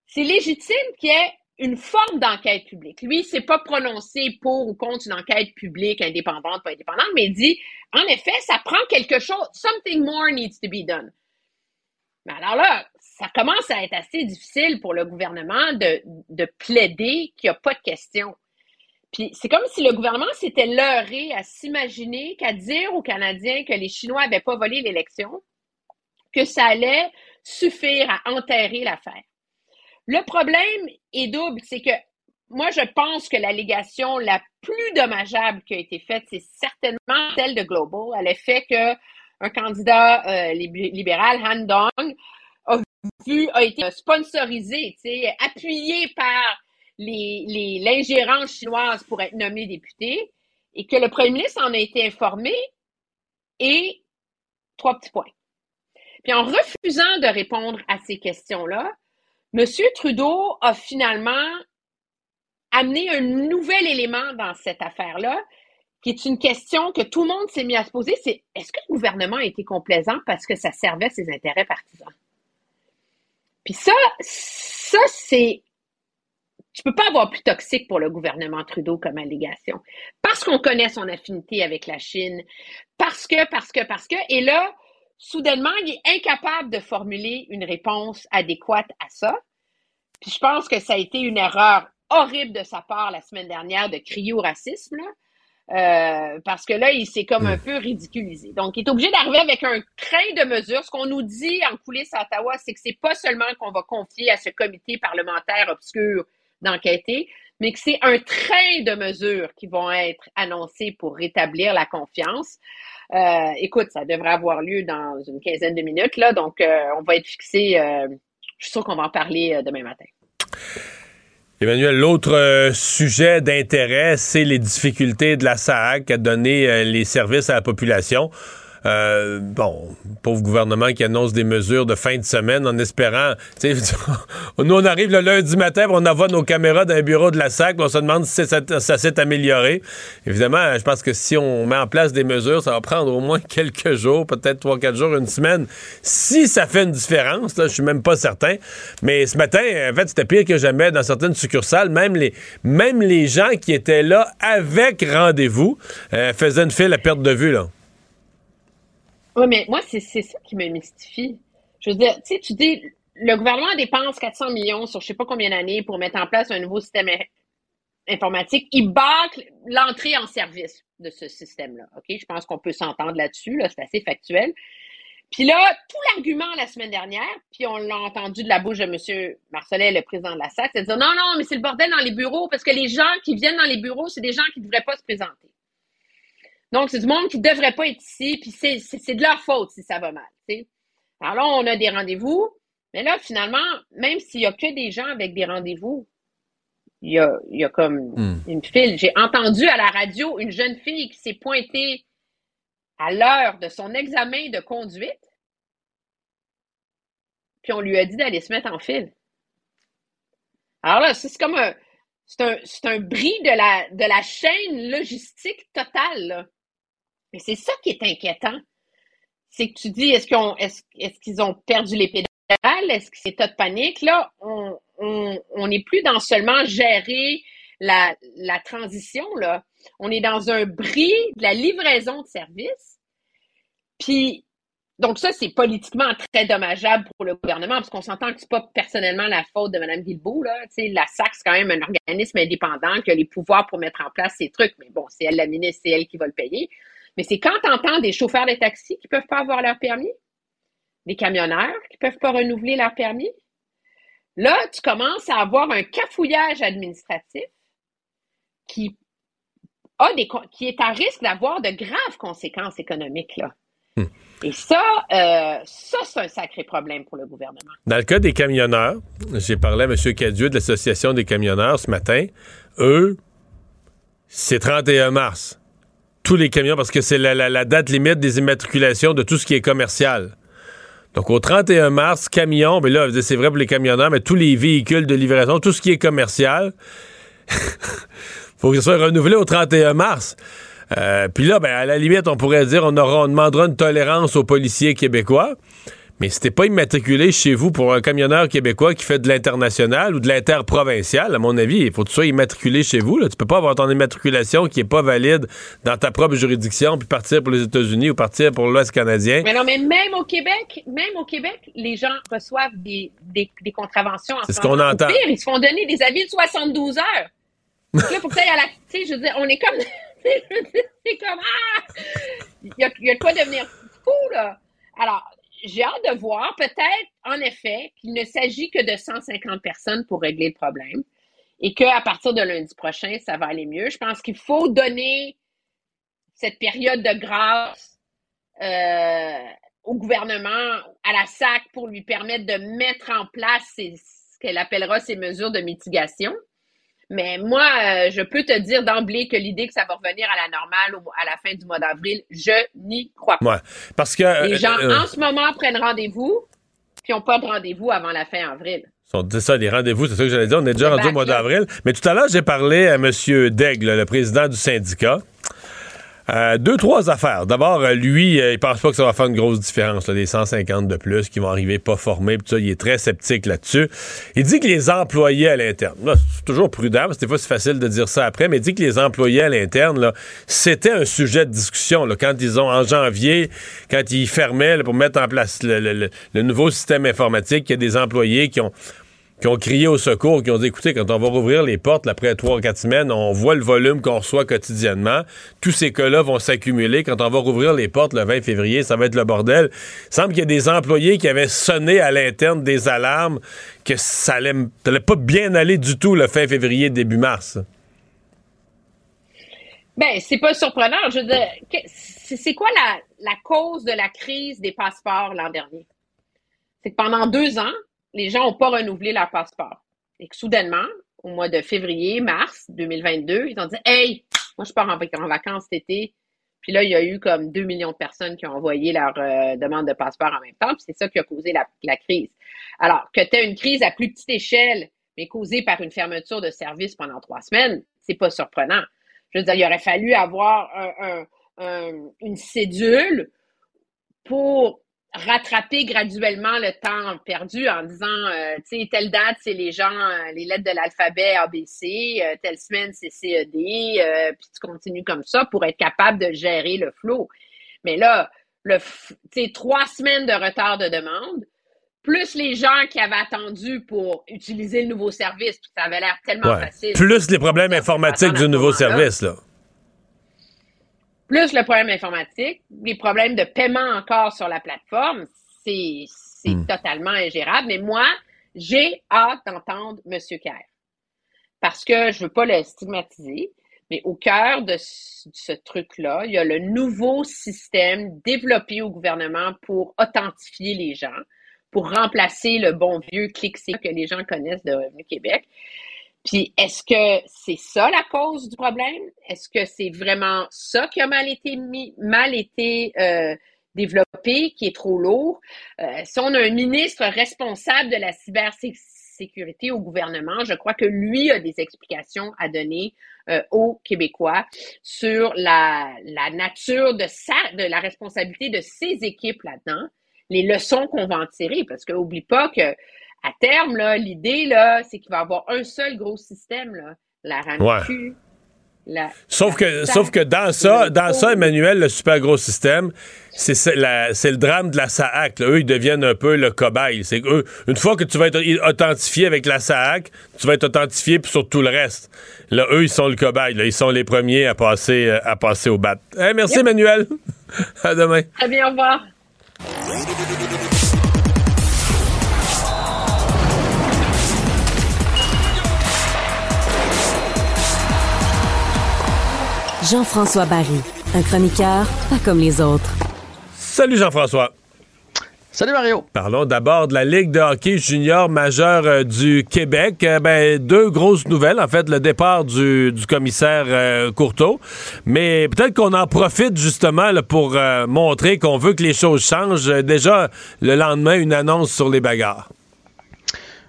c'est légitime qu'il y ait une forme d'enquête publique. Lui, il s'est pas prononcé pour ou contre une enquête publique indépendante, pas indépendante, mais il dit, en effet, ça prend quelque chose, something more needs to be done. Mais alors là, ça commence à être assez difficile pour le gouvernement de, de plaider qu'il n'y a pas de question. Puis c'est comme si le gouvernement s'était leurré à s'imaginer qu'à dire aux Canadiens que les Chinois n'avaient pas volé l'élection, que ça allait suffire à enterrer l'affaire. Le problème est double, c'est que moi, je pense que l'allégation la plus dommageable qui a été faite, c'est certainement celle de Global. Elle a fait que un candidat euh, libéral, Han Dong, a vu, a été sponsorisé, appuyé par l'ingérence les, chinoise pour être nommé député, et que le premier ministre en a été informé, et trois petits points. Puis en refusant de répondre à ces questions-là, M. Trudeau a finalement amené un nouvel élément dans cette affaire-là, qui est une question que tout le monde s'est mis à se poser, c'est est-ce que le gouvernement a été complaisant parce que ça servait ses intérêts partisans? Puis ça, ça, c'est. Tu peux pas avoir plus toxique pour le gouvernement Trudeau comme allégation. Parce qu'on connaît son affinité avec la Chine, parce que, parce que, parce que, et là, soudainement, il est incapable de formuler une réponse adéquate à ça. Puis je pense que ça a été une erreur horrible de sa part la semaine dernière de crier au racisme, là. Euh, parce que là, il s'est comme un peu ridiculisé. Donc, il est obligé d'arriver avec un train de mesures. Ce qu'on nous dit en coulisses à Ottawa, c'est que c'est pas seulement qu'on va confier à ce comité parlementaire obscur d'enquêter, mais que c'est un train de mesures qui vont être annoncées pour rétablir la confiance. Euh, écoute, ça devrait avoir lieu dans une quinzaine de minutes, là, donc euh, on va être fixé. je suis sûr qu'on va en parler demain matin. Emmanuel, l'autre euh, sujet d'intérêt, c'est les difficultés de la SAC à donner euh, les services à la population. Euh, bon, pauvre gouvernement qui annonce des mesures de fin de semaine en espérant. <laughs> nous, on arrive le lundi matin, on envoie nos caméras dans un bureau de la SAC, on se demande si ça, s'est amélioré. Évidemment, je pense que si on met en place des mesures, ça va prendre au moins quelques jours, peut-être trois, quatre jours, une semaine. Si ça fait une différence, là, je suis même pas certain. Mais ce matin, en fait, c'était pire que jamais dans certaines succursales. Même les, même les gens qui étaient là avec rendez-vous euh, faisaient une file à perte de vue. Là. Oui, mais moi, c'est ça qui me mystifie. Je veux dire, tu sais, tu dis, le gouvernement dépense 400 millions sur je sais pas combien d'années pour mettre en place un nouveau système informatique. Il bâcle l'entrée en service de ce système-là. OK? Je pense qu'on peut s'entendre là-dessus. Là, c'est assez factuel. Puis là, tout l'argument la semaine dernière, puis on l'a entendu de la bouche de M. Marcelet, le président de la SAC, c'est de dire non, non, mais c'est le bordel dans les bureaux parce que les gens qui viennent dans les bureaux, c'est des gens qui ne devraient pas se présenter. Donc, c'est du monde qui ne devrait pas être ici, puis c'est de leur faute si ça va mal. Alors là, on a des rendez-vous, mais là, finalement, même s'il n'y a que des gens avec des rendez-vous, il y a, y a comme hmm. une file. J'ai entendu à la radio une jeune fille qui s'est pointée à l'heure de son examen de conduite, puis on lui a dit d'aller se mettre en file. Alors là, c'est comme un, c'est un, un, bris de la, de la chaîne logistique totale. Là. Mais c'est ça qui est inquiétant. C'est que tu dis, est-ce qu'ils ont, perdu les pédales? Est-ce que c'est tas de panique? Là, on n'est plus dans seulement gérer la, la transition, là. On est dans un bris de la livraison de services. Puis, donc ça, c'est politiquement très dommageable pour le gouvernement, parce qu'on s'entend que c'est pas personnellement la faute de Mme Guilbeault. Là. la SAC, c'est quand même un organisme indépendant qui a les pouvoirs pour mettre en place ces trucs. Mais bon, c'est elle la ministre, c'est elle qui va le payer. Mais c'est quand tu entends des chauffeurs de taxi qui ne peuvent pas avoir leur permis, des camionneurs qui ne peuvent pas renouveler leur permis? Là, tu commences à avoir un cafouillage administratif qui, a des, qui est à risque d'avoir de graves conséquences économiques. Là. Hmm. Et ça, euh, ça, c'est un sacré problème pour le gouvernement. Dans le cas des camionneurs, j'ai parlé à M. Cadieux de l'Association des camionneurs ce matin. Eux, c'est 31 mars tous les camions parce que c'est la, date limite des immatriculations de tout ce qui est commercial. Donc, au 31 mars, camions, mais là, c'est vrai pour les camionneurs, mais tous les véhicules de livraison, tout ce qui est commercial, <laughs> faut que ce soit renouvelé au 31 mars. Euh, puis là, ben, à la limite, on pourrait dire on, aura, on demandera une tolérance aux policiers québécois. Mais si t'es pas immatriculé chez vous pour un camionneur québécois qui fait de l'international ou de l'interprovincial, à mon avis, il faut que tu sois immatriculé chez vous. Là. Tu peux pas avoir ton immatriculation qui est pas valide dans ta propre juridiction puis partir pour les États-Unis ou partir pour l'Ouest canadien. Mais non, mais même au Québec, même au Québec, les gens reçoivent des, des, contraventions. C'est ce qu'on entend. ils se font donner des avis de 72 heures. là, faut que à la. Tu sais, je veux dire, on est comme. <laughs> c'est comme. Ah! Il y a, il y a de quoi devenir fou, là. Alors, j'ai hâte de voir, peut-être, en effet, qu'il ne s'agit que de 150 personnes pour régler le problème et qu'à partir de lundi prochain, ça va aller mieux. Je pense qu'il faut donner cette période de grâce euh, au gouvernement, à la SAC, pour lui permettre de mettre en place ce qu'elle appellera ses mesures de mitigation. Mais moi, euh, je peux te dire d'emblée que l'idée que ça va revenir à la normale à la fin du mois d'avril, je n'y crois pas. Ouais, parce que les gens euh, en ce moment prennent rendez-vous, puis n'ont pas de rendez-vous avant la fin avril. C'est ça, les rendez-vous, c'est ça que j'allais dire. On est déjà rendu au mois d'avril. Mais tout à l'heure, j'ai parlé à M. Daigle, le président du syndicat. Euh, deux, trois affaires. D'abord, euh, lui, euh, il pense pas que ça va faire une grosse différence, là, les 150 de plus qui vont arriver pas formés, pis ça, il est très sceptique là-dessus. Il dit que les employés à l'interne, c'est toujours prudent, des fois, c'est facile de dire ça après, mais il dit que les employés à l'interne, c'était un sujet de discussion, là, quand ils ont, en janvier, quand ils fermaient, là, pour mettre en place le, le nouveau système informatique, il y a des employés qui ont qui ont crié au secours, qui ont dit, écoutez, quand on va rouvrir les portes, là, après trois ou quatre semaines, on voit le volume qu'on reçoit quotidiennement. Tous ces cas-là vont s'accumuler. Quand on va rouvrir les portes le 20 février, ça va être le bordel. Il semble qu'il y a des employés qui avaient sonné à l'interne des alarmes que ça allait, pas bien aller du tout le fin février, début mars. Ben, c'est pas surprenant. Je veux dire, c'est quoi la cause de la crise des passeports l'an dernier? C'est que pendant deux ans, les gens n'ont pas renouvelé leur passeport. Et que soudainement, au mois de février, mars 2022, ils ont dit Hey, moi, je pars en, vacances cet été. Puis là, il y a eu comme 2 millions de personnes qui ont envoyé leur euh, demande de passeport en même temps. Puis c'est ça qui a causé la, crise. Alors, que tu as une crise à plus petite échelle, mais causée par une fermeture de service pendant trois semaines, c'est pas surprenant. Je veux dire, il aurait fallu avoir un, un, une cédule pour rattraper graduellement le temps perdu en disant, euh, tu sais, telle date, c'est les gens, euh, les lettres de l'alphabet ABC, euh, telle semaine, c'est CED, puis tu continues comme ça pour être capable de gérer le flot. Mais là, le, tu sais, trois semaines de retard de demande, plus les gens qui avaient attendu pour utiliser le nouveau service, ça avait l'air tellement facile. Plus les problèmes informatiques du nouveau service, là plus le problème informatique, les problèmes de paiement encore sur la plateforme, c'est hmm. totalement ingérable. Mais moi, j'ai hâte d'entendre M. Kerr. Parce que je veux pas le stigmatiser, mais au cœur de ce, truc-là, il y a le nouveau système développé au gouvernement pour authentifier les gens, pour remplacer le bon vieux clic que les gens connaissent de Revenu Québec. Puis est-ce que c'est ça la cause du problème? Est-ce que c'est vraiment ça qui a mal été mis, mal été euh, développé, qui est trop lourd? Euh, si on a un ministre responsable de la cybersécurité au gouvernement, je crois que lui a des explications à donner euh, aux Québécois sur la, la nature de sa, de la responsabilité de ses équipes là-dedans, les leçons qu'on va en tirer, parce que oublie pas que à terme, l'idée, là, c'est qu'il va y avoir un seul gros système, là, la RAMQ. sauf, que, sauf que dans ça, dans ça, Emmanuel, le super gros système, c'est le drame de la SAAC. Eux, ils deviennent un peu le cobaye. C'est eux, une fois que tu vas être authentifié avec la SAAC, tu vas être authentifié sur tout le reste. Là, eux, ils sont le cobaye. Ils sont les premiers à passer, à passer au bat. merci, Emmanuel. <laughs> à demain. Très bien, au revoir. Jean-François Barry, un chroniqueur pas comme les autres. Salut Jean-François. Salut Mario. Parlons d'abord de la Ligue de hockey junior majeur euh, du Québec. Euh, ben, deux grosses nouvelles. En fait, le départ du, commissaire euh, Courteau. Mais peut-être qu'on en profite justement pour montrer qu'on veut que les choses changent. Déjà, le lendemain, une annonce sur les bagarres.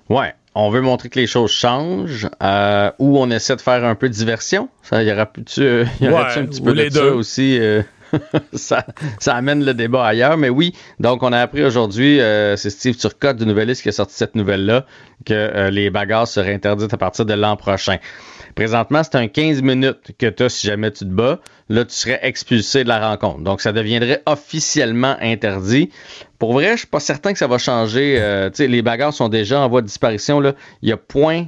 Ouais on veut montrer que les choses changent euh, ou on essaie de faire un peu de diversion. Ça, y aura-tu euh, y aura un petit peu de ça aussi? Euh, <laughs> ça, ça, amène le débat ailleurs. Mais oui, donc on a appris aujourd'hui, c'est Steve Turcotte du Nouvelliste qui a sorti cette nouvelle-là, que les bagarres seraient interdites à partir de l'an prochain. Présentement, c'est un 15 minutes que tu as si jamais tu te bats. Là, tu serais expulsé de la rencontre. Donc, ça deviendrait officiellement interdit. Pour vrai, je suis pas certain que ça va changer. Euh, les bagarres sont déjà en voie de disparition. Là. Il y a point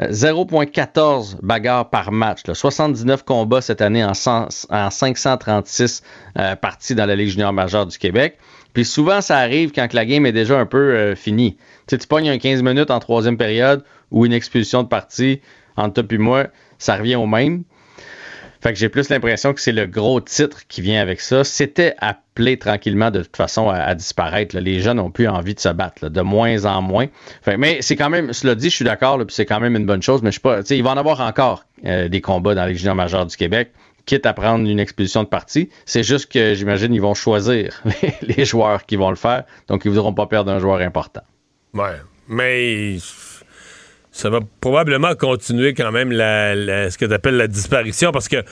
0.14 euh, bagarres par match. 79 combats cette année en, en 536 euh, parties dans la Ligue junior majeure du Québec. Puis souvent, ça arrive quand la game est déjà un peu finie. tu pognes un 15 minutes en troisième période ou une expulsion de partie entre toi et moi, ça revient au même. Fait que j'ai plus l'impression que c'est le gros titre qui vient avec ça. C'était appelé tranquillement de toute façon à, disparaître. Les jeunes n'ont plus envie de se battre, de moins en moins. mais c'est quand même, cela dit, je suis d'accord, puis c'est quand même une bonne chose, mais je sais pas, il va en avoir encore euh, des combats dans les juniors majeurs du Québec quitte à prendre une expulsion de partie. C'est juste que j'imagine ils vont choisir <laughs> les, joueurs qui vont le faire, donc ils ne voudront pas perdre un joueur important. Ouais, mais ça va probablement continuer quand même la, ce que tu appelles la disparition parce que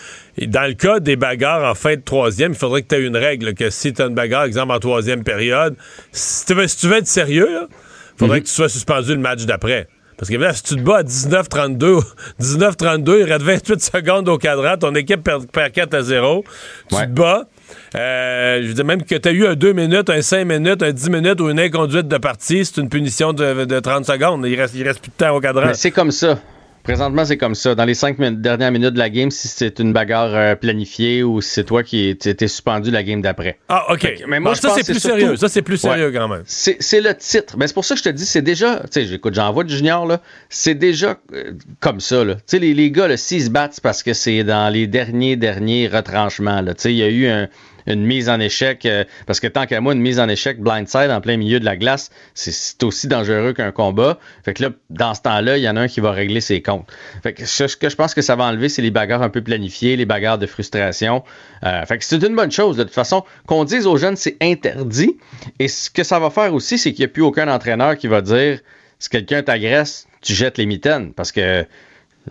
dans le cas des bagarres en fin de troisième, il faudrait que tu aies une règle que si tu as une bagarre, exemple en troisième période, si tu veux, être sérieux, il faudrait mhm. que tu sois suspendu le match d'après. Parce que là, si tu te bats à 19-32, 19-32, <laughs> il reste 28 secondes au cadran, ton équipe perd, 4 à 0, tu te bats, euh, je veux dire, même que tu as eu un 2 minutes, un 5 minutes, un 10 minutes ou une inconduite de partie, c'est une punition de, 30 secondes. Il reste, il reste plus de temps au cadran. C'est comme ça. Présentement, c'est comme ça. Dans les cinq dernières minutes de la game, si c'est une bagarre euh, planifiée ou si c'est toi qui étais suspendu la game d'après. Ah, OK. mais moi, ça, c'est plus sérieux. Ça, c'est plus sérieux quand même. C'est le titre. Mais c'est pour ça que je te dis, c'est déjà. Tu sais, j'écoute, j'en vois du junior, là. C'est déjà euh, comme ça, là. Tu sais, les, les, gars, s'ils se battent, c'est parce que c'est dans les derniers, derniers retranchements, là. Tu sais, il y a eu un une mise en échec, euh, parce que tant qu'à moi, une mise en échec blindside en plein milieu de la glace, c'est aussi dangereux qu'un combat. Fait que là, dans ce temps-là, il y en a un qui va régler ses comptes. Fait que ce que je pense que ça va enlever, c'est les bagarres un peu planifiées, les bagarres de frustration. Euh, fait que c'est une bonne chose. De toute façon, qu'on dise aux jeunes c'est interdit. Et ce que ça va faire aussi, c'est qu'il n'y a plus aucun entraîneur qui va dire si quelqu'un t'agresse, tu jettes les mitaines. Parce que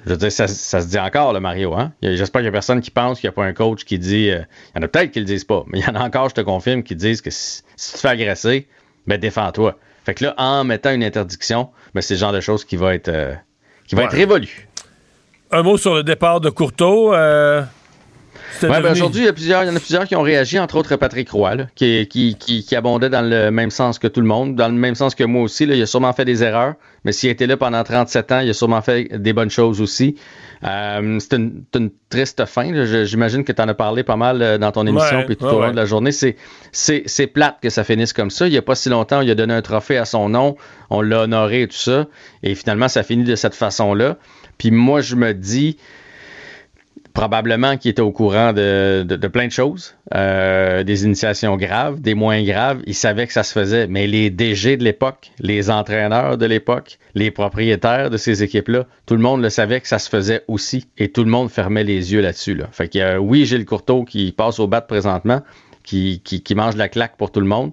je veux dire, ça, se dit encore, le Mario. Hein? J'espère qu'il n'y a personne qui pense qu'il n'y a pas un coach qui dit. Euh, il y en a peut-être qui ne le disent pas, mais il y en a encore, je te confirme, qui disent que si, tu te fais agresser, ben défends-toi. Fait que là, en mettant une interdiction, ben, c'est le genre de choses qui va être, euh, qui va être révolu. Un mot sur le départ de Courteau. Euh, ben, aujourd'hui, il y, a plusieurs, il y en a plusieurs qui ont réagi, entre autres Patrick Roy, qui, qui, qui, abondait dans le même sens que tout le monde, dans le même sens que moi aussi. Là, il a sûrement fait des erreurs, mais s'il était là pendant 37 ans, il a sûrement fait des bonnes choses aussi. Euh, c'est une, triste fin. J'imagine que tu en as parlé pas mal euh, dans ton émission puis tout au long de la journée. C'est plate que ça finisse comme ça. Il n'y a pas si longtemps, il a donné un trophée à son nom, on l'a honoré et tout ça, et finalement, ça finit de cette façon-là. Puis moi, je me dis, probablement qu'il était au courant de, plein de choses, euh, des initiations graves, des moins graves. Il savait que ça se faisait, mais les DG de l'époque, les entraîneurs de l'époque, les propriétaires de ces équipes-là, tout le monde le savait que ça se faisait aussi, et tout le monde fermait les yeux là-dessus. Là. Fait y a, oui, Gilles Courteau qui passe au bat présentement, qui, qui, mange la claque pour tout le monde.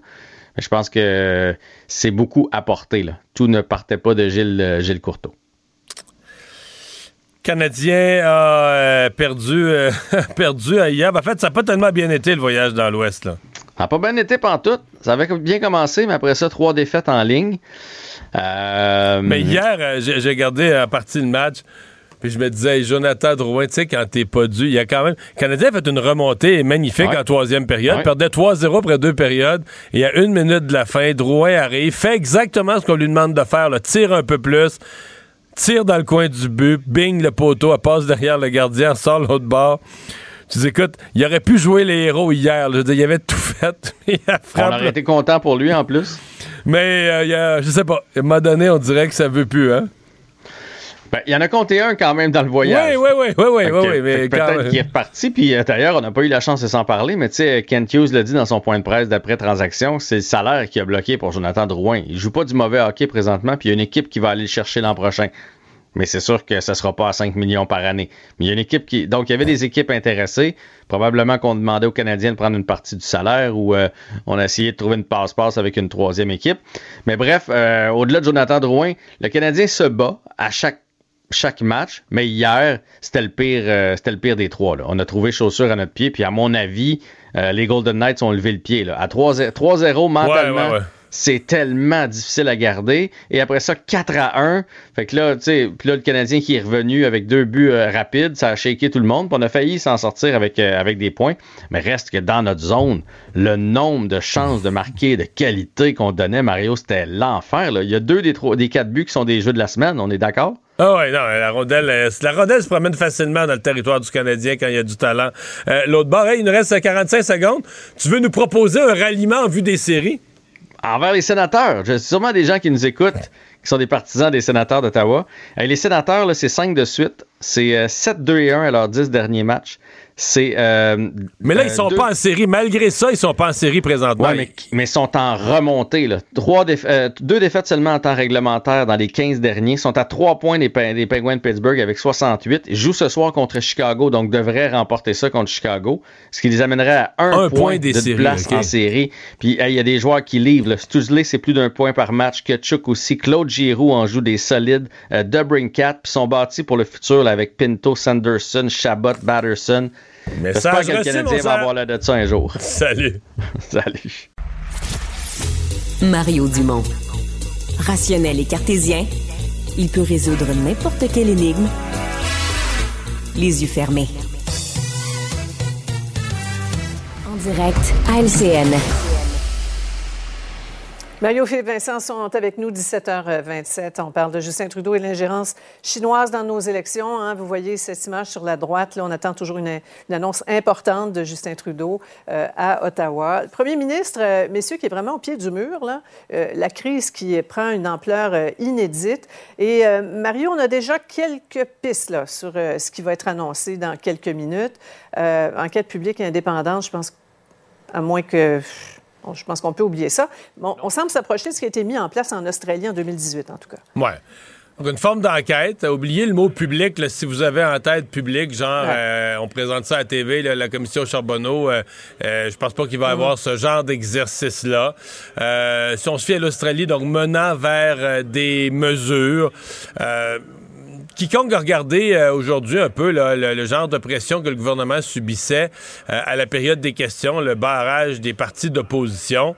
Mais je pense que c'est beaucoup apporté. Là. Tout ne partait pas de Gilles, Gilles Courteau. Canadien a euh, perdu, euh, <laughs> perdu hier. En fait, ça n'a pas tellement bien été le voyage dans l'Ouest. Ça n'a pas bien été tout. Ça avait bien commencé, mais après ça, trois défaites en ligne. Euh, mais hier, j'ai gardé en partie le match. Puis je me disais, Jonathan Drouin, tu sais, quand t'es pas dû, il y a quand même. Le Canadien a fait une remontée magnifique en troisième période, perdait 3-0 après deux périodes. Et a une minute de la fin, Drouin arrive, fait exactement ce qu'on lui demande de faire, là, tire un peu plus tire dans le coin du but, bing, le poteau, elle passe derrière le gardien, sort l'autre bord. Tu dis, écoute, il aurait pu jouer les héros hier. Je il avait tout fait. <laughs> on aurait été content pour lui en plus. Mais euh, je sais pas. À un moment donné, on dirait que ça veut plus, hein? Ben, il y en a compté un quand même dans le voyage. Oui, oui, oui, oui, oui, oui. Peut-être qu'il est reparti, puis euh, d'ailleurs, on n'a pas eu la chance de s'en parler, mais tu sais, Kent Hughes l'a dit dans son point de presse d'après-transaction, c'est le salaire qui a bloqué pour Jonathan Drouin. Il joue pas du mauvais hockey présentement, puis il y a une équipe qui va aller le chercher l'an prochain. Mais c'est sûr que ça sera pas à 5 millions par année. Mais il y a une équipe qui. Donc, il y avait des équipes intéressées. Probablement qu'on demandait aux Canadiens de prendre une partie du salaire ou euh, on a essayé de trouver une passe-passe avec une troisième équipe. Mais bref, euh, au-delà de Jonathan Drouin, le Canadien se bat à chaque chaque match, mais hier, c'était le pire, euh, c'était le pire des trois. Là. On a trouvé chaussures à notre pied, puis à mon avis, euh, les Golden Knights ont levé le pied. Là. À 3-0 mentalement, c'est tellement difficile à garder. Et après ça, 4 à 1. Fait que là, tu sais, puis là, le Canadien qui est revenu avec deux buts euh, rapides, ça a shaké tout le monde. Puis on a failli s'en sortir avec, avec des points. Mais reste que dans notre zone, le nombre de chances de marquer de qualité qu'on donnait, Mario, c'était l'enfer. Il y a deux des, trois, des quatre buts qui sont des jeux de la semaine, on est d'accord? Ah ouais, non, la rondelle, euh, la rondelle se promène facilement dans le territoire du Canadien quand il y a du talent. Euh, l'autre bord, il nous reste 45 secondes. Tu veux nous proposer un ralliement en vue des séries? Envers les sénateurs. J'ai sûrement des gens qui nous écoutent, qui sont des partisans des sénateurs d'Ottawa. les sénateurs, c'est 5 de suite. C'est 7-2 euh, et 1 à leurs 10 derniers matchs. C'est. Euh, mais là, ils sont pas en série. Malgré ça, ils sont pas en série présentement. Mais, mais ils sont en remontée. Là. Trois euh, deux défaites seulement en temps réglementaire dans les 15 derniers. Ils sont à trois points des, des Penguins de Pittsburgh avec 68. Ils jouent ce soir contre Chicago, donc devraient remporter ça contre Chicago. Ce qui les amènerait à un, point, des de place en série. Puis il y a des joueurs qui livrent. Stuzzley, c'est plus d'un point par match. Ketchuk aussi. Claude Giroux en joue des solides. Euh, Dubrincat, puis sont bâtis pour le futur avec Pinto, Sanderson, Chabot, Batterson. J'espère que le Canadien va avoir l'air de ça un jour. <laughs> Salut. Salut. Mario Dumont. Rationnel et cartésien, il peut résoudre n'importe quelle énigme les yeux fermés. En direct à LCN. Mario Philippe Vincent sont avec nous 17h27. On parle de Justin Trudeau et l'ingérence chinoise dans nos élections. Hein. Vous voyez cette image sur la droite. Là, on attend toujours une, annonce importante de Justin Trudeau euh, à Ottawa. Premier ministre, euh, messieurs, qui est vraiment au pied du mur, euh, la crise qui prend une ampleur inédite. Et Mario, on a déjà quelques pistes sur ce qui va être annoncé dans quelques minutes. enquête publique et indépendante, je pense, à moins que je pense qu'on peut oublier ça. Bon, on semble s'approcher de ce qui a été mis en place en Australie en 2018, en tout cas. Oui. Donc, une forme d'enquête. Oubliez le mot public, si vous avez en tête public, genre, euh, on présente ça à la TV, la commission Charbonneau, euh, euh, je pense pas qu'il va y avoir mm-hmm. ce genre d'exercice-là. si on se fie à l'Australie, donc menant vers des mesures quiconque a regardé euh, aujourd'hui un peu le, genre de pression que le gouvernement subissait euh, à la période des questions, le barrage des partis d'opposition,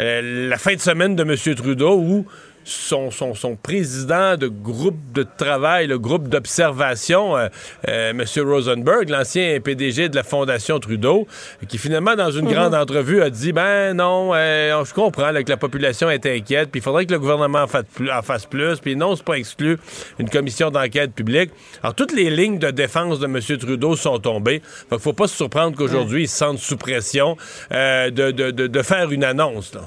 euh, la fin de semaine de M. Trudeau où son, son, président de groupe de travail, le groupe d'observation, euh, euh, M. Rosenberg, l'ancien PDG de la Fondation Trudeau, qui finalement, dans une grande mhm. entrevue, a dit Ben non, euh, je comprends que la population est inquiète, puis il faudrait que le gouvernement en fasse plus, puis non, c'est pas exclu une commission d'enquête publique. Alors, toutes les lignes de défense de M. Trudeau sont tombées. Il ne faut pas se surprendre qu'aujourd'hui, il se sente sous pression de, de, de, faire une annonce. Là.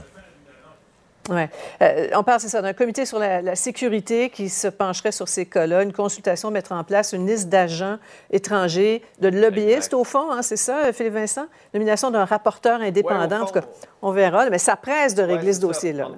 Ouais. Euh, on parle, c'est ça, d'un comité sur la, sécurité qui se pencherait sur ces cas-là, une consultation, mettre en place une liste d'agents étrangers, de lobbyistes, au fond, hein, c'est ça, Philippe Vincent? Nomination d'un rapporteur indépendant. en tout cas, on verra, mais ça presse de régler ce dossier-là.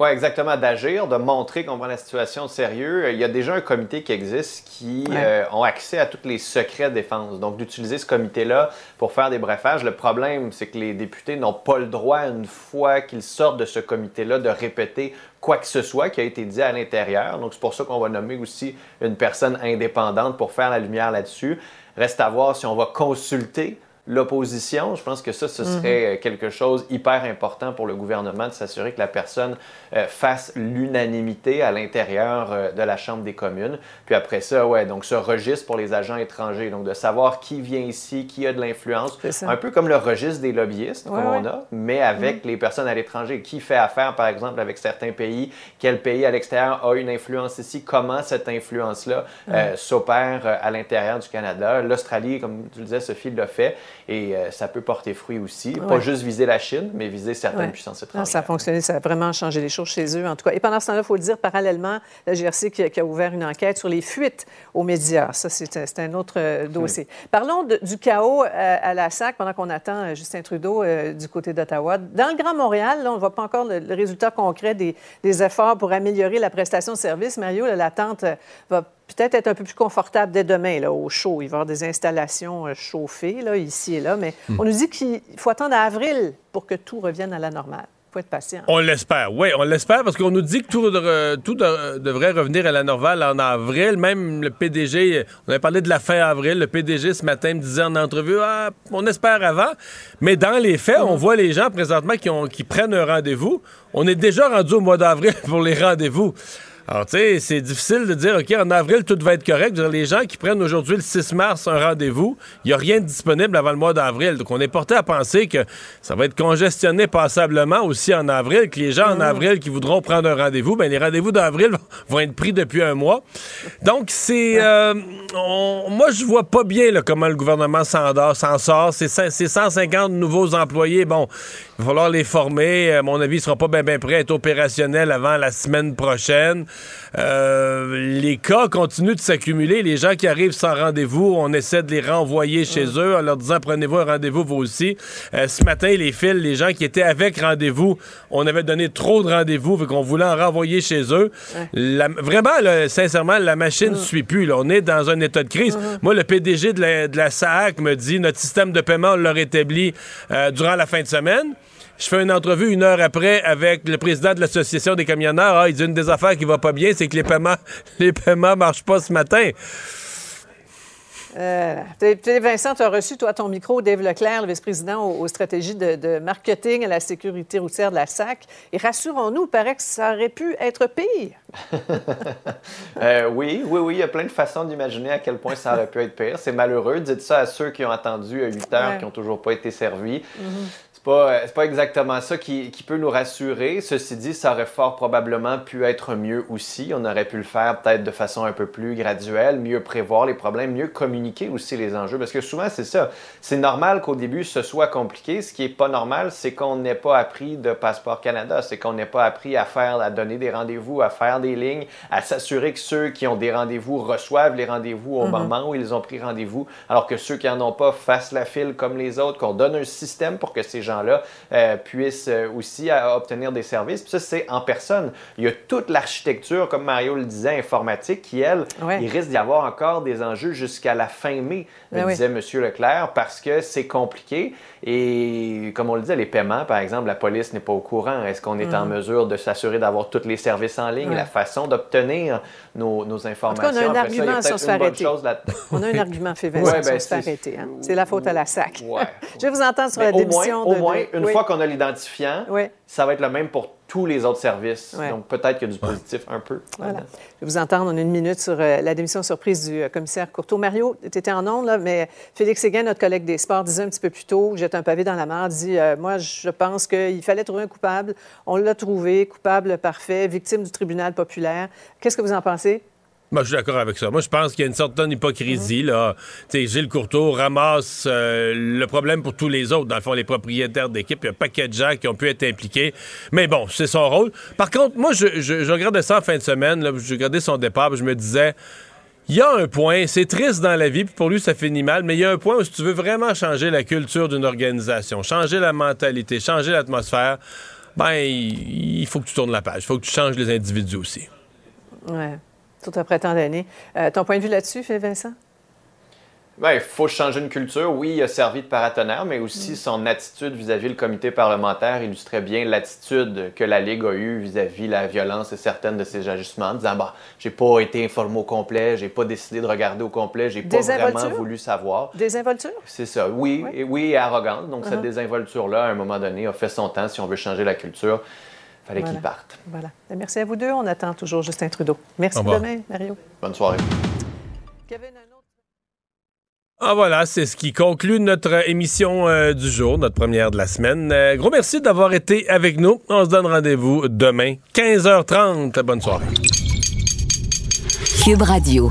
Oui, exactement, d'agir, de montrer qu'on prend la situation au sérieux. Il y a déjà un comité qui existe qui euh, ont accès à tous les secrets de défense. Donc, d'utiliser ce comité-là pour faire des briefages. Le problème, c'est que les députés n'ont pas le droit, une fois qu'ils sortent de ce comité-là, de répéter quoi que ce soit qui a été dit à l'intérieur. Donc, c'est pour ça qu'on va nommer aussi une personne indépendante pour faire la lumière là-dessus. Reste à voir si on va consulter l'opposition. Je pense que ça, ce serait mhm. quelque chose hyper important pour le gouvernement de s'assurer que la personne euh, fasse l'unanimité à l'intérieur euh, de la Chambre des communes. Puis après ça, ouais, donc ce registre pour les agents étrangers, donc de savoir qui vient ici, qui a de l'influence, un peu comme le registre des lobbyistes comme on a, mais avec mhm. les personnes à l'étranger, qui fait affaire par exemple avec certains pays, quel pays à l'extérieur a une influence ici, comment cette influence-là euh, s'opère à l'intérieur du Canada? L'Australie, comme tu le disais, Sophie l'a fait. Et euh, ça peut porter fruit aussi. Pas juste viser la Chine, mais viser certaines puissances étrangères. ça a fonctionné, ça a vraiment changé les choses chez eux, en tout cas. Et pendant ce temps-là, il faut le dire, parallèlement, la GRC qui, a ouvert une enquête sur les fuites aux médias. Ça, c'est un autre euh, dossier. Parlons du chaos euh, à, la SAC pendant qu'on attend Justin Trudeau du côté d'Ottawa. Dans le Grand Montréal, là, on ne voit pas encore le, résultat concret des, des, efforts pour améliorer la prestation de service. Mario, l'attente va peut-être être un peu plus confortable dès demain, là, au chaud. Il va y avoir des installations euh, chauffées, là, ici et là. Mais hmm. on nous dit qu'il faut attendre à avril pour que tout revienne à la normale. Il faut être patient. On l'espère, oui, on l'espère parce qu'on nous dit que tout, tout devrait revenir à la normale en avril. Même le PDG, on avait parlé de la fin avril, le PDG ce matin me disait en entrevue, ah, on espère avant. Mais dans les faits, on hmm. voit les gens présentement qui, ont, qui prennent un rendez-vous. On est déjà rendu au mois d'avril <laughs> pour les rendez-vous. Alors, tu sais, c'est difficile de dire, OK, en avril, tout va être correct. Les gens qui prennent aujourd'hui, le 6 mars, un rendez-vous, il n'y a rien de disponible avant le mois d'avril. Donc, on est porté à penser que ça va être congestionné passablement aussi en avril, que les gens en mm. avril qui voudront prendre un rendez-vous, ben les rendez-vous d'avril <laughs> vont être pris depuis un mois. Donc, c'est... Euh, moi, je vois pas bien comment le gouvernement s'en sort. C'est 150 nouveaux employés. Bon, il va falloir les former. À mon avis, ils ne seront pas bien prêts à être opérationnels avant la semaine prochaine. Euh, les cas continuent de s'accumuler. Les gens qui arrivent sans rendez-vous, on essaie de les renvoyer chez eux en leur disant prenez-vous un rendez-vous vous aussi. Euh, ce matin, les fils, les gens qui étaient avec rendez-vous, on avait donné trop de rendez-vous, fait qu'on voulait en renvoyer chez eux. vraiment, sincèrement, la machine ne suit plus. On est dans un état de crise. Moi, le PDG de la, de SAAC me dit notre système de paiement, on l'a rétabli euh, durant la fin de semaine. Je fais une entrevue une heure après avec le président de l'Association des camionneurs. Ah, il dit une des affaires qui va pas bien, c'est que les paiements, <laughs> les paiements marchent pas ce matin. Euh, Vincent, tu as reçu, toi, ton micro, Dave Leclerc, le vice-président aux, stratégies de, marketing à la sécurité routière de la SAC. Et rassurons-nous, il paraît que ça aurait pu être pire. <laughs> Euh, oui, oui, oui. Il y a plein de façons d'imaginer à quel point ça aurait pu être pire. C'est malheureux. Dites ça à ceux qui ont attendu 8 heures, qui n'ont toujours pas été servis. Mm-hmm. C'est pas, euh, pas exactement ça qui, qui, peut nous rassurer. Ceci dit, ça aurait fort probablement pu être mieux aussi. On aurait pu le faire peut-être de façon un peu plus graduelle, mieux prévoir les problèmes, mieux communiquer aussi les enjeux. Parce que souvent, c'est ça. C'est normal qu'au début, ce soit compliqué. Ce qui est pas normal, c'est qu'on n'ait pas appris de Passeport Canada. C'est qu'on n'ait pas appris à faire, à donner des rendez-vous, à faire des lignes, à s'assurer que ceux qui ont des rendez-vous reçoivent les rendez-vous au mm-hmm. moment où ils ont pris rendez-vous, alors que ceux qui n'en ont pas fassent la file comme les autres, qu'on donne un système pour que ces gens là euh, puissent euh, aussi obtenir des services. Puis ça, c'est en personne. Il y a toute l'architecture, comme Mario le disait, informatique, qui, elle, il risque d'y avoir encore des enjeux jusqu'à la fin mai, ben disait M. Leclerc, parce que c'est compliqué. Et comme on le disait, les paiements, par exemple, la police n'est pas au courant. Est-ce qu'on est en mm. mesure de s'assurer d'avoir tous les services en ligne, la façon d'obtenir nos, nos, informations? En tout cas, on a un argument ça, se faire arrêter. on a un argument fait <laughs> Vincent, ben, se faire arrêter. Hein. C'est la faute à la SAC. <laughs> Je vais vous entendre sur la démission. Au moins, une fois qu'on a l'identifiant, ça va être le même pour tous les autres services. Donc, peut-être qu'il y a du positif un peu. Voilà. Je vais vous entendre. On a une minute sur euh, la démission surprise du euh, commissaire Courteau. Mario, tu étais en ondes, là, mais Félix Séguin, notre collègue des sports, disait un petit peu plus tôt, jette un pavé dans la mare, dit euh, Moi, je pense qu'il fallait trouver un coupable. On l'a trouvé, coupable parfait, victime du tribunal populaire. Qu'est-ce que vous en pensez? Moi, je suis d'accord avec ça. Moi, je pense qu'il y a une certaine hypocrisie. là. Gilles Courteau ramasse euh, le problème pour tous les autres. Dans le fond, les propriétaires d'équipe, il y a un paquet de gens qui ont pu être impliqués. Mais bon, c'est son rôle. Par contre, moi, je, regardais ça en fin de semaine. Je regardais son départ, je me disais... Il y a un point, c'est triste dans la vie, puis pour lui, ça finit mal, mais il y a un point où si tu veux vraiment changer la culture d'une organisation, changer la mentalité, changer l'atmosphère, ben, il faut que tu tournes la page. Il faut que tu changes les individus aussi. Ouais tout après tant d'années. Euh, ton point de vue là-dessus, Vincent? Bien, il faut changer une culture. Oui, il a servi de paratonnerre, mais aussi mm. son attitude vis-à-vis le comité parlementaire illustrait bien l'attitude que la Ligue a eue vis-à-vis la violence et certaines de ses ajustements, en disant bah, j'ai pas été informé au complet, j'ai pas décidé de regarder au complet, j'ai pas vraiment voulu savoir. Désinvolture? C'est ça, oui, et, oui, et arrogante. Donc, cette uh-huh. désinvolture-là, à un moment donné, a fait son temps si on veut changer la culture fallait qu'il parte. Voilà. Ben, merci à vous deux. On attend toujours Justin Trudeau. Merci demain, Mario. Bonne soirée. Ah voilà, c'est ce qui conclut notre émission euh, du jour, notre première de la semaine. Euh, gros merci d'avoir été avec nous. On se donne rendez-vous demain, 15h30. Bonne soirée. Cube Radio.